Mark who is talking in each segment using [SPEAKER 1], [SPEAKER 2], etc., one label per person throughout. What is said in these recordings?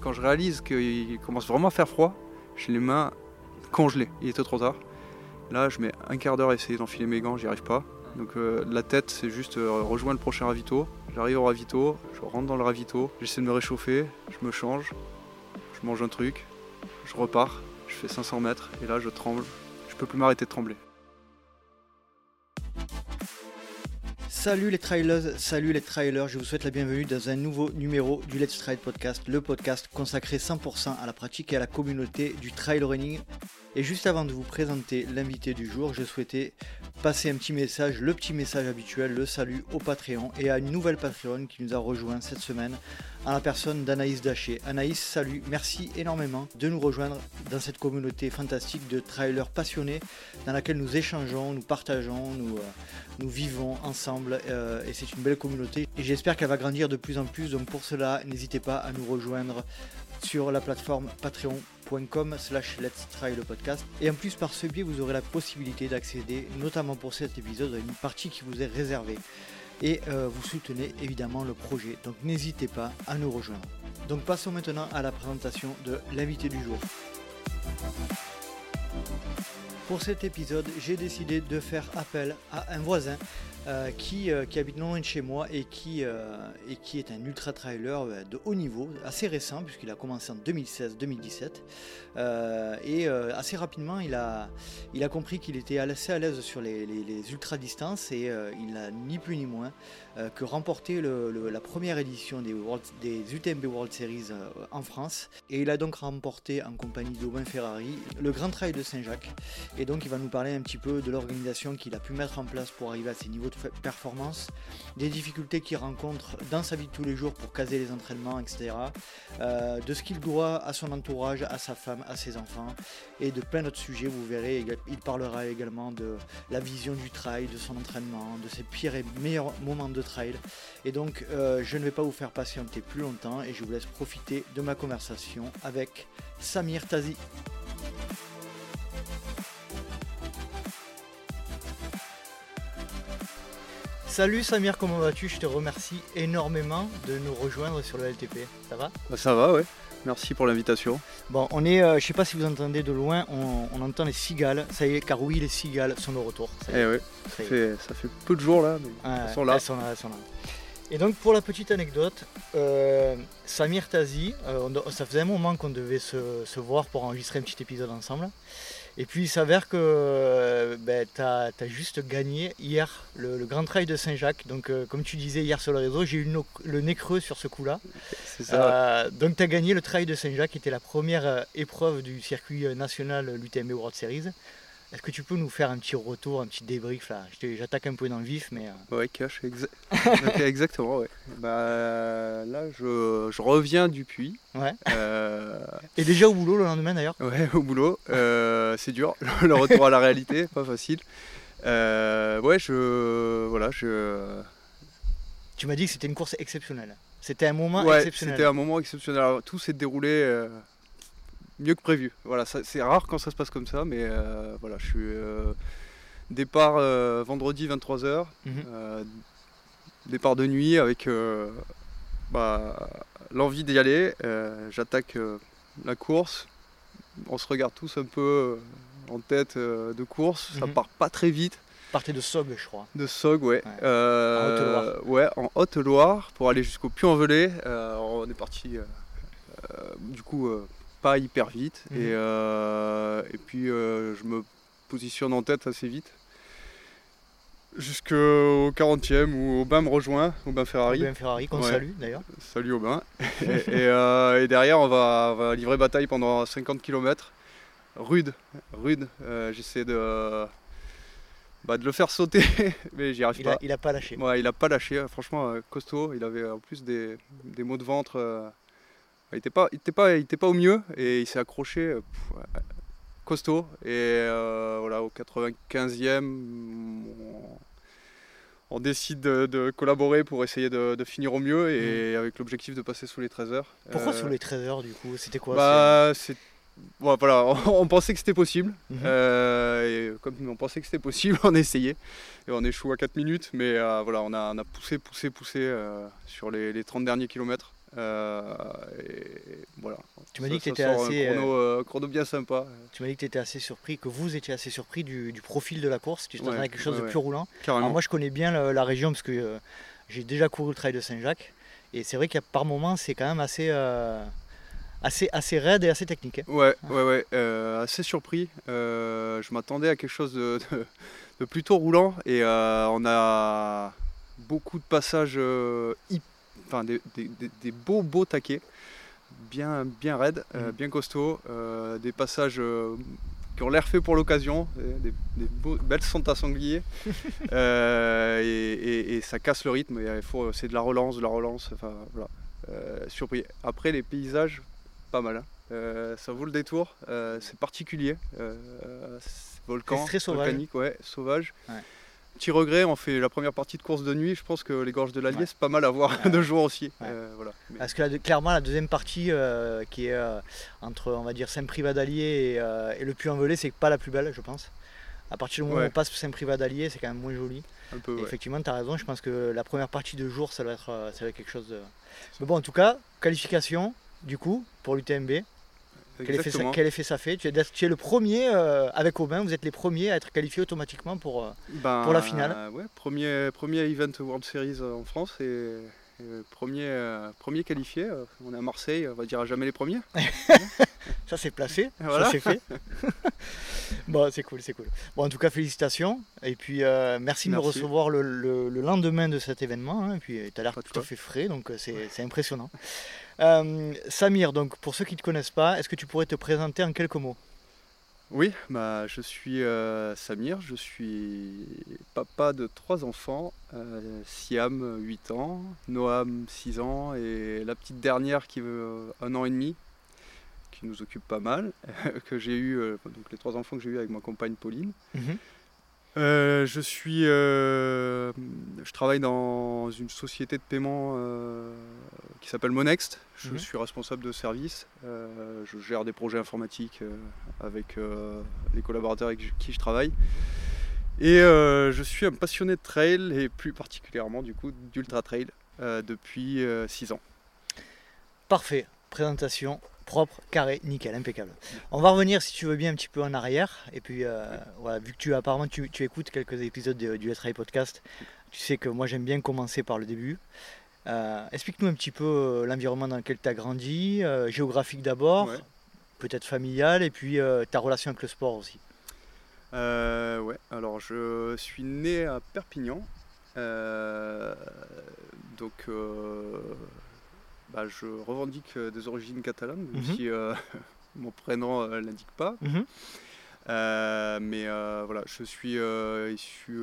[SPEAKER 1] quand je réalise qu'il commence vraiment à faire froid, j'ai les mains congelées. Il était trop tard. Là, je mets un quart d'heure à essayer d'enfiler mes gants, j'y arrive pas. Donc euh, la tête, c'est juste euh, rejoindre le prochain ravito. J'arrive au ravito, je rentre dans le ravito, j'essaie de me réchauffer, je me change, je mange un truc, je repars, je fais 500 mètres et là je tremble. Je peux plus m'arrêter de trembler.
[SPEAKER 2] Salut les trailers, salut les trailers, je vous souhaite la bienvenue dans un nouveau numéro du Let's Trail Podcast, le podcast consacré 100% à la pratique et à la communauté du trail running. Et juste avant de vous présenter l'invité du jour, je souhaitais passer un petit message, le petit message habituel, le salut au Patreon et à une nouvelle Patreon qui nous a rejoint cette semaine, à la personne d'Anaïs Daché. Anaïs, salut, merci énormément de nous rejoindre dans cette communauté fantastique de trailers passionnés dans laquelle nous échangeons, nous partageons, nous, euh, vivons ensemble euh, et c'est une belle communauté et j'espère qu'elle va grandir de plus en plus. Donc pour cela, n'hésitez pas à nous rejoindre sur la plateforme patreon.com slash let's try le podcast. Et en plus par ce biais vous aurez la possibilité d'accéder notamment pour cet épisode à une partie qui vous est réservée. Et euh, vous soutenez évidemment le projet. Donc n'hésitez pas à nous rejoindre. Donc passons maintenant à la présentation de l'invité du jour. Pour cet épisode, j'ai décidé de faire appel à un voisin euh, qui, euh, qui, habite non loin de chez moi et qui, euh, est un ultra trailer de haut niveau, assez récent puisqu'il a commencé en 2016-2017. et assez rapidement, il a, il a compris qu'il était assez à l'aise sur les, ultra distances et il n'a ni plus ni moins que remporté la première édition des, des UTMB World Series en France. Et il a donc remporté en compagnie d'Aubin Ferrari le Grand Trail de Saint-Jacques. Et donc il va nous parler un petit peu de l'organisation qu'il a pu mettre en place pour arriver à ces niveaux performance, des difficultés qu'il rencontre dans sa vie de tous les jours pour caser les entraînements, etc. Euh, de ce qu'il doit à son entourage, à sa femme, à ses enfants, et de plein d'autres sujets. Vous verrez, il parlera également de la vision du trail, de son entraînement, de ses pires et meilleurs moments de trail. Et donc, euh, je ne vais pas vous faire patienter plus longtemps et je vous laisse profiter de ma conversation avec Samir Tazi. Salut Samir, comment vas-tu? Je te remercie énormément de nous rejoindre sur le LTP. Ça va?
[SPEAKER 1] Bah, Ça va, ouais. Merci pour l'invitation.
[SPEAKER 2] Bon, on est, euh, je sais pas si vous entendez de loin, on, entend les cigales. Ça y est, car oui, les cigales sont de retour.
[SPEAKER 1] Ça eh ça, fait, peu de jours là, mais elles sont là.
[SPEAKER 2] Elles sont là, elles sont là. Et donc pour la petite anecdote, euh, Samir Tazi, euh, ça faisait un moment qu'on devait se, se, voir pour enregistrer un petit épisode ensemble. Et puis il s'avère que euh, ben, tu as, juste gagné hier le, Grand Trail de Saint-Jacques. Donc euh, comme tu disais hier sur le réseau, j'ai eu le, nez creux sur ce coup-là. Euh, donc tu as gagné le Trail de Saint-Jacques qui était la première épreuve du circuit national l'UTMB World Series. Est-ce que tu peux nous faire un petit retour, un petit débrief là? J'attaque un peu dans le vif, mais.
[SPEAKER 1] Euh. Ouais, cash, exactement. Ouais. Bah, là, je, reviens du puits.
[SPEAKER 2] Ouais. Euh, Et déjà au boulot le lendemain d'ailleurs?
[SPEAKER 1] Ouais, au boulot. Euh, c'est dur, le retour à la réalité, pas facile. ouais, je. Voilà, je.
[SPEAKER 2] Tu m'as dit que c'était une course exceptionnelle. C'était un moment
[SPEAKER 1] ouais,
[SPEAKER 2] exceptionnel.
[SPEAKER 1] C'était un moment exceptionnel. tout s'est déroulé mieux que prévu. Voilà, c'est rare quand ça se passe comme ça, mais euh, voilà, je suis euh, départ euh, vendredi 23h, mhm. départ de nuit avec bah, l'envie d'y aller. J'attaque la course. On se regarde tous un peu en tête de course. Ça mhm. part pas très vite.
[SPEAKER 2] Partez de Sog, je crois.
[SPEAKER 1] De Sog, ouais. en Haute-Loire. Ouais, en Haute-Loire pour aller jusqu'au Puy-en-Velay. on est parti, du coup, pas hyper vite. Et, mhm. euh, et, puis euh, je me positionne en tête assez vite. Jusqu'au 40e où Aubin me rejoint, Aubin Ferrari.
[SPEAKER 2] Aubin Ferrari, qu'on salue d'ailleurs.
[SPEAKER 1] Salut Aubin. Euh, et, derrière, on va, livrer bataille pendant 50 km. Rude, rude. J'essaie de, bah, de le faire sauter, mais j'y arrive
[SPEAKER 2] il
[SPEAKER 1] pas.
[SPEAKER 2] il a pas lâché.
[SPEAKER 1] Ouais, il a pas lâché, franchement costaud. Il avait en plus des, des maux de ventre il n'était pas, pas, pas au mieux et il s'est accroché euh, costaud. Et euh, voilà, au 95e, on, décide de, collaborer pour essayer de, finir au mieux et mm. avec l'objectif de passer sous les 13 heures.
[SPEAKER 2] Pourquoi sous euh, les 13 heures du coup? C'était quoi
[SPEAKER 1] bah, voilà, on, pensait que c'était possible. Mhm. et comme on pensait que c'était possible, on a essayé. Et on échoue à 4 minutes. Mais voilà, on a, on a poussé, poussé, poussé sur les, les, 30 derniers kilomètres. Et voilà.
[SPEAKER 2] Tu m'as dit que tu étais assez.
[SPEAKER 1] Un chrono, bien sympa.
[SPEAKER 2] Tu m'as dit que tu étais assez surpris, que vous étiez assez surpris du, profil de la course. Tu t'attendais à quelque chose de plus roulant. Alors moi, je connais bien la, région parce que j'ai déjà couru le trail de Saint-Jacques. Et c'est vrai qu'à par moments, c'est quand même assez assez, assez raide et assez technique. Hein.
[SPEAKER 1] Ouais, ouais, ouais, euh, assez surpris. Euh, je m'attendais à quelque chose de, plutôt roulant et euh, on a beaucoup de passages, enfin des, beaux beaux taquets, bien, bien raides, mhm. bien costauds, des passages qui ont l'air faits pour l'occasion, des, belles sentes à sanglier et, ça casse le rythme. Il faut, c'est de la relance, de la relance. Enfin voilà. surpris. Après les paysages, pas mal. Hein. Euh, ça vaut le détour. Euh, c'est particulier. Euh, volcan,
[SPEAKER 2] très sauvage.
[SPEAKER 1] volcanique, ouais, sauvage. Petit regret, on fait la première partie de course de nuit. Je pense que les gorges de l'Allier, c'est pas mal à voir de jour aussi. voilà.
[SPEAKER 2] Parce que clairement, la deuxième partie qui est entre, on va dire, Saint-Privat d'Allier et, le Puy-en-Velay, c'est pas la plus belle, je pense. À partir du moment où on passe Saint-Privat d'Allier, c'est quand même moins joli. Effectivement, tu as raison. Je pense que la première partie de jour, ça doit être, ça doit être quelque chose de. Mais bon, en tout cas, qualification, du coup, pour l'UTMB. Quel effet, ça, quel effet, ça, fait? Tu es, le premier, euh, avec Aubin, vous êtes les premiers à être qualifiés automatiquement pour, euh,
[SPEAKER 1] ben,
[SPEAKER 2] pour la finale.
[SPEAKER 1] Ouais, premier, premier event World Series en France et, premier, euh, premier qualifié. On est à Marseille, on va dire à jamais les premiers.
[SPEAKER 2] ça c'est placé, ça c'est fait. bon, c'est cool, c'est cool. Bon, en tout cas, félicitations. Et puis, merci, de me recevoir le, lendemain de cet événement. Hein. et puis, tu as l'air tout à fait frais, donc c'est impressionnant. Euh, Samir, donc pour ceux qui ne te connaissent pas, est-ce que tu pourrais te présenter en quelques mots?
[SPEAKER 1] Oui, bah, je suis euh, Samir, je suis papa de trois enfants, euh, Siam 8 ans, Noam 6 ans et la petite dernière qui veut un an et demi, qui nous occupe pas mal, que j'ai eu, donc les trois enfants que j'ai eu avec ma compagne Pauline. Mhm. Euh, je suis, euh, je travaille dans une société de paiement euh, qui s'appelle Monext. Je mhm. suis responsable de service. je gère des projets informatiques avec les collaborateurs avec qui je travaille. Et je suis un passionné de trail et plus particulièrement du coup d'ultra trail depuis 6 ans.
[SPEAKER 2] Parfait. Présentation propre, carré, nickel, impeccable. On va revenir si tu veux bien un petit peu en arrière. Et puis euh, voilà, vu que tu apparemment tu, écoutes quelques épisodes du Let's Ride Podcast, tu sais que moi j'aime bien commencer par le début. Euh, explique-nous un petit peu euh, l'environnement dans lequel tu as grandi, géographique d'abord, peut-être familial, et puis ta relation avec le sport aussi.
[SPEAKER 1] ouais, alors je suis né à Perpignan. donc bah, je revendique euh, des origines catalanes, même mhm. si euh, mon prénom ne euh, l'indique pas. Mhm. mais voilà, je suis issu.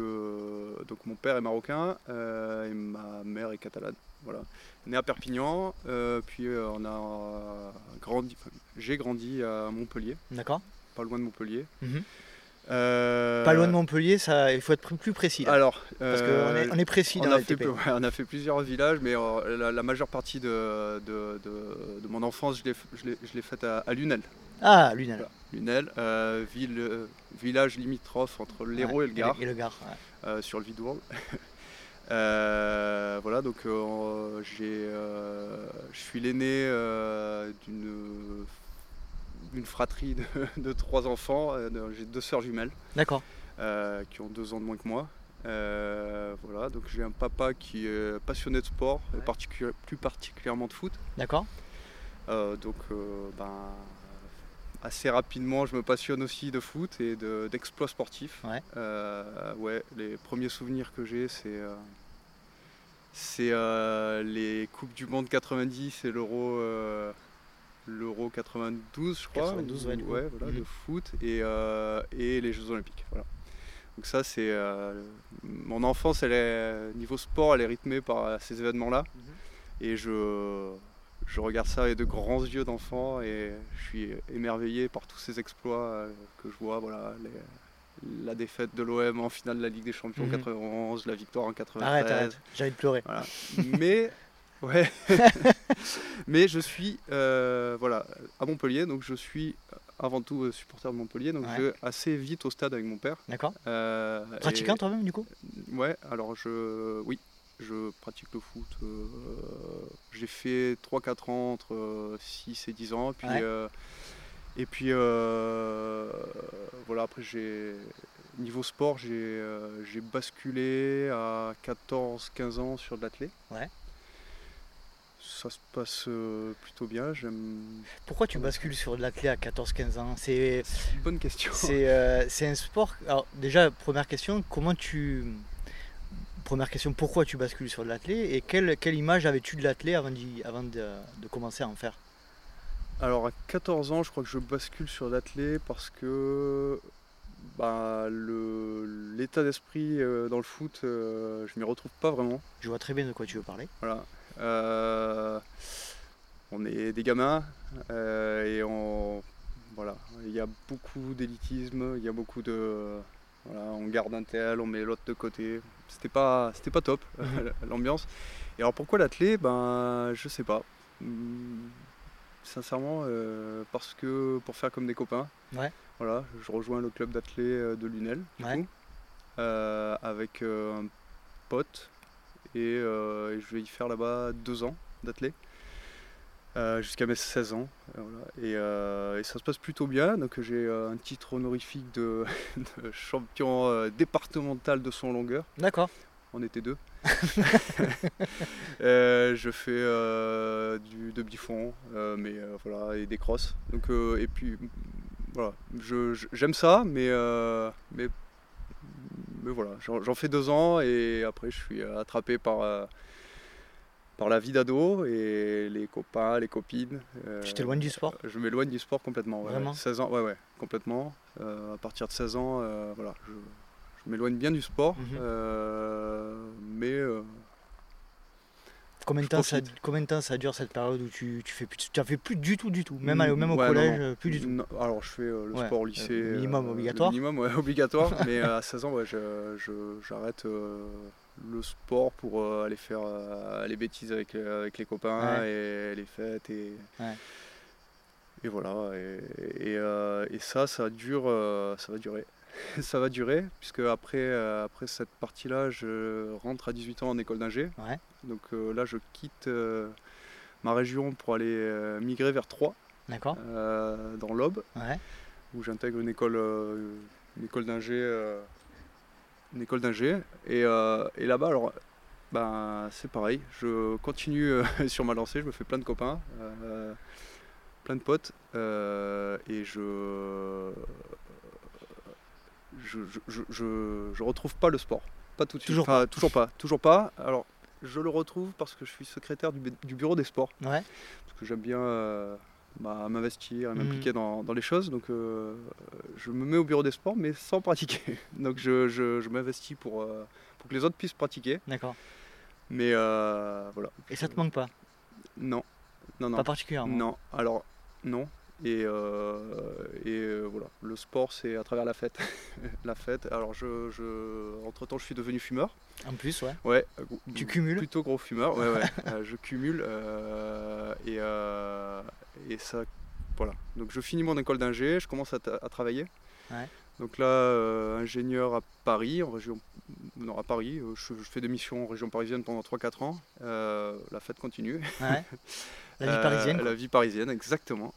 [SPEAKER 1] donc mon père est marocain et ma mère est catalane. Voilà. Né à Perpignan, puis on a grandi. J'ai grandi à Montpellier.
[SPEAKER 2] D'accord.
[SPEAKER 1] Pas loin de Montpellier.
[SPEAKER 2] Mhm. Euh, Pas loin de Montpellier, ça, il faut être plus précis.
[SPEAKER 1] Alors,
[SPEAKER 2] parce qu'on est, on est précis dans
[SPEAKER 1] a, fait, on a fait plusieurs villages, mais euh, la, majeure partie de, de, mon enfance, je l'ai faite à, à, Lunel.
[SPEAKER 2] Ah, Lunel.
[SPEAKER 1] Lunel, euh, ville, village limitrophe entre l'Hérault et le Gard.
[SPEAKER 2] Et le Gard,
[SPEAKER 1] sur le Vidourle. voilà, donc j'ai, je suis l'aîné d'une une fratrie de, trois enfants. Euh, j'ai deux sœurs jumelles.
[SPEAKER 2] D'accord.
[SPEAKER 1] Euh, qui ont deux ans de moins que moi. Euh, voilà, donc j'ai un papa qui est passionné de sport, et plus particulièrement de foot.
[SPEAKER 2] D'accord.
[SPEAKER 1] donc, ben, assez rapidement, je me passionne aussi de foot et d'exploits sportifs.
[SPEAKER 2] Ouais.
[SPEAKER 1] ouais, les premiers souvenirs que j'ai, c'est c'est les Coupes du Monde 90 et l'Euro l'Euro 92, je crois.
[SPEAKER 2] 92, ouais,
[SPEAKER 1] voilà, de mhm. foot et, euh, et, les Jeux Olympiques. Voilà. Donc ça, c'est euh, mon enfance, elle est niveau sport, elle est rythmée par euh, ces événements-là, mhm. et je je regarde ça avec de grands yeux d'enfant et je suis émerveillé par tous ces exploits que je vois. Voilà, la défaite de l'OM en finale de la Ligue des Champions en 91, mhm. la victoire en 93.
[SPEAKER 2] Arrête, arrête, j'ai envie de pleurer.
[SPEAKER 1] Mais Ouais. Mais je suis euh, voilà, à Montpellier, donc je suis avant tout euh, supporter de Montpellier, donc je vais assez vite au stade avec mon père.
[SPEAKER 2] D'accord. Euh, Pratiquant toi-même du coup?
[SPEAKER 1] Ouais, alors je. Oui. je pratique le foot. Euh, j'ai fait 3-4 ans entre 6 et 10 ans. Puis, et puis voilà, après j'ai niveau sport, j'ai basculé à 14-15 ans sur de l'athlé. Ouais ça se passe euh, plutôt bien. J'aime.
[SPEAKER 2] Pourquoi tu bascules sur de l'athlète à 14-15 ans? C'est
[SPEAKER 1] une bonne question.
[SPEAKER 2] Euh, c'est un sport. Alors déjà, première question, comment tu Première question, pourquoi tu bascules sur de l'athlète et quelle, quelle image avais-tu de l'athlète avant, avant de, commencer à en faire?
[SPEAKER 1] Alors à 14 ans, je crois que je bascule sur l'athlète parce que bah, l'état d'esprit euh, dans le foot, je m'y retrouve pas vraiment.
[SPEAKER 2] Je vois très bien de quoi tu veux parler.
[SPEAKER 1] Voilà. Euh, on est des gamins euh, et on, voilà, il y a beaucoup d'élitisme, il y a beaucoup de, on garde un tel, on met l'autre de côté. C'était pas, c'était pas top mhm. l'ambiance. Et alors pourquoi l'athlé Ben je sais pas. Hmm, sincèrement, euh, parce que pour faire comme des copains. Voilà, je rejoins le club d'athlé de Lunel, avec un pote euh, et, je vais y faire là-bas deux ans d'athlète. Euh, jusqu'à mes 16 ans. Euh, et, ça se passe plutôt bien. Donc j'ai un titre honorifique de, champion départemental de son longueur.
[SPEAKER 2] D'accord.
[SPEAKER 1] On était deux. je fais du de bifond, mais voilà, et des crosses. Donc et puis voilà, j'aime ça, mais mais mais voilà, j'en fais deux ans et après je suis attrapé par, euh, par la vie d'ado et les copains, les copines.
[SPEAKER 2] Euh, tu t'éloignes du sport?
[SPEAKER 1] Je m'éloigne du sport complètement.
[SPEAKER 2] Vraiment?
[SPEAKER 1] 16 ans, ouais, ouais, complètement. Euh, à partir de 16 ans, voilà, je, m'éloigne bien du sport. Mhm. mais
[SPEAKER 2] Combien de, temps ça, combien de temps ça dure cette période où tu, tu fais plus, tu fais plus du tout du tout, même, même au collège, plus du tout.
[SPEAKER 1] alors je fais euh, le sport au lycée.
[SPEAKER 2] Euh, minimum obligatoire.
[SPEAKER 1] minimum obligatoire, mais à 16 ans j'arrête euh, le sport pour aller faire les bêtises avec, avec les copains et les fêtes et, et voilà et, et, ça ça dure ça va durer ça va durer, puisque après, euh, après cette partie-là, je rentre à 18 ans en école d'ingé. Donc euh, là, je quitte euh, ma région pour aller migrer vers Troyes, dans l'Aube, où j'intègre une école, une école d'ingé. une école d'ingé. Et, et là-bas, alors, ben, c'est pareil, je continue sur ma lancée, je me fais plein de copains plein de potes et je je, je, je, retrouve pas le sport. Pas tout de suite.
[SPEAKER 2] Toujours, pas.
[SPEAKER 1] toujours pas. Toujours pas. Alors, je le retrouve parce que je suis secrétaire du, bureau des sports.
[SPEAKER 2] Ouais.
[SPEAKER 1] Parce que j'aime bien euh, bah, m'investir et m'impliquer dans, dans, les choses. Donc, euh, je me mets au bureau des sports, mais sans pratiquer. Donc, je, je m'investis pour, euh, pour que les autres puissent pratiquer.
[SPEAKER 2] D'accord.
[SPEAKER 1] Mais voilà.
[SPEAKER 2] Et ça te manque pas?
[SPEAKER 1] Non. Non, non.
[SPEAKER 2] Pas particulièrement?
[SPEAKER 1] Non. Alors, non. Et, euh, et euh, voilà, le sport c'est à travers la fête. la fête. Alors je, je, entre temps je suis devenu fumeur.
[SPEAKER 2] En plus ouais.
[SPEAKER 1] Ouais.
[SPEAKER 2] Tu cumules
[SPEAKER 1] Plutôt gros fumeur. Ouais ouais. Euh, je cumule et, et ça voilà. Donc je finis mon école d'ingé, je commence à, travailler.
[SPEAKER 2] Ouais.
[SPEAKER 1] Donc là, ingénieur à Paris, en région, non à Paris, je, fais des missions en région parisienne pendant 3-4 ans. la fête continue.
[SPEAKER 2] Ouais. La vie parisienne.
[SPEAKER 1] la vie parisienne, exactement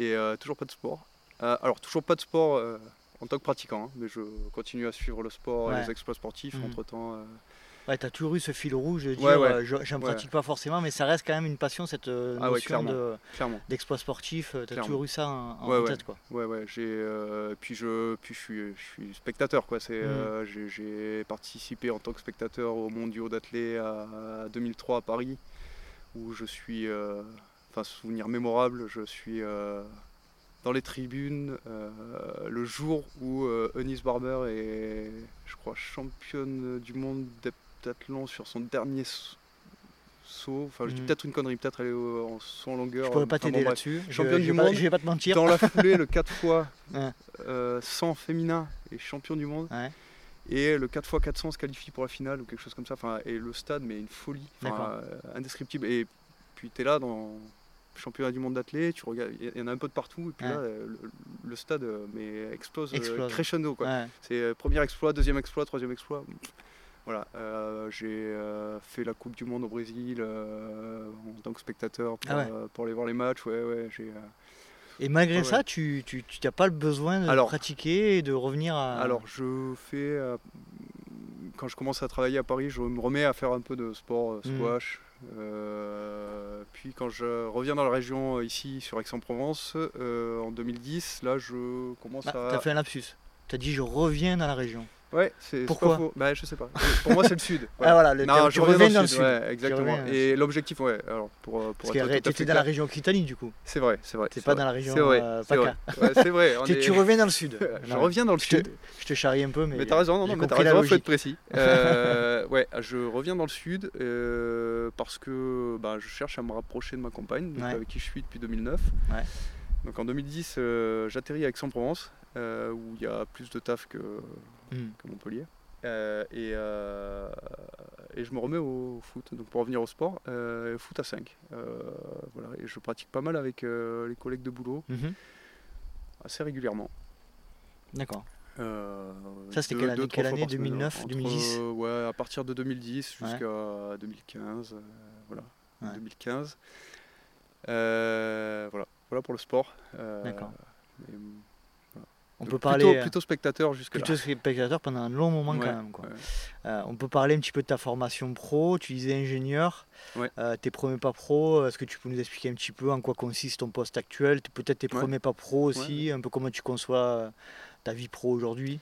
[SPEAKER 1] et euh, toujours pas de sport. Euh, alors toujours pas de sport euh, en tant que pratiquant, hein, mais je continue à suivre le sport et les exploits sportifs mhm. entre temps.
[SPEAKER 2] Ouais, tu as toujours eu ce fil rouge de dire je n'en pratique pas forcément, mais ça reste quand même une passion, cette ah notion d'exploit sportif. tu as toujours eu ça en, tête. Quoi.
[SPEAKER 1] Ouais, ouais. J'ai, puis je, puis je, suis, je suis spectateur. Quoi. C'est, mhm. j'ai, participé en tant que spectateur aux mondiaux d'athlètes à, 2003 à Paris, où je suis enfin souvenir mémorable, je suis euh, dans les tribunes euh, le jour où euh, Eunice Barber est, je crois, championne du monde d'heptathlon sur son dernier saut. Enfin, je dis mhm. peut-être une connerie, peut-être elle est en son longueur.
[SPEAKER 2] Je pourrais pas t'aider là-dessus.
[SPEAKER 1] Championne du monde. je vais pas te mentir. Dans la foulée, le 4 fois 100 féminin et champion du monde. Et le 4x400 se qualifie pour la finale ou quelque chose comme ça. Enfin, et le stade, mais une folie, indescriptible. Et puis tu es là dans, championnat du monde d'athlètes, tu regardes, il y en a un peu de partout, et puis là, le, stade euh, mais explose, euh, crescendo. Quoi. C'est euh, premier exploit, deuxième exploit, troisième exploit. Voilà, j'ai fait la Coupe du Monde au Brésil en tant que spectateur pour,
[SPEAKER 2] Ah
[SPEAKER 1] pour aller voir les matchs. Ouais, ouais, j'ai,
[SPEAKER 2] Et malgré ça, tu n'as pas le besoin de
[SPEAKER 1] Alors-
[SPEAKER 2] pratiquer et de revenir à.
[SPEAKER 1] Alors, je fais. euh, quand je commence à travailler à Paris, je me remets à faire un peu de sport, euh,
[SPEAKER 2] Mhm.
[SPEAKER 1] Euh, puis, quand je reviens dans la région, euh, ici, sur Aix-en-Provence, euh, en 2010, là, je commence
[SPEAKER 2] Ah,
[SPEAKER 1] à.
[SPEAKER 2] T'as fait un lapsus. T'as dit je reviens dans la région.
[SPEAKER 1] Ouais, c'est
[SPEAKER 2] Pourquoi
[SPEAKER 1] pas faux. Bah, je sais pas. Pour moi, c'est le sud.
[SPEAKER 2] Ah voilà, le,
[SPEAKER 1] Non,
[SPEAKER 2] tu
[SPEAKER 1] je
[SPEAKER 2] reviens dans le sud.
[SPEAKER 1] ouais, exactement.
[SPEAKER 2] reviens
[SPEAKER 1] Et l'objectif, ouais, alors pour, euh, pour
[SPEAKER 2] Parce
[SPEAKER 1] être
[SPEAKER 2] que t'étais
[SPEAKER 1] fait
[SPEAKER 2] dans la région Occitanie du coup.
[SPEAKER 1] c'est vrai, c'est vrai.
[SPEAKER 2] T'es pas
[SPEAKER 1] vrai,
[SPEAKER 2] dans la région
[SPEAKER 1] C'est vrai,
[SPEAKER 2] euh,
[SPEAKER 1] c'est vrai.
[SPEAKER 2] PACA.
[SPEAKER 1] Ouais, vrai.
[SPEAKER 2] Tu,
[SPEAKER 1] est-
[SPEAKER 2] tu reviens dans le sud.
[SPEAKER 1] Je reviens dans le
[SPEAKER 2] je te-
[SPEAKER 1] sud.
[SPEAKER 2] Je te charrie un peu, mais.
[SPEAKER 1] Mais t'as raison, non, non, mais t'as raison, faut être précis. Euh, ouais, je reviens dans le sud euh, parce que bah, je cherche à me rapprocher de ma compagne, avec qui je suis depuis 2009.
[SPEAKER 2] Ouais.
[SPEAKER 1] Donc en 2010, euh, j'atterris à Aix-en-Provence, euh, où il y a plus de taf que,
[SPEAKER 2] Hmm.
[SPEAKER 1] que Montpellier. Euh, et, et je me remets au foot, donc pour revenir au sport, foot à 5. Euh, voilà, et je pratique pas mal avec les collègues de boulot,
[SPEAKER 2] Mhm.
[SPEAKER 1] assez régulièrement.
[SPEAKER 2] D'accord. Ça, c'était quelle année-
[SPEAKER 1] deux, trois
[SPEAKER 2] quelle
[SPEAKER 1] fois
[SPEAKER 2] année,
[SPEAKER 1] par semaine,
[SPEAKER 2] 2009,
[SPEAKER 1] entre,
[SPEAKER 2] 2010?
[SPEAKER 1] euh, Ouais, à partir de 2010
[SPEAKER 2] Ouais.
[SPEAKER 1] jusqu'à 2015. euh, voilà.
[SPEAKER 2] Ouais.
[SPEAKER 1] 2015. Euh, voilà. Voilà pour le sport. Euh,
[SPEAKER 2] D'accord.
[SPEAKER 1] mais,
[SPEAKER 2] On
[SPEAKER 1] donc
[SPEAKER 2] peut
[SPEAKER 1] plutôt,
[SPEAKER 2] parler. euh,
[SPEAKER 1] plutôt spectateur jusque là.
[SPEAKER 2] plutôt spectateur pendant un long moment quand même. Quoi. Euh, on peut parler un petit peu de ta formation pro. Tu disais ingénieur.
[SPEAKER 1] Ouais.
[SPEAKER 2] Euh, tes premiers pas pro, est-ce que tu peux nous expliquer un petit peu en quoi consiste ton poste actuel? Peut-être tes premiers pas pro aussi, un peu comment tu conçois euh, ta vie pro aujourd'hui?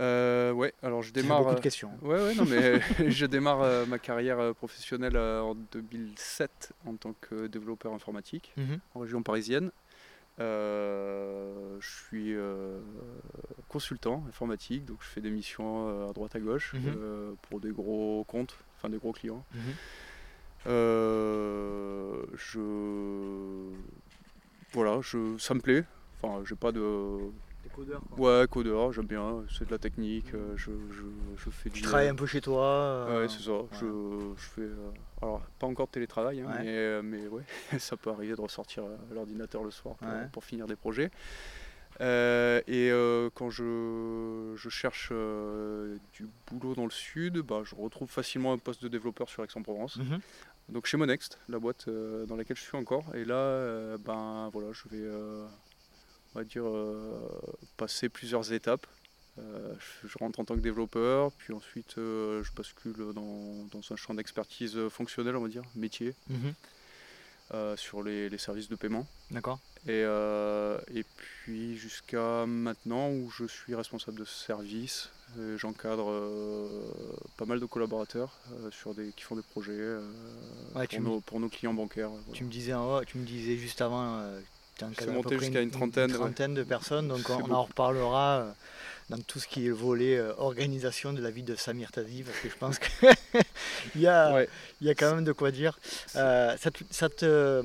[SPEAKER 1] Euh, ouais, alors je démarre.
[SPEAKER 2] beaucoup de
[SPEAKER 1] euh,
[SPEAKER 2] questions.
[SPEAKER 1] Ouais, ouais, non, mais je démarre euh, ma carrière professionnelle euh, en 2007 en tant que développeur informatique.
[SPEAKER 2] Mhm.
[SPEAKER 1] en région parisienne. Je suis consultant informatique, donc je fais des missions à droite à gauche
[SPEAKER 2] Mhm.
[SPEAKER 1] pour des gros comptes, enfin des gros clients.
[SPEAKER 2] Mhm.
[SPEAKER 1] Je voilà, je ça me plaît. Enfin, j'ai pas de
[SPEAKER 2] Quoi.
[SPEAKER 1] ouais codeur, j'aime bien, c'est de la technique. euh, je, je, je fais
[SPEAKER 2] Tu
[SPEAKER 1] du
[SPEAKER 2] travailles un peu chez toi euh,
[SPEAKER 1] Ouais, c'est ça. Je, je fais. euh, alors, pas encore de télétravail, hein,
[SPEAKER 2] Ouais.
[SPEAKER 1] mais, euh, mais ouais, ça peut arriver de ressortir euh, l'ordinateur le soir pour,
[SPEAKER 2] Ouais.
[SPEAKER 1] pour finir des projets. Euh, et euh, quand je, je cherche euh, du boulot dans le sud, bah, je retrouve facilement un poste de développeur sur Aix-en-Provence.
[SPEAKER 2] Mhm.
[SPEAKER 1] Donc chez Monext, la boîte euh, dans laquelle je suis encore. Et là, euh, ben voilà, je vais, euh, on va dire, euh, passer plusieurs étapes. Euh, je, rentre en tant que développeur, puis ensuite euh, je bascule dans, dans un champ d'expertise fonctionnelle, on va dire, métier,
[SPEAKER 2] Mhm.
[SPEAKER 1] euh, sur les, les services de paiement.
[SPEAKER 2] D'accord.
[SPEAKER 1] Et, et puis jusqu'à maintenant où je suis responsable de service, j'encadre pas mal de collaborateurs sur des, qui font des projets
[SPEAKER 2] Ouais,
[SPEAKER 1] pour,
[SPEAKER 2] me-
[SPEAKER 1] nos, pour nos clients bancaires. voilà.
[SPEAKER 2] Tu me disais, tu me disais juste avant,
[SPEAKER 1] C'est monté jusqu'à une trentaine,
[SPEAKER 2] de personnes, donc on, on en reparlera euh, dans tout ce qui est le volet euh, organisation de la vie de Samir Tazi, parce que je pense qu'il y, a,
[SPEAKER 1] Ouais.
[SPEAKER 2] il y a quand même de quoi dire. Euh, ça ça euh,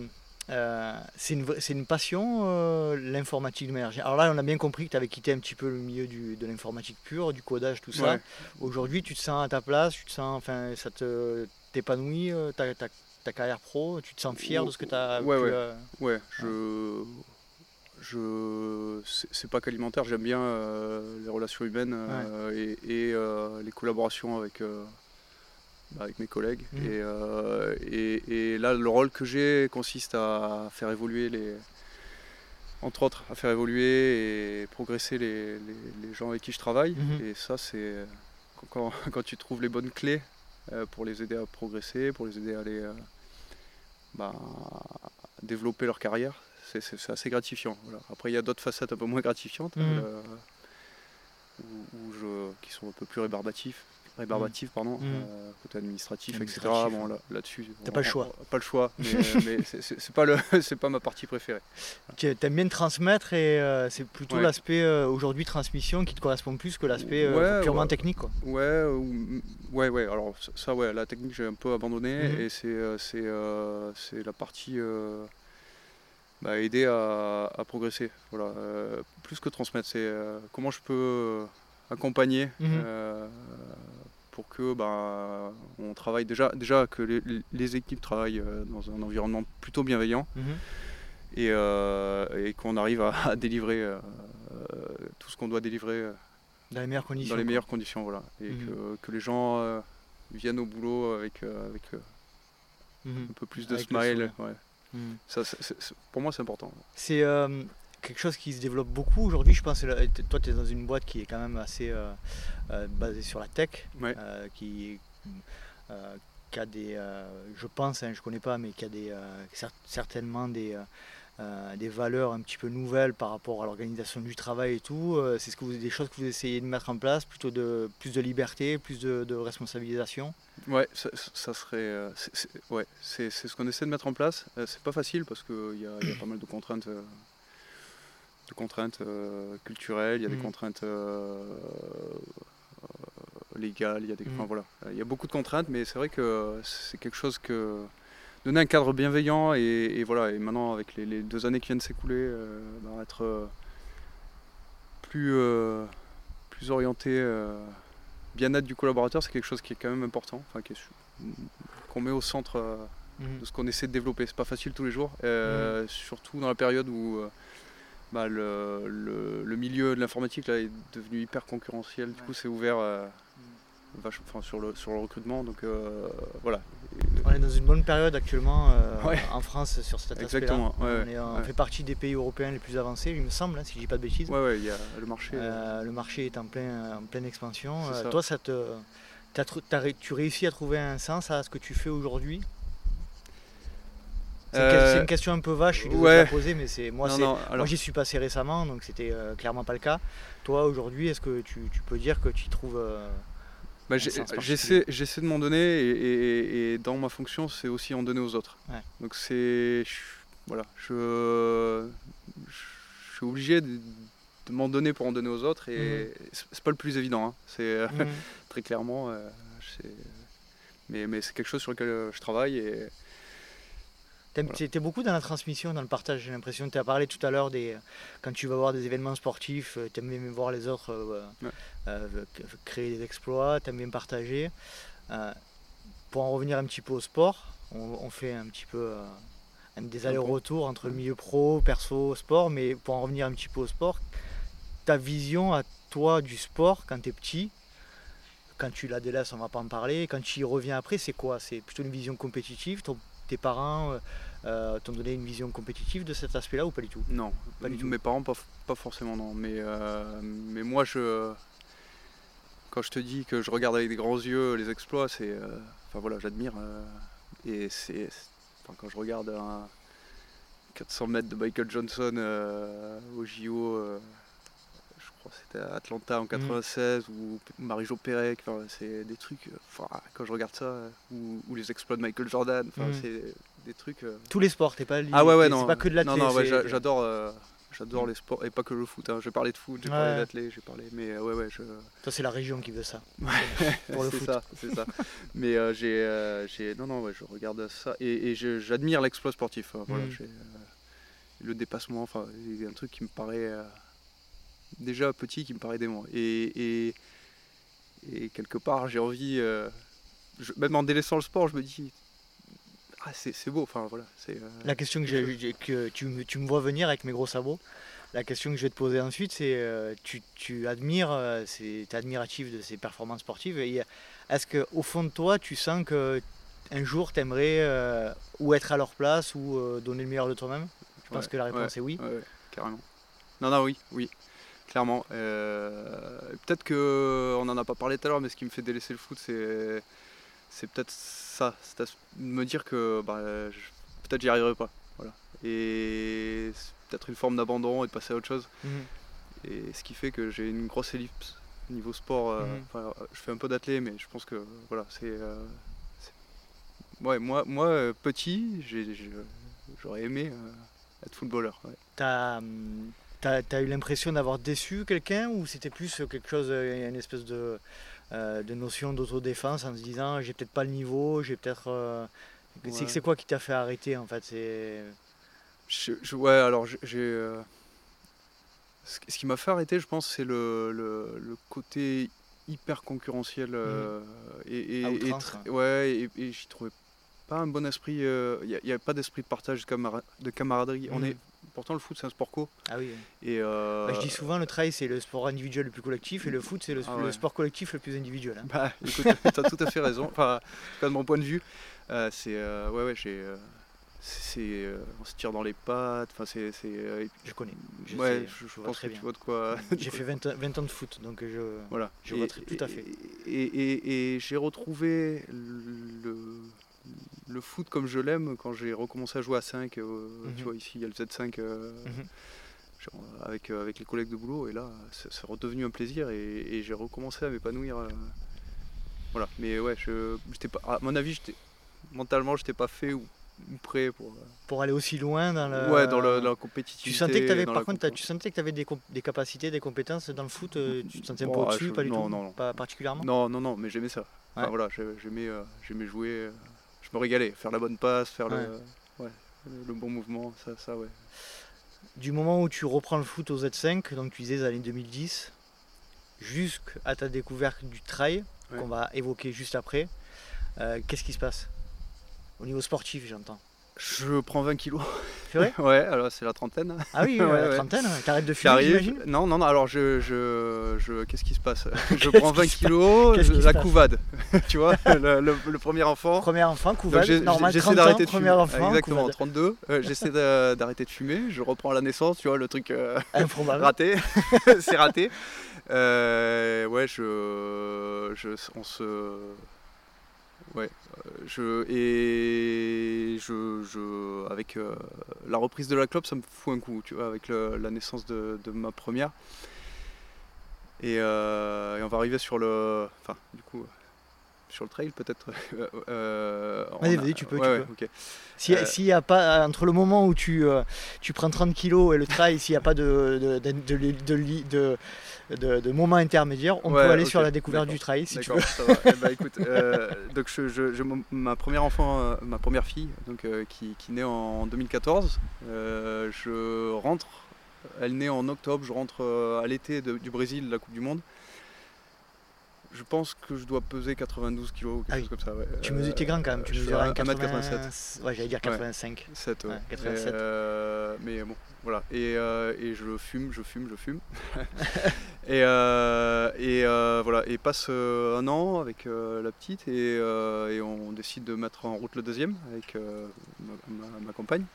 [SPEAKER 2] c'est une, une passion, l'informatique de manière. Alors là, on a bien compris que tu avais quitté un petit peu le milieu du- de l'informatique pure, du codage, tout ça.
[SPEAKER 1] Ouais.
[SPEAKER 2] Aujourd'hui, tu te sens à ta place, tu te sens, enfin, ça te t'épanouit, ta- ta carrière pro, tu te sens fier de ce que tu as
[SPEAKER 1] Ouais,
[SPEAKER 2] pu,
[SPEAKER 1] ouais.
[SPEAKER 2] euh,
[SPEAKER 1] Ouais, je. je c'est pas qu'alimentaire, j'aime bien euh, les relations humaines euh, et, et, les collaborations avec, bah, avec mes collègues.
[SPEAKER 2] Mhm.
[SPEAKER 1] Et, euh, et, et là, le rôle que j'ai consiste à faire évoluer les. Entre autres, à faire évoluer et progresser les, les- les gens avec qui je travaille.
[SPEAKER 2] Mhm.
[SPEAKER 1] Et ça, c'est. Quand, quand tu trouves les bonnes clés pour les aider à progresser, pour les aider à aller. Bah, développer leur carrière, c'est- assez gratifiant. voilà. Après, il y a d'autres facettes un peu moins gratifiantes,
[SPEAKER 2] Mhm.
[SPEAKER 1] euh, où- où je- qui sont un peu plus rébarbatifs, rébarbatives, pardon,
[SPEAKER 2] Mhm.
[SPEAKER 1] euh, côté administratif,
[SPEAKER 2] Administratif,
[SPEAKER 1] etc. Bon, là- là-dessus,
[SPEAKER 2] T'as
[SPEAKER 1] on-
[SPEAKER 2] pas le
[SPEAKER 1] on-
[SPEAKER 2] choix.
[SPEAKER 1] Pas le choix, mais, mais c'est- c'est c'est pas, le- c'est pas ma partie préférée.
[SPEAKER 2] Tu aimes bien transmettre et euh, c'est plutôt
[SPEAKER 1] Ouais.
[SPEAKER 2] l'aspect euh, aujourd'hui transmission qui te correspond plus que l'aspect euh,
[SPEAKER 1] Ouais,
[SPEAKER 2] purement
[SPEAKER 1] ouais.
[SPEAKER 2] technique. Quoi.
[SPEAKER 1] Ouais, ou- ouais, ouais. Alors ça- ouais, la technique j'ai un peu abandonné
[SPEAKER 2] Mhm.
[SPEAKER 1] et c'est c'est c'est la partie bah, aider à, à progresser. Voilà, plus que transmettre, c'est comment je peux accompagner
[SPEAKER 2] Mhm.
[SPEAKER 1] euh, pour que bah, on travaille déjà déjà que les, les équipes travaillent euh, dans un environnement plutôt bienveillant
[SPEAKER 2] Mhm.
[SPEAKER 1] et, euh, et qu'on arrive à, à délivrer euh, tout ce qu'on doit délivrer
[SPEAKER 2] dans les meilleures conditions.
[SPEAKER 1] Dans les meilleures conditions, voilà. Et mhm. que, les gens viennent au boulot avec, avec mhm. un peu plus de smile. Ça, pour moi, c'est important.
[SPEAKER 2] C'est quelque chose qui se développe beaucoup aujourd'hui. Je pense que toi, tu es dans une boîte qui est quand même assez basée sur la tech, qui, qui a des, je pense, hein, je connais pas, mais qui a des, certainement des, euh, des valeurs un petit peu nouvelles par rapport à l'organisation du travail et tout. Euh, c'est ce que vous, des choses que vous essayez de mettre en place, plutôt de plus de liberté, plus de, responsabilisation?
[SPEAKER 1] Ouais, ça, serait, euh, c'est, ouais, c'est, ce qu'on essaie de mettre en place. c'est pas facile parce qu'il y, a pas mal de contraintes, de contraintes culturelles, il y a des mm. contraintes légales, il y a des, mm. voilà, il y a beaucoup de contraintes, mais c'est vrai que c'est quelque chose que donner un cadre bienveillant et, voilà et maintenant avec les, deux années qui viennent s'écouler euh, bah, être euh, plus euh, plus orienté bien-être du collaborateur c'est quelque chose qui est quand même important enfin qu'on met au centre mhm. de ce qu'on essaie de développer c'est pas facile tous les jours surtout dans la période où bah, le, milieu de l'informatique là, est devenu hyper concurrentiel du coup c'est ouvert mhm. sur, le, sur le recrutement donc voilà
[SPEAKER 2] on est dans une bonne période actuellement euh, en France sur cet aspect-là.
[SPEAKER 1] on,
[SPEAKER 2] fait partie des pays européens les plus avancés, il me semble, hein, si je dis pas de bêtises.
[SPEAKER 1] Ouais, il y a le marché.
[SPEAKER 2] Euh, le marché est en, plein, en pleine expansion. Euh, toi, ça te, tu réussis à trouver un sens à ce que tu fais aujourd'hui? C'est une question un peu vache, je suis désolé de la poser, mais c'est moi, moi j'y suis passé récemment, donc c'était clairement pas le cas. Toi aujourd'hui, est-ce que tu, peux dire que tu trouves
[SPEAKER 1] bah, j'essaie, de m'en donner et, dans ma fonction, c'est aussi en donner aux autres. Donc c'est. Voilà, je, je, suis obligé de, m'en donner pour en donner aux autres et mmh. c'est pas le plus évident. Hein. C'est mmh. très clairement. Euh, mais, mais c'est quelque chose sur lequel je travaille et
[SPEAKER 2] tu étais beaucoup dans la transmission, dans le partage, j'ai l'impression. Tu as parlé tout à l'heure des quand tu vas voir des événements sportifs, euh, tu aimes bien voir les autres euh, euh, créer des exploits, tu aimes bien partager. pour en revenir un petit peu au sport, on, fait un petit peu des allers-retours entre le milieu pro, perso, sport, mais pour en revenir un petit peu au sport, ta vision à toi du sport quand tu es petit, quand tu la délaisses, on va pas en parler, quand tu y reviens après, c'est quoi? C'est plutôt une vision compétitive? Tes parents euh, euh, t'ont donné une vision compétitive de cet aspect-là ou pas du tout?
[SPEAKER 1] Non, pas du tout. Mes parents, pas, pas forcément, non. Mais, euh, mais moi, je, quand je te dis que je regarde avec des grands yeux les exploits, c'est. enfin voilà, j'admire. et c'est. quand je regarde un 400 mètres de Michael Johnson au JO c'était à Atlanta en 96 mm. ou Marie-Jo Pérec, c'est des trucs, euh, quand je regarde ça, euh, ou, les exploits de Michael Jordan, mm. c'est des trucs... Euh,
[SPEAKER 2] Tous les sports, t'es pas
[SPEAKER 1] Ah ouais, ouais,
[SPEAKER 2] non. pas que de l'athlète.
[SPEAKER 1] Non, non, j'adore... J'adore les sports et pas que le foot. Hein. J'ai parlé de foot, j'ai parlé d'athlète, j'ai parlé. Mais ouais, ouais. Je...
[SPEAKER 2] Toi, c'est la région qui veut ça.
[SPEAKER 1] pour le foot. ça, c'est ça. mais j'ai, j'ai, non, non, ouais, je regarde ça et, et j'admire l'exploit sportif. Hein. Voilà, mm. le dépassement. Enfin, il y a un truc qui me paraît déjà petit qui me paraît dément. Et, et, quelque part, j'ai envie, euh, même en délaissant le sport, je me dis, ah, c'est beau. Enfin, voilà, c'est, euh,
[SPEAKER 2] La question que, que tu, tu, me vois venir avec mes gros sabots, la question que je vais te poser ensuite, c'est euh, tu, tu, admires, tu es admiratif de ces performances sportives. Est-ce qu'au fond de toi, tu sens que un jour, tu aimerais ou être à leur place ou donner le meilleur de toi-même? Je pense que la réponse est oui.
[SPEAKER 1] Ouais, carrément. Non, non, oui, oui clairement. Euh, peut-être qu'on n'en a pas parlé tout à l'heure, mais ce qui me fait délaisser le foot, c'est, c'est peut-être ça, c'est me dire que bah, peut-être j'y arriverai pas. Voilà. Et c'est peut-être une forme d'abandon et de passer à autre chose. Mhm. Et ce qui fait que j'ai une grosse ellipse niveau sport. Euh, mhm. je fais un peu d'athlé, mais je pense que voilà, c'est. Euh, ouais, moi, moi petit, j'aurais aimé être footballeur.
[SPEAKER 2] Hum, T'as as eu l'impression d'avoir déçu quelqu'un ou c'était plus quelque chose, euh, une espèce de, euh, de notion d'autodéfense en se disant j'ai peut-être pas le niveau, j'ai peut-être. Euh, c'est quoi qui t'a fait arrêter en fait?
[SPEAKER 1] Je, Ouais, alors j'ai. ce qui m'a fait arrêter, je pense, c'est le, le, côté hyper concurrentiel mmh. et, et, ouais, et, j'y trouvais pas un bon esprit. Il n'y a, pas d'esprit de partage, de camaraderie. On est pourtant le foot c'est un sport co.
[SPEAKER 2] Ah oui.
[SPEAKER 1] Et euh,
[SPEAKER 2] Bah, je dis souvent le trail c'est le sport individuel le plus collectif et le foot c'est le,
[SPEAKER 1] Ah
[SPEAKER 2] le
[SPEAKER 1] ouais.
[SPEAKER 2] sport collectif le plus individuel. hein.
[SPEAKER 1] Bah, écoute, t'as tout à fait raison. Enfin, de mon point de vue, euh, c'est. euh, ouais, ouais, j'ai. c'est. on se tire dans les pattes. Enfin, c'est.
[SPEAKER 2] Je connais. Je
[SPEAKER 1] ouais,
[SPEAKER 2] sais,
[SPEAKER 1] je, je pense
[SPEAKER 2] très
[SPEAKER 1] que
[SPEAKER 2] bien.
[SPEAKER 1] tu vois de quoi.
[SPEAKER 2] J'ai fait 20, ans- 20 ans de foot donc je.
[SPEAKER 1] Voilà.
[SPEAKER 2] Je vois très- tout à fait.
[SPEAKER 1] Et, et- et j'ai retrouvé le, le foot comme je l'aime quand j'ai recommencé à jouer à 5. euh,
[SPEAKER 2] Mhm.
[SPEAKER 1] Tu vois, ici, il y a le Z5 euh,
[SPEAKER 2] Mhm.
[SPEAKER 1] genre, avec, euh, avec les collègues de boulot. Et là, c'est redevenu un plaisir et, et j'ai recommencé à m'épanouir. voilà. Mais ouais, je, j'étais pas, à mon avis, j'étais, mentalement, j'étais pas fait ou, prêt pour.
[SPEAKER 2] Pour aller aussi loin dans le.
[SPEAKER 1] ouais, dans, le, dans la compétitivité.
[SPEAKER 2] Tu sentais que tu avais,
[SPEAKER 1] dans
[SPEAKER 2] par
[SPEAKER 1] la
[SPEAKER 2] contre, tu sentais que tu avais des, des capacités, des compétences dans le foot, tu te sentais un peu
[SPEAKER 1] Bon,
[SPEAKER 2] au-dessus, pas du
[SPEAKER 1] non,
[SPEAKER 2] tout
[SPEAKER 1] non, non.
[SPEAKER 2] Pas particulièrement?
[SPEAKER 1] Non, non, non, mais j'aimais ça. Enfin, voilà, j'ai- j'aimais, euh, j'aimais jouer. euh, je me régalais, faire la bonne passe, faire
[SPEAKER 2] Ouais.
[SPEAKER 1] le, ouais, le, bon mouvement, ça, ça, ouais.
[SPEAKER 2] Du moment où tu reprends le foot au Z5, donc tu disais les années 2010, jusqu'à ta découverte du trail, qu'on va évoquer juste après, euh, qu'est-ce qui se passe? Au niveau sportif, j'entends.
[SPEAKER 1] Je prends 20 kilos. Ouais, alors c'est la trentaine.
[SPEAKER 2] Ah oui,
[SPEAKER 1] Ouais,
[SPEAKER 2] la trentaine, t'arrêtes de fumer, j'imagine
[SPEAKER 1] Non, non, non, alors je. je, je qu'est-ce qui se passe Je prends
[SPEAKER 2] qui
[SPEAKER 1] 20
[SPEAKER 2] se
[SPEAKER 1] kilos,
[SPEAKER 2] se
[SPEAKER 1] la couvade. tu vois, le, le- le premier enfant.
[SPEAKER 2] Premier enfant, couvade, normal,
[SPEAKER 1] j'essaie
[SPEAKER 2] 30
[SPEAKER 1] d'arrêter de fumer.
[SPEAKER 2] enfant,
[SPEAKER 1] Exactement,
[SPEAKER 2] couvade.
[SPEAKER 1] 32. Euh, j'essaie d'arrêter de fumer. Je reprends à la naissance, tu vois, le truc euh, raté. c'est raté. Euh, ouais, je, je. On se. Ouais. euh, Je, et je, je, avec euh, la reprise de la clope, ça me fout un coup, tu vois, avec le- la naissance de, de ma première. Et, euh, et on va arriver sur le, enfin, du coup, sur le trail peut-être. Euh,
[SPEAKER 2] Vas-y,
[SPEAKER 1] a-
[SPEAKER 2] vas-y, tu peux, tu
[SPEAKER 1] ouais,
[SPEAKER 2] peux.
[SPEAKER 1] ok.
[SPEAKER 2] S'il
[SPEAKER 1] Euh,
[SPEAKER 2] s'il y a pas, entre le moment où tu, euh, tu prends 30 kilos et le trail, s'il n'y a pas de, de, de, de, de, moment intermédiaire, on
[SPEAKER 1] Ouais,
[SPEAKER 2] peut aller sur la découverte du trail si tu veux.
[SPEAKER 1] ça va. Eh ben, écoute, euh, donc je, je- je- mon- ma première enfant, euh, ma première fille, donc euh, qui, qui naît en 2014, euh, je rentre, elle naît en octobre, je rentre euh, à l'été du Brésil, la Coupe du Monde. Je pense que je dois peser 92 kilos ou quelque
[SPEAKER 2] Ah oui.
[SPEAKER 1] chose comme ça. ouais.
[SPEAKER 2] Tu mesures, t'es grand quand même, tu
[SPEAKER 1] je
[SPEAKER 2] mesures
[SPEAKER 1] fais
[SPEAKER 2] un
[SPEAKER 1] 1m87.
[SPEAKER 2] Ouais, j'allais dire 85.
[SPEAKER 1] 7, ouais.
[SPEAKER 2] Ouais, 87.
[SPEAKER 1] Euh, mais bon, voilà. Et, euh, et je fume, je fume, je fume. et euh, et voilà. Et passe un an avec la petite et, et on décide de mettre en route le deuxième avec ma, ma- ma compagne.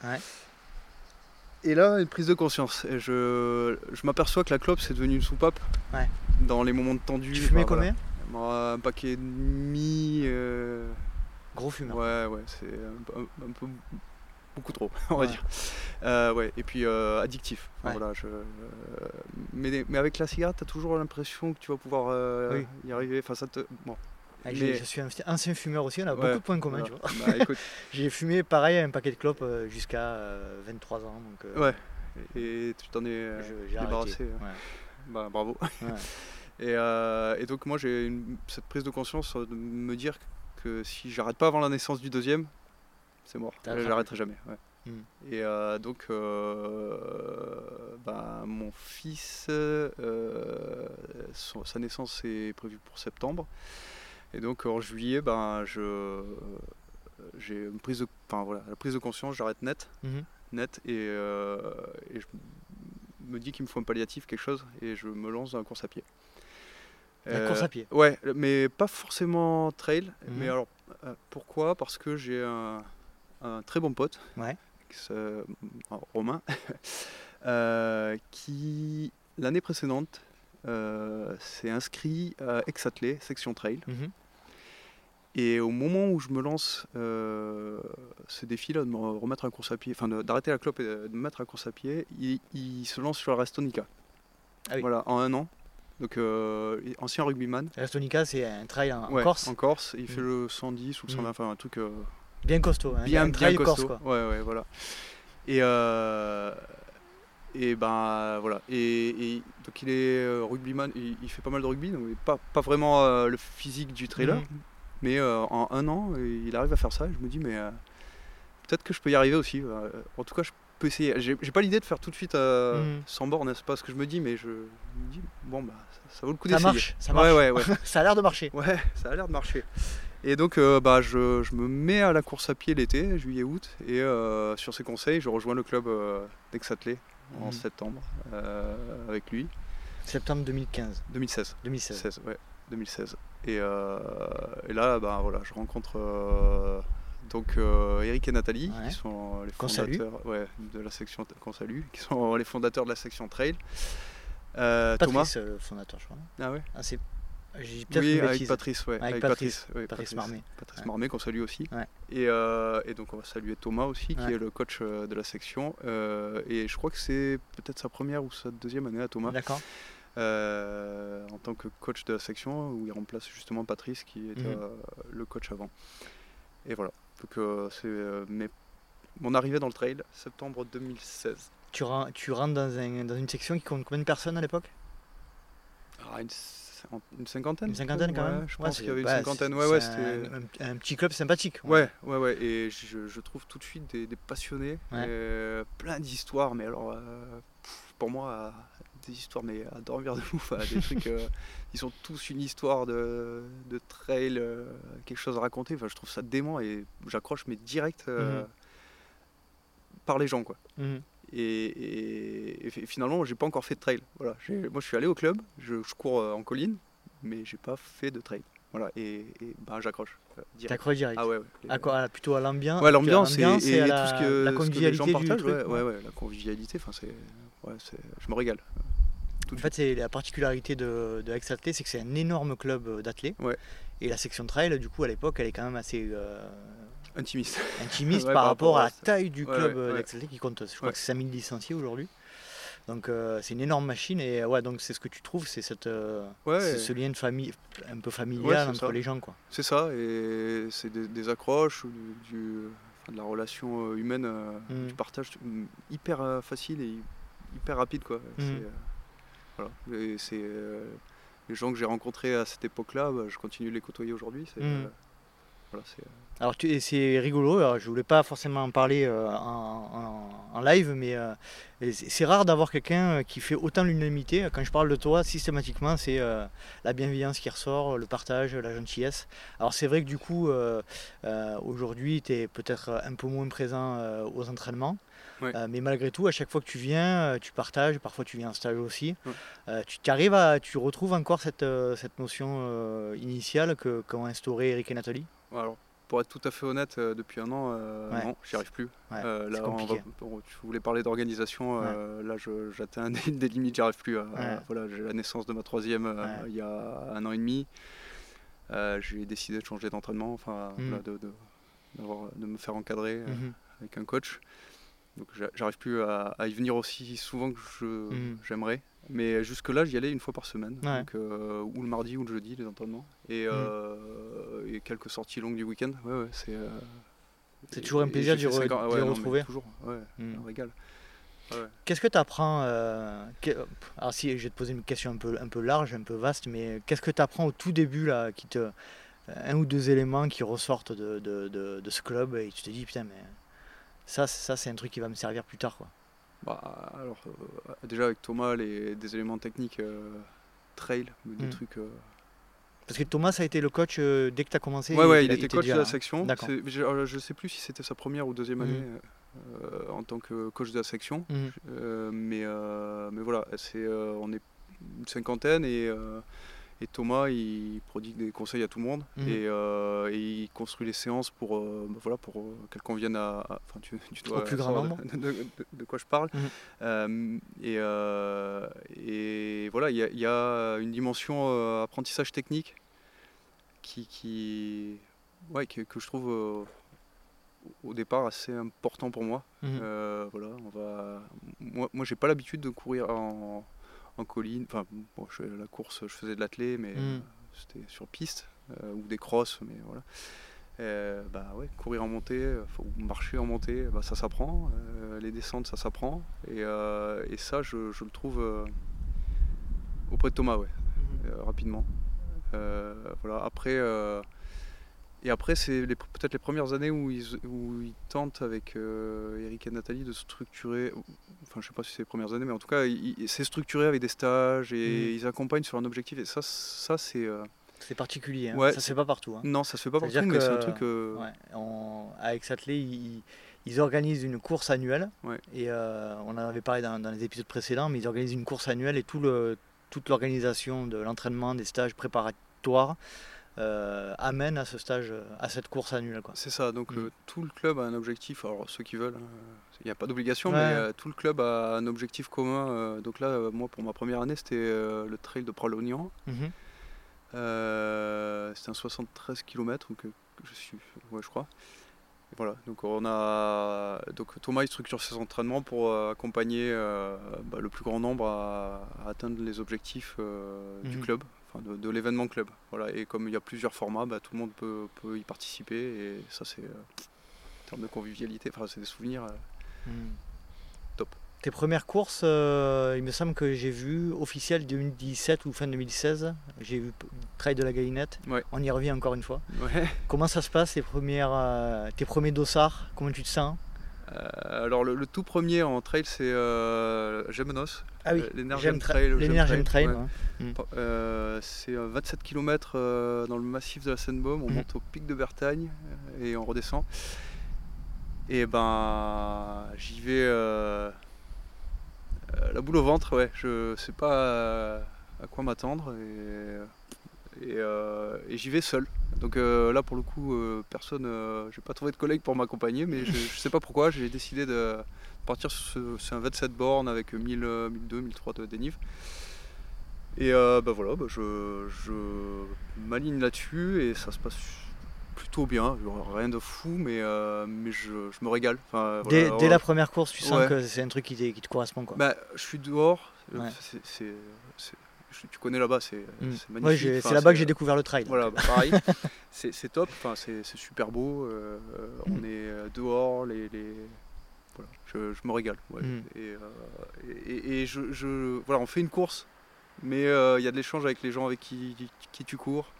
[SPEAKER 1] Et là, une prise de conscience. Et je, je m'aperçois que la clope, c'est devenu une soupape.
[SPEAKER 2] Ouais.
[SPEAKER 1] Dans les moments tendus.
[SPEAKER 2] Tu fumais
[SPEAKER 1] voilà.
[SPEAKER 2] combien
[SPEAKER 1] Un paquet et demi. euh,
[SPEAKER 2] Gros fumeur.
[SPEAKER 1] Ouais, ouais, c'est un, un- un peu beaucoup trop, on va dire. Euh, ouais, et puis euh, addictif.
[SPEAKER 2] Ouais.
[SPEAKER 1] voilà, je, euh, mais, mais avec la cigarette, tu as toujours l'impression que tu vas pouvoir
[SPEAKER 2] Oui.
[SPEAKER 1] y arriver. Enfin, ça te... bon,
[SPEAKER 2] Ah,
[SPEAKER 1] mais-
[SPEAKER 2] Je suis un ancien fumeur aussi, on a
[SPEAKER 1] Ouais,
[SPEAKER 2] beaucoup de points communs,
[SPEAKER 1] voilà.
[SPEAKER 2] tu vois.
[SPEAKER 1] Bah,
[SPEAKER 2] J'ai fumé pareil un paquet de clopes euh, jusqu'à euh, 23 ans. Donc, euh,
[SPEAKER 1] ouais, et tu t'en es euh,
[SPEAKER 2] je-
[SPEAKER 1] débarrassé. hein.
[SPEAKER 2] Ouais.
[SPEAKER 1] Bah, bravo.
[SPEAKER 2] Ouais.
[SPEAKER 1] Et, euh, et donc moi j'ai cette prise de conscience euh, de me dire que si j'arrête pas avant la naissance du deuxième, c'est mort. J'arrêterai jamais. ouais.
[SPEAKER 2] Hmm.
[SPEAKER 1] Et euh, donc euh, bah, mon fils, euh, son- sa naissance est prévue pour septembre. Et donc en juillet, ben, je j'ai une prise de, enfin, voilà, la prise de conscience, j'arrête net,
[SPEAKER 2] Mhm.
[SPEAKER 1] net et, euh, et je me dis qu'il me faut un palliatif, quelque chose, et je me lance dans la course à pied.
[SPEAKER 2] La
[SPEAKER 1] Euh,
[SPEAKER 2] course à pied.
[SPEAKER 1] Ouais, mais pas forcément trail.
[SPEAKER 2] Mhm.
[SPEAKER 1] Mais alors, euh, pourquoi? Parce que j'ai un, un très bon pote,
[SPEAKER 2] Ouais.
[SPEAKER 1] Romain, euh, qui l'année précédente euh, s'est inscrit à Exathlé, section trail.
[SPEAKER 2] Mhm.
[SPEAKER 1] Et au moment où je me lance euh, ce défi-là de me remettre à course à pied, enfin d'arrêter la clope et de me mettre à course à pied, il, il se lance sur la Restonica.
[SPEAKER 2] Ah oui.
[SPEAKER 1] Voilà, en un an. Donc, euh, ancien rugbyman.
[SPEAKER 2] Restonica, c'est un trail en,
[SPEAKER 1] Ouais,
[SPEAKER 2] Corse,
[SPEAKER 1] En Corse, il fait
[SPEAKER 2] Mm.
[SPEAKER 1] le 110 ou le 120,
[SPEAKER 2] Mm.
[SPEAKER 1] enfin un truc euh,
[SPEAKER 2] bien costaud. hein,
[SPEAKER 1] bien,
[SPEAKER 2] un
[SPEAKER 1] bien
[SPEAKER 2] trail
[SPEAKER 1] costaud.
[SPEAKER 2] corse, quoi.
[SPEAKER 1] Ouais, ouais, voilà. Et, euh, et ben voilà. Et, et donc il est rugbyman, il, il fait pas mal de rugby, donc il est pas, pas vraiment euh, le physique du trailer,
[SPEAKER 2] Mhm.
[SPEAKER 1] Mais euh, en un an, il arrive à faire ça. Et je me dis, mais euh, peut-être que je peux y arriver aussi. Euh, en tout cas, je peux essayer. J'ai pas l'idée de faire tout de suite euh,
[SPEAKER 2] Mhm.
[SPEAKER 1] sans borne, c'est pas ce que je me dis, mais je me dis, bon, bah ça, ça vaut le coup
[SPEAKER 2] Ça
[SPEAKER 1] d'essayer.
[SPEAKER 2] marche, ça
[SPEAKER 1] Ouais,
[SPEAKER 2] marche.
[SPEAKER 1] ouais, ouais.
[SPEAKER 2] ça a l'air de marcher.
[SPEAKER 1] Ouais, ça a l'air de marcher. Et donc, bah, je, je, me mets à la course à pied l'été, juillet-août, et sur ses conseils, je rejoins le club d'Exathlé en mhm. septembre avec lui.
[SPEAKER 2] Septembre 2015
[SPEAKER 1] 2016.
[SPEAKER 2] 2016.
[SPEAKER 1] ouais, 2016. Et, et là, bah, voilà, je rencontre donc euh, Eric et Nathalie, qui sont les fondateurs ouais, de la section qu'on salue, qui sont les fondateurs de la section trail.
[SPEAKER 2] Euh, Patrice, Thomas, le fondateur, je crois.
[SPEAKER 1] Ah ouais.
[SPEAKER 2] Ah, c'est...
[SPEAKER 1] Oui, avec Patrice, ouais.
[SPEAKER 2] Avec, Patrice, Patrice,
[SPEAKER 1] Patrice, Marmé. Patrice Marmé, qu'on salue aussi. Et, euh, et, donc on va saluer Thomas aussi, qui est le coach euh, de la section. Euh, et je crois que c'est peut-être sa première ou sa deuxième année à Thomas.
[SPEAKER 2] D'accord.
[SPEAKER 1] Euh, en tant que coach de la section, où il remplace justement Patrice, qui était mhm. le coach avant. Et voilà. Donc euh, c'est euh, mon arrivée dans le trail, septembre 2016.
[SPEAKER 2] Tu, tu rentres dans, dans, une section qui compte combien de personnes à l'époque?
[SPEAKER 1] Ah, une, cinquantaine.
[SPEAKER 2] Une cinquantaine quand même
[SPEAKER 1] Je pense qu'il y avait une cinquantaine. Ouais, ouais, c'était
[SPEAKER 2] un, petit club sympathique.
[SPEAKER 1] Ouais, ouais, ouais. Et je, trouve tout de suite des, passionnés, euh, plein d'histoires, mais alors pour moi, des histoires mais à dormir de ouf, des trucs. Euh, ils ont tous une histoire de, de trail, euh, quelque chose à raconter. Enfin, je trouve ça dément et j'accroche mais direct euh, mhm. par les gens quoi. Mhm. Et, finalement, j'ai pas encore fait de trail. Voilà, moi je suis allé au club, je, cours en colline, mais j'ai pas fait de trail. Voilà, et, bah, j'accroche.
[SPEAKER 2] T'accroches direct.
[SPEAKER 1] Ah ouais,
[SPEAKER 2] À quoi Plutôt à l'ambiance.
[SPEAKER 1] Ouais, l'ambiance et, tout
[SPEAKER 2] ce que, la convivialité les gens
[SPEAKER 1] partagent. ouais, ouais, la convivialité. Enfin, c'est, ouais, je me régale.
[SPEAKER 2] En fait, c'est la particularité de, de c'est que c'est un énorme club euh, d'athlètes. Et la section trail, du coup, à l'époque, elle est quand même assez euh,
[SPEAKER 1] intimiste,
[SPEAKER 2] intimiste par, rapport à la taille du club euh, qui compte, je crois que c'est 5000 licenciés aujourd'hui. Donc c'est une énorme machine et ouais donc c'est ce que tu trouves c'est cette ce lien de famille un peu familial entre les gens quoi.
[SPEAKER 1] C'est ça et c'est des, accroches du, de la relation humaine mmh. du partage hyper facile et hyper rapide quoi. Mmh. Voilà. C'est euh, les gens que j'ai rencontrés à cette époque-là, bah, je continue de les côtoyer aujourd'hui. C'est, mmh.
[SPEAKER 2] euh, euh, alors c'est rigolo, alors, je voulais pas forcément en parler en, live, mais c'est rare d'avoir quelqu'un qui fait autant l'unanimité. Quand je parle de toi, systématiquement, c'est la bienveillance qui ressort, le partage, la gentillesse. Alors c'est vrai que du coup, aujourd'hui, tu es peut-être un peu moins présent aux entraînements. Euh, mais malgré tout, à chaque fois que tu viens, euh, tu partages, parfois tu viens en stage aussi. Euh, tu arrives à, tu retrouves encore cette, cette notion initiale que qu'ont instauré Eric et Nathalie?
[SPEAKER 1] Alors, pour être tout à fait honnête, depuis un an, non, j'y arrive plus. là, tu voulais parler d'organisation, là, j'atteins des, des, limites, j'y arrive plus. voilà, j'ai la naissance de ma troisième il y a un an et demi. j'ai décidé de changer d'entraînement, enfin, mmh. de, de, de, me faire encadrer mmh avec un coach. Donc j'arrive plus à, y venir aussi souvent que hmm. j'aimerais. Mais jusque-là, j'y allais une fois par semaine, donc, euh, ou le mardi ou le jeudi, les entraînements. Et, hmm. euh, et quelques sorties longues du week-end. Ouais, ouais, c'est euh,
[SPEAKER 2] c'est toujours un plaisir de ouais, retrouver.
[SPEAKER 1] toujours, ouais, hmm. un régal.
[SPEAKER 2] Qu'est-ce que tu apprends Alors si je vais te poser une question un peu, un peu large, un peu vaste, mais qu'est-ce que tu apprends au tout début là, qui te, un ou deux éléments qui ressortent de, de, de, de ce club et tu te dis putain mais ça, ça c'est un truc qui va me servir plus tard. Quoi.
[SPEAKER 1] Bah, alors, euh, déjà avec Thomas, les, des éléments techniques euh, trail, des hmm. trucs. Euh,
[SPEAKER 2] Parce que Thomas a été le coach dès que tu as commencé
[SPEAKER 1] Ouais, ouais, il, était coach de la section. Je, je sais plus si c'était sa première ou deuxième hmm. année en tant que coach de la section. Hmm. mais, mais voilà, c'est, on est une cinquantaine et et Thomas, il prodigue des conseils à tout le monde mhm. euh, et, il construit les séances pour, euh, bah voilà, pour euh, qu'elles conviennent à, enfin, tu,
[SPEAKER 2] Au plus grand.
[SPEAKER 1] De, quoi je parle. Mhm. et, et, voilà, il y, a une dimension apprentissage technique qui, qui, ouais, que, je trouve au départ assez important pour moi. Mhm. voilà, on va... Moi, moi j'ai pas l'habitude de courir en en colline. Enfin, bon, je, la course, je faisais de l'athlé, mais mm. euh, c'était sur piste euh, ou des crosses, mais voilà. Euh, bah ouais, courir en montée, faut marcher en montée, bah, ça s'apprend. les descentes, ça s'apprend. Et, et, ça, je, le trouve auprès de Thomas, ouais, mm-hmm. rapidement. voilà. Après, et après, c'est peut-être les premières années où ils, où ils tentent avec euh, Eric et Nathalie de structurer, enfin je sais pas si c'est les premières années, mais en tout cas, c'est structuré avec des stages et mm. ils accompagnent sur un objectif. Et ça, ça c'est, euh,
[SPEAKER 2] C'est particulier, hein. ça se fait pas partout. Hein.
[SPEAKER 1] Non, ça se fait pas partout, mais c'est un truc.
[SPEAKER 2] Euh... avec Satelet, ils, organisent une course annuelle. Et on en avait parlé dans, les épisodes précédents, mais ils organisent une course annuelle et tout le, toute l'organisation de l'entraînement, des stages préparatoires. Euh, amène à ce stage, à cette course annuelle.
[SPEAKER 1] C'est ça, donc mm. tout le club a un objectif, alors ceux qui veulent, il n'y a pas d'obligation, mais tout le club a un objectif commun. donc là, moi pour ma première année, c'était le trail de Pralognan. Euh, c'est un 73 km que, je suis, ouais, je crois. voilà, donc on a donc Thomas il structure ses entraînements pour euh, accompagner euh, bah, le plus grand nombre à, atteindre les objectifs du mhm. club, de, l'événement club. Voilà, et comme il y a plusieurs formats, bah, tout le monde peut, peut, y participer et ça c'est en termes de convivialité, enfin c'est des souvenirs mhm. top.
[SPEAKER 2] Tes premières courses, euh, il me semble que j'ai vu officiel 2017 ou fin 2016. J'ai vu Trail de la Galinette. On y revient encore une fois. Comment ça se passe, les premières, euh, tes premiers dossards? Comment tu te sens?
[SPEAKER 1] euh, alors le, tout premier en trail c'est euh, Gemenos.
[SPEAKER 2] Ah oui, l'énergie Trail.
[SPEAKER 1] Mm. c'est 27 km dans le massif de la Seine-Baume. On mm. monte au pic de Bertagne et on redescend. Et ben j'y vais euh, la boule au ventre, ouais, je sais pas euh, à, quoi m'attendre et, euh, et, j'y vais seul. Donc là pour le coup, personne, j'ai pas trouvé de collègue pour m'accompagner, mais je, je, sais pas pourquoi, j'ai décidé de partir sur ce, un 27 bornes avec 1000, 1002, 1003 de dénive. Et bah voilà, bah, je, je m'aligne là-dessus et ça se passe plutôt bien. Rien de fou, mais, euh, mais je, je, me régale. Enfin,
[SPEAKER 2] dès, dès la première course, tu sens que c'est un truc qui, qui, te correspond. Quoi.
[SPEAKER 1] Bah, je suis dehors. c'est tu connais là-bas, c'est mm.
[SPEAKER 2] magnifique. c'est là-bas que j'ai découvert le trail.
[SPEAKER 1] Voilà, bah, pareil. c'est top, enfin, c'est super beau. Euh, on mm. est euh, dehors, les, les... Voilà, je, je, me régale. Mm. Et, et, et je, je, voilà, on fait une course, mais il y a de l'échange avec les gens avec qui, qui, qui tu cours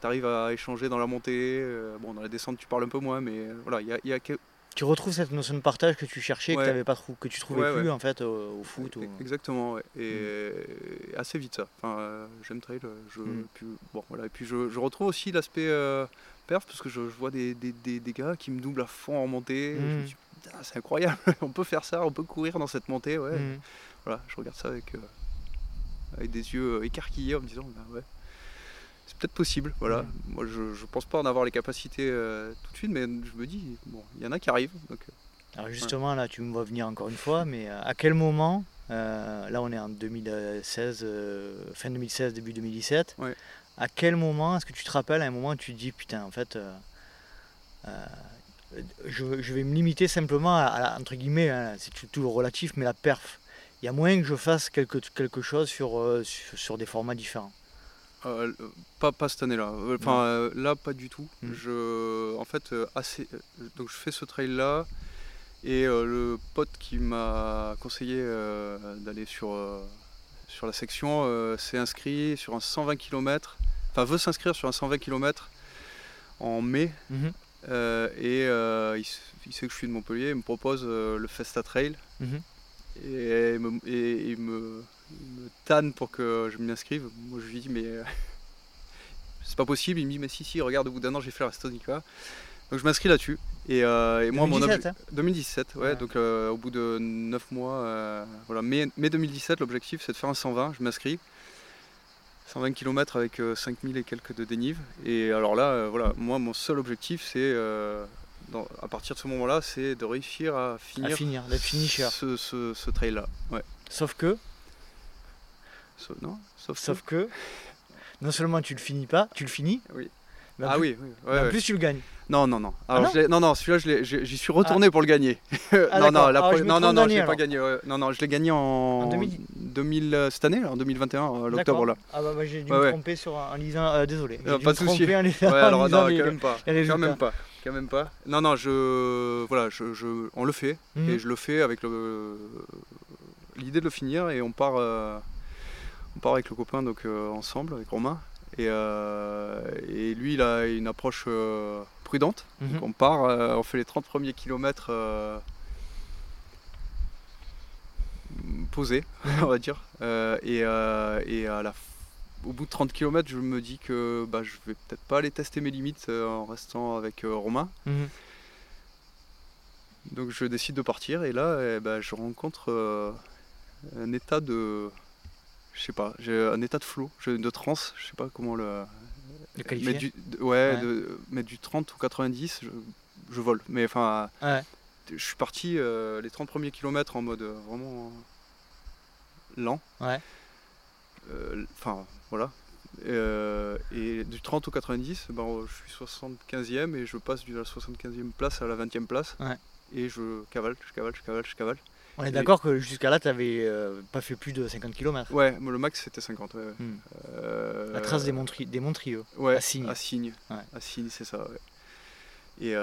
[SPEAKER 1] tu arrives à échanger dans la montée. Euh, bon, dans la descente, tu parles un peu moins, mais euh, voilà, il y a,
[SPEAKER 2] Tu retrouves cette notion de partage que tu cherchais, que, avais pas que tu trouvais plus en fait au, foot.
[SPEAKER 1] Exactement, et mm. assez vite ça. Enfin, euh, j'aime trail. Je, mm. bon, voilà. Et puis je, retrouve aussi l'aspect perf parce que je, vois des, des, des, gars qui me doublent à fond en montée. Mm. c'est incroyable, on peut faire ça, on peut courir dans cette montée. Ouais. Voilà, je regarde ça avec, avec des yeux écarquillés en me disant, bah, ouais, c'est peut-être possible. Voilà. Moi, je ne pense pas en avoir les capacités euh, tout de suite, mais je me dis, bon, il y en a qui arrivent. Donc, euh,
[SPEAKER 2] Alors justement, là, tu me vois venir encore une fois, mais euh, à quel moment, là on est en 2016, fin 2016, début 2017, à quel moment est-ce que tu te rappelles à un moment où tu te dis, putain, en fait, je, vais me limiter simplement à, entre guillemets, hein, c'est toujours relatif, mais la perf. Il y a moyen que je fasse quelque, quelque chose sur, sur des formats différents.
[SPEAKER 1] Euh, pas, pas cette année-là. Euh, enfin, euh, là, pas du tout. Mm. Je, en fait, assez, donc je fais ce trail-là. Et le pote qui m'a conseillé d'aller sur, sur la section s'est inscrit sur un 120 km, enfin veut s'inscrire sur un 120 km en mai. Mm-hmm. et il, sait que je suis de Montpellier, il me propose le Festa Trail. Mm-hmm. Et, et, il me, me tanne pour que je m'y inscrive. Moi je lui dis mais euh, c'est pas possible. Il me dit mais si si regarde au bout d'un an j'ai fait la Restonica. Donc je m'inscris là-dessus. Et, euh, moi 2017, mon 2017 hein. ouais, donc euh, au bout de 9 mois, voilà, mai, 2017 l'objectif c'est de faire un 120, je m'inscris. 120 km avec 5000 et quelques de dénive. Et alors là, voilà, moi mon seul objectif c'est à partir de ce moment-là, c'est de réussir à finir, à
[SPEAKER 2] finir
[SPEAKER 1] ce, ce, ce trail-là. Ouais.
[SPEAKER 2] Sauf que
[SPEAKER 1] Sauf, non
[SPEAKER 2] Sauf, que... non seulement tu le finis pas, tu le finis.
[SPEAKER 1] Oui. ah oui,
[SPEAKER 2] oui. en plus tu le gagnes.
[SPEAKER 1] Non, non, non. Ah non, non, non, celui-là, j'y suis retourné ah. pour le gagner. Ah, non, non, la non, non, non, je l'ai pas gagné. Non, non, je l'ai gagné en, en 2000... Euh, cette année, en 2021, euh, l'octobre là.
[SPEAKER 2] Ah bah, bah j'ai dû me tromper sur un, lisant. Euh, désolé.
[SPEAKER 1] pas de souci. Ouais, alors non, quand même pas. Quand même pas. Quand même pas. Non, non, je, voilà, je, je, on le fait mhm. et je le fais avec le l'idée de le finir et on part on part avec le copain donc euh, ensemble avec Romain et, euh, et, lui il a une approche euh, prudente. Mhm. on part, on fait les 30 premiers kilomètres posés, mhm. on va dire. et, et, à la au bout de 30 km, je me dis que bah, je vais peut-être pas aller tester mes limites en restant avec Romain. Mhm. Donc je décide de partir et là, eh ben, je rencontre un état de, je sais pas, j'ai un état de flow, de transe, je sais pas comment le,
[SPEAKER 2] mettre
[SPEAKER 1] du, ouais, De, mettre du 30 ou 90, je, vole. Mais enfin, je suis parti euh, les 30 premiers kilomètres en mode euh, vraiment lent.
[SPEAKER 2] Ouais.
[SPEAKER 1] Euh, enfin, voilà. et du 30 au 90, ben, je suis 75e et je passe de la 75e place à la 20e place. Et je cavale, je cavale, je cavale, je cavale.
[SPEAKER 2] On est d'accord que jusqu'à là, tu n'avais pas fait plus de 50 km
[SPEAKER 1] Ouais, le max c'était 50.
[SPEAKER 2] Hmm. la trace des, Montri des Montrieux.
[SPEAKER 1] Ouais, à Signe. À Signe, c'est ça. Et,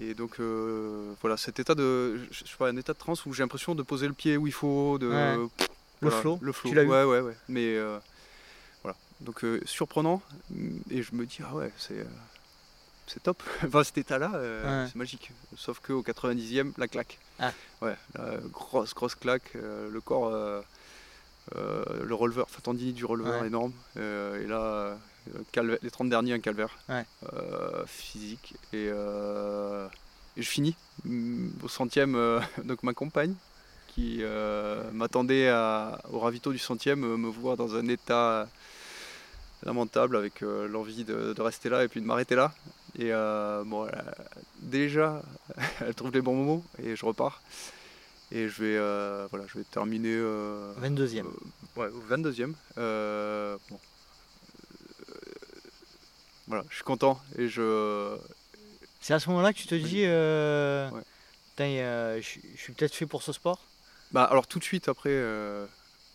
[SPEAKER 1] et donc euh, voilà, cet état de, je sais pas, un état de transe où j'ai l'impression de poser le pied où il faut, de
[SPEAKER 2] le flow.
[SPEAKER 1] Le flow. ouais, ouais, ouais. Mais euh, voilà, donc euh, surprenant. Et je me dis ah ouais, c'est c'est top. enfin cet état-là, c'est magique. Sauf qu'au 90e, la claque.
[SPEAKER 2] Ah.
[SPEAKER 1] Ouais, la grosse grosse claque, le corps, le releveur, enfin tendinite du releveur énorme. et là les 30 derniers, un calvaire euh, physique. Euh, et, je finis mm, au centième, euh, donc ma compagne qui m'attendait au ravito du centième me voit dans un état lamentable avec l'envie de, rester là et puis de m'arrêter là. Et bon, déjà, elle trouve les bons moments et je repars. Et je vais, voilà, je vais terminer.
[SPEAKER 2] 22e.
[SPEAKER 1] ouais, 22e. bon, voilà, je suis content et je.
[SPEAKER 2] C'est à ce moment-là que tu te dis, euh, je, suis peut-être fait pour ce sport?
[SPEAKER 1] Bah alors tout de suite après, euh,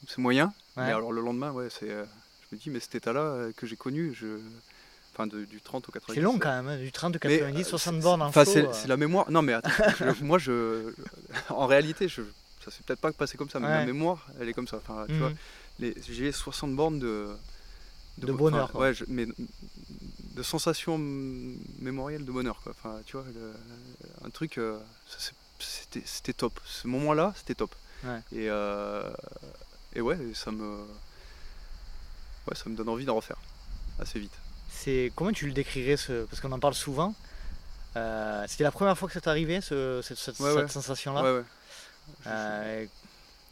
[SPEAKER 1] c'est moyen. Mais alors le lendemain, ouais, c'est, euh, je me dis, mais cet état-là que j'ai connu, je, enfin du 30 au 90.
[SPEAKER 2] C'est long quand même, hein, du 30 au 90, 60 bornes en
[SPEAKER 1] Enfin c'est, la mémoire. Non mais attends, moi je, en réalité, je, ça s'est peut-être pas passé comme ça, mais la mémoire, elle est comme ça. Enfin, tu vois, mhm. j'ai 60 bornes de
[SPEAKER 2] de, bonheur.
[SPEAKER 1] ouais, mais de sensations mémorielles de bonheur. Quoi. Enfin, tu vois, un truc, euh, c'était top. Ce moment-là, c'était top. Et, euh, et ouais, ça me, ouais, ça me donne envie d'en refaire assez vite.
[SPEAKER 2] C'est comment tu le décrirais ce... parce qu'on en parle souvent. Euh, c'était la première fois que ça t'est arrivé ce, cette, cette, sensation-là.
[SPEAKER 1] Ouais,
[SPEAKER 2] ouais.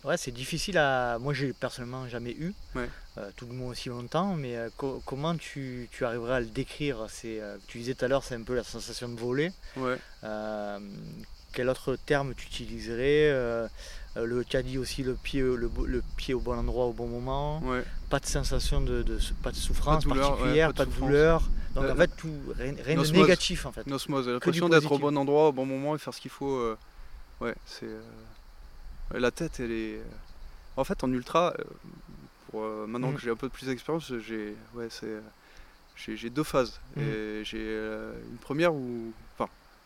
[SPEAKER 2] Ouais, c'est difficile à. Moi, j'ai personnellement jamais eu, euh, tout le monde aussi longtemps, mais euh, comment tu, tu, arriverais à le décrire? C'est, euh, Tu disais tout à l'heure, c'est un peu la sensation de voler. Euh, quel autre terme tu utiliserais le, Tu as dit aussi le pied, le, le, pied au bon endroit au bon moment.
[SPEAKER 1] Ouais.
[SPEAKER 2] Pas de sensation de, de pas de souffrance particulière, pas de, douleur. Donc en fait, tout, rien, de négatif en fait.
[SPEAKER 1] L'osmose, l'impression d'être au bon endroit au bon moment et faire ce qu'il faut. ouais, c'est. La tête, elle est. Euh, en fait, en ultra, euh, pour, euh, maintenant mm. que j'ai un peu plus d'expérience, j'ai ouais, j'ai deux phases. Et j'ai une première où.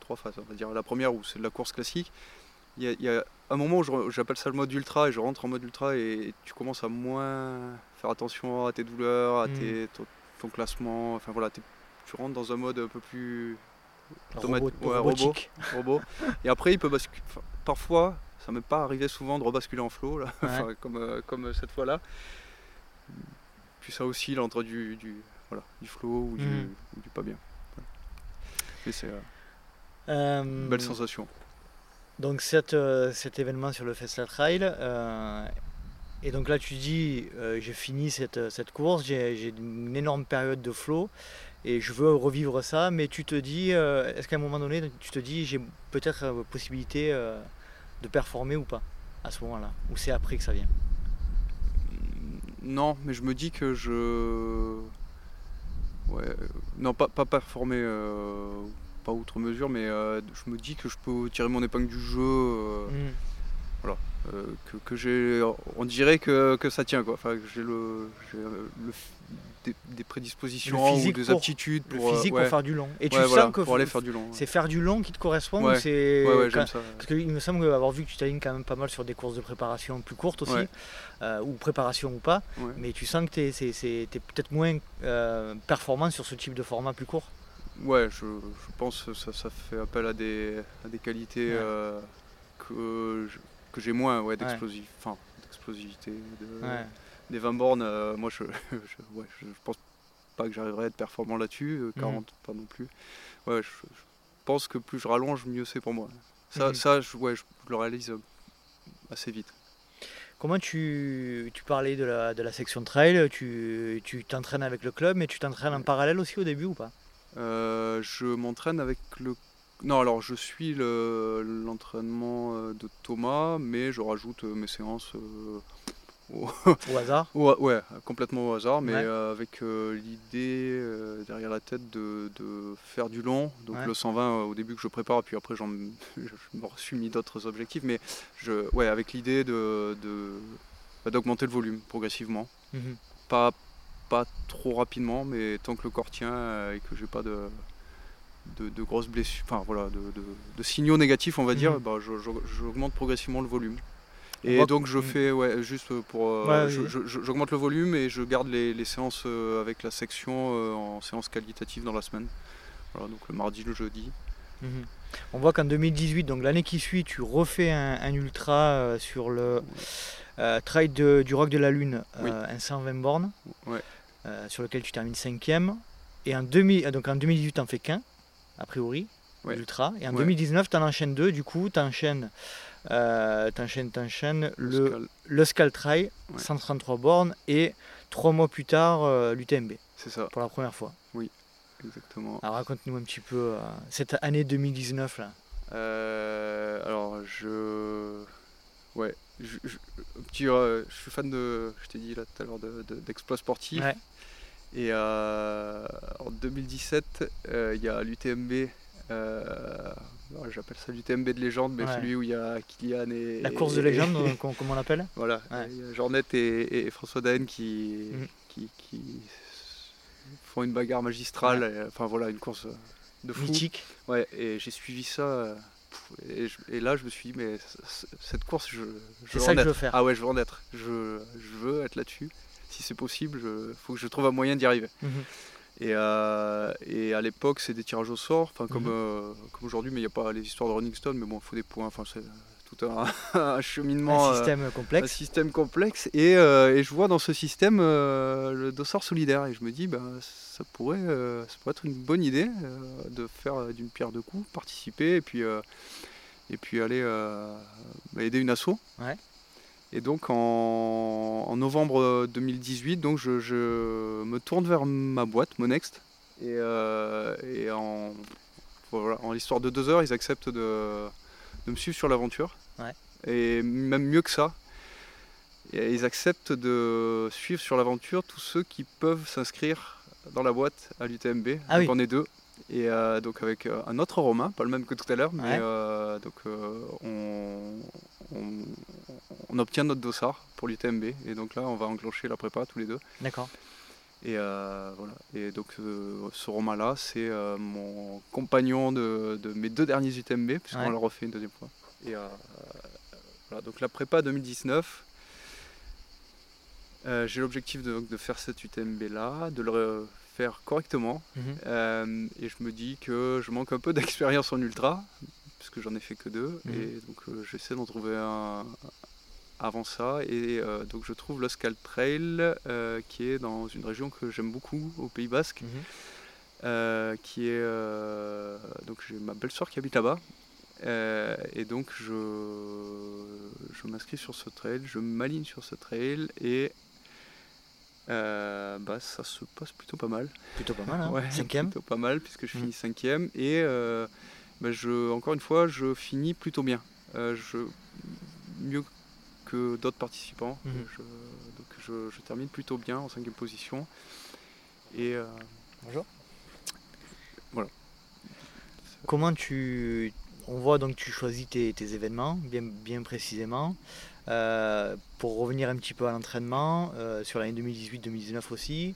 [SPEAKER 1] Trois phases, on va dire. La première où c'est de la course classique. Il y, a, un moment où j'appelle ça le mode ultra et je rentre en mode ultra et tu commences à moins faire attention à tes douleurs, à mm. tes, ton, classement. Enfin voilà, tu rentres dans un mode un peu plus
[SPEAKER 2] automatique, robot,
[SPEAKER 1] robot. et après, il peut basculer. Parfois, ça m'est pas arrivé souvent de rebasculer en flow, là, comme, euh, comme cette fois-là. Puis ça oscille entre du, du, voilà, du flow ou, du, hmm. du, pas bien. Mais c'est euh, euh, une belle sensation.
[SPEAKER 2] Donc cette, cet événement sur le Festival Trail, et donc là tu dis, j'ai fini cette, cette course, j'ai une énorme période de flow et je veux revivre ça, mais tu te dis, est-ce qu'à un moment donné, tu te dis, j'ai peut-être possibilité de performer ou pas à ce moment-là? Ou c'est après que ça vient?
[SPEAKER 1] Non, mais je me dis que je. Ouais, non, pas, pas performer, euh, pas outre mesure, mais euh, je me dis que je peux tirer mon épingle du jeu. Euh, hmm. Voilà. que, que j'ai. On dirait que, que, ça tient, quoi. Enfin, que j'ai le, le, des, prédispositions ou des aptitudes
[SPEAKER 2] pour, le physique
[SPEAKER 1] pour
[SPEAKER 2] faire du long. Et tu sens que
[SPEAKER 1] pour aller faire du long.
[SPEAKER 2] C'est faire du long qui te correspond ou c'est parce qu'il me semble avoir vu que tu t'alignes quand même pas mal sur des courses de préparation plus courtes aussi, euh, ou préparation ou pas. Mais tu sens que tu es, peut-être moins euh, performant sur ce type de format plus court.
[SPEAKER 1] Ouais, je, je pense que ça, ça, fait appel à des, à des qualités euh, que, que j'ai moins ouais, d'explosivité. De, des 20 bornes, moi je, je, pense pas que j'arriverai à être performant là-dessus, 40 mhm. pas non plus. Ouais, je, pense que plus je rallonge, mieux c'est pour moi. Ça, mhm. ça je, ouais, je, le réalise assez vite.
[SPEAKER 2] Comment tu, tu parlais de la, de la, section trail Tu t'entraînes avec le club, mais tu t'entraînes en parallèle aussi au début ou pas?
[SPEAKER 1] Je m'entraîne avec le non, alors je suis l'entraînement euh, de Thomas, mais je rajoute euh, mes séances
[SPEAKER 2] euh, au, hasard
[SPEAKER 1] ouais, complètement au hasard, mais avec l'idée derrière la tête de, faire du long. Donc le 120 au début que je prépare, puis après j'en, je me suis mis d'autres objectifs, mais je, ouais, avec l'idée de, bah, d'augmenter le volume progressivement. Mhm. Pas, pas trop rapidement, mais tant que le corps tient et que j'ai pas de de, grosses blessures, enfin voilà, de, signaux négatifs, on va dire, mhm. bah, j'augmente progressivement le volume. Et donc je fais, ouais, juste pour, euh, j'augmente le volume et je garde les, séances euh, avec la section euh, en séance qualitative dans la semaine. Voilà, donc le mardi, le jeudi.
[SPEAKER 2] Mhm. On voit qu'en 2018, donc l'année qui suit, tu refais un, ultra sur le trail du Rock de la Lune, un 120 bornes, sur lequel tu termines 5ème. Et en, 2000, donc en 2018, tu n'en fais qu'un a priori, ultra. Et en 2019, tu en enchaînes deux, du coup, tu enchaînes, euh, le, le, le Scal 133 bornes, et trois mois plus tard, euh, l'UTMB.
[SPEAKER 1] C'est ça.
[SPEAKER 2] Pour la première fois.
[SPEAKER 1] Oui, exactement.
[SPEAKER 2] Alors raconte-nous un petit peu euh, cette année 2019 là.
[SPEAKER 1] Euh, alors je. Ouais, je, je, suis fan de. Je t'ai dit là tout à l'heure d'exploits de, sportifs. Et euh, en 2017, euh, il y a l'UTMB. Euh, j'appelle ça l'UTMB de légende, mais celui où il y a Kylian et.
[SPEAKER 2] La course de légende, comme on l'appelle
[SPEAKER 1] Voilà. Il y a Jornette et, François Daen qui, qui, font une bagarre magistrale. enfin voilà, une course de fou.
[SPEAKER 2] Mythique.
[SPEAKER 1] Ouais, et j'ai suivi ça. Et, là, je me suis dit, mais cette course, je,
[SPEAKER 2] je veux ça que je veux faire.
[SPEAKER 1] Ah ouais, je veux en être. Je, je veux être là-dessus si c'est possible, il faut que je trouve un moyen d'y arriver. Mhm. Et, euh, et, à l'époque, c'est des tirages au sort, enfin comme, mhm. euh, comme aujourd'hui, mais il n'y a pas les histoires de Rolling Stone, mais bon, il faut des points, enfin c'est tout un, cheminement.
[SPEAKER 2] Un système
[SPEAKER 1] euh,
[SPEAKER 2] complexe.
[SPEAKER 1] Un système complexe. Et, et, je vois dans ce système le dossard solidaire, et je me dis, ben, ça, pourrait, ça pourrait être une bonne idée de faire d'une pierre deux coups, participer, et puis, et puis aller aider une asso. Ouais. Et donc en, novembre 2018, donc je, me tourne vers ma boîte, Monext. Et, euh, en, en l'histoire de deux heures, ils acceptent de, me suivre sur l'aventure. Et même mieux que ça, ils acceptent de suivre sur l'aventure tous ceux qui peuvent s'inscrire dans la boîte à l'UTMB.
[SPEAKER 2] Ah
[SPEAKER 1] on est deux. Et euh, donc avec euh, un autre Romain, pas le même que tout à l'heure, mais donc on, on, obtient notre dossard pour l'UTMB. Et donc là, on va enclencher la prépa tous les deux.
[SPEAKER 2] D'accord.
[SPEAKER 1] Et euh, voilà. Et donc euh, ce Romain-là, c'est euh, mon compagnon de, mes deux derniers UTMB, puisqu'on l'a refait une deuxième fois. Et voilà, donc la prépa 2019. j'ai l'objectif de, faire cet UTMB-là, de le faire correctement. Mhm. et je me dis que je manque un peu d'expérience en ultra, que j'en ai fait que deux. Mhm. Et donc euh, j'essaie d'en trouver un avant ça. Et euh, donc je trouve l'Oscal Trail, euh, qui est dans une région que j'aime beaucoup, au Pays Basque. Mhm. qui est donc j'ai ma belle soeur qui habite là-bas et donc je, je m'inscris sur ce trail, je m'aligne sur ce trail et bah, ça se passe plutôt pas mal.
[SPEAKER 2] Plutôt pas mal, hein cinquième.
[SPEAKER 1] Plutôt pas mal puisque je finis cinquième et bah, je, encore une fois, je finis plutôt bien. Euh, je, mieux que d'autres participants. Mhm. Je, donc je, termine plutôt bien en cinquième position. Et euh,
[SPEAKER 2] bonjour.
[SPEAKER 1] Voilà.
[SPEAKER 2] Comment tu, on voit donc tu choisis tes, événements bien, bien précisément. Euh, pour revenir un petit peu à l'entraînement, sur l'année 2018-2019 aussi,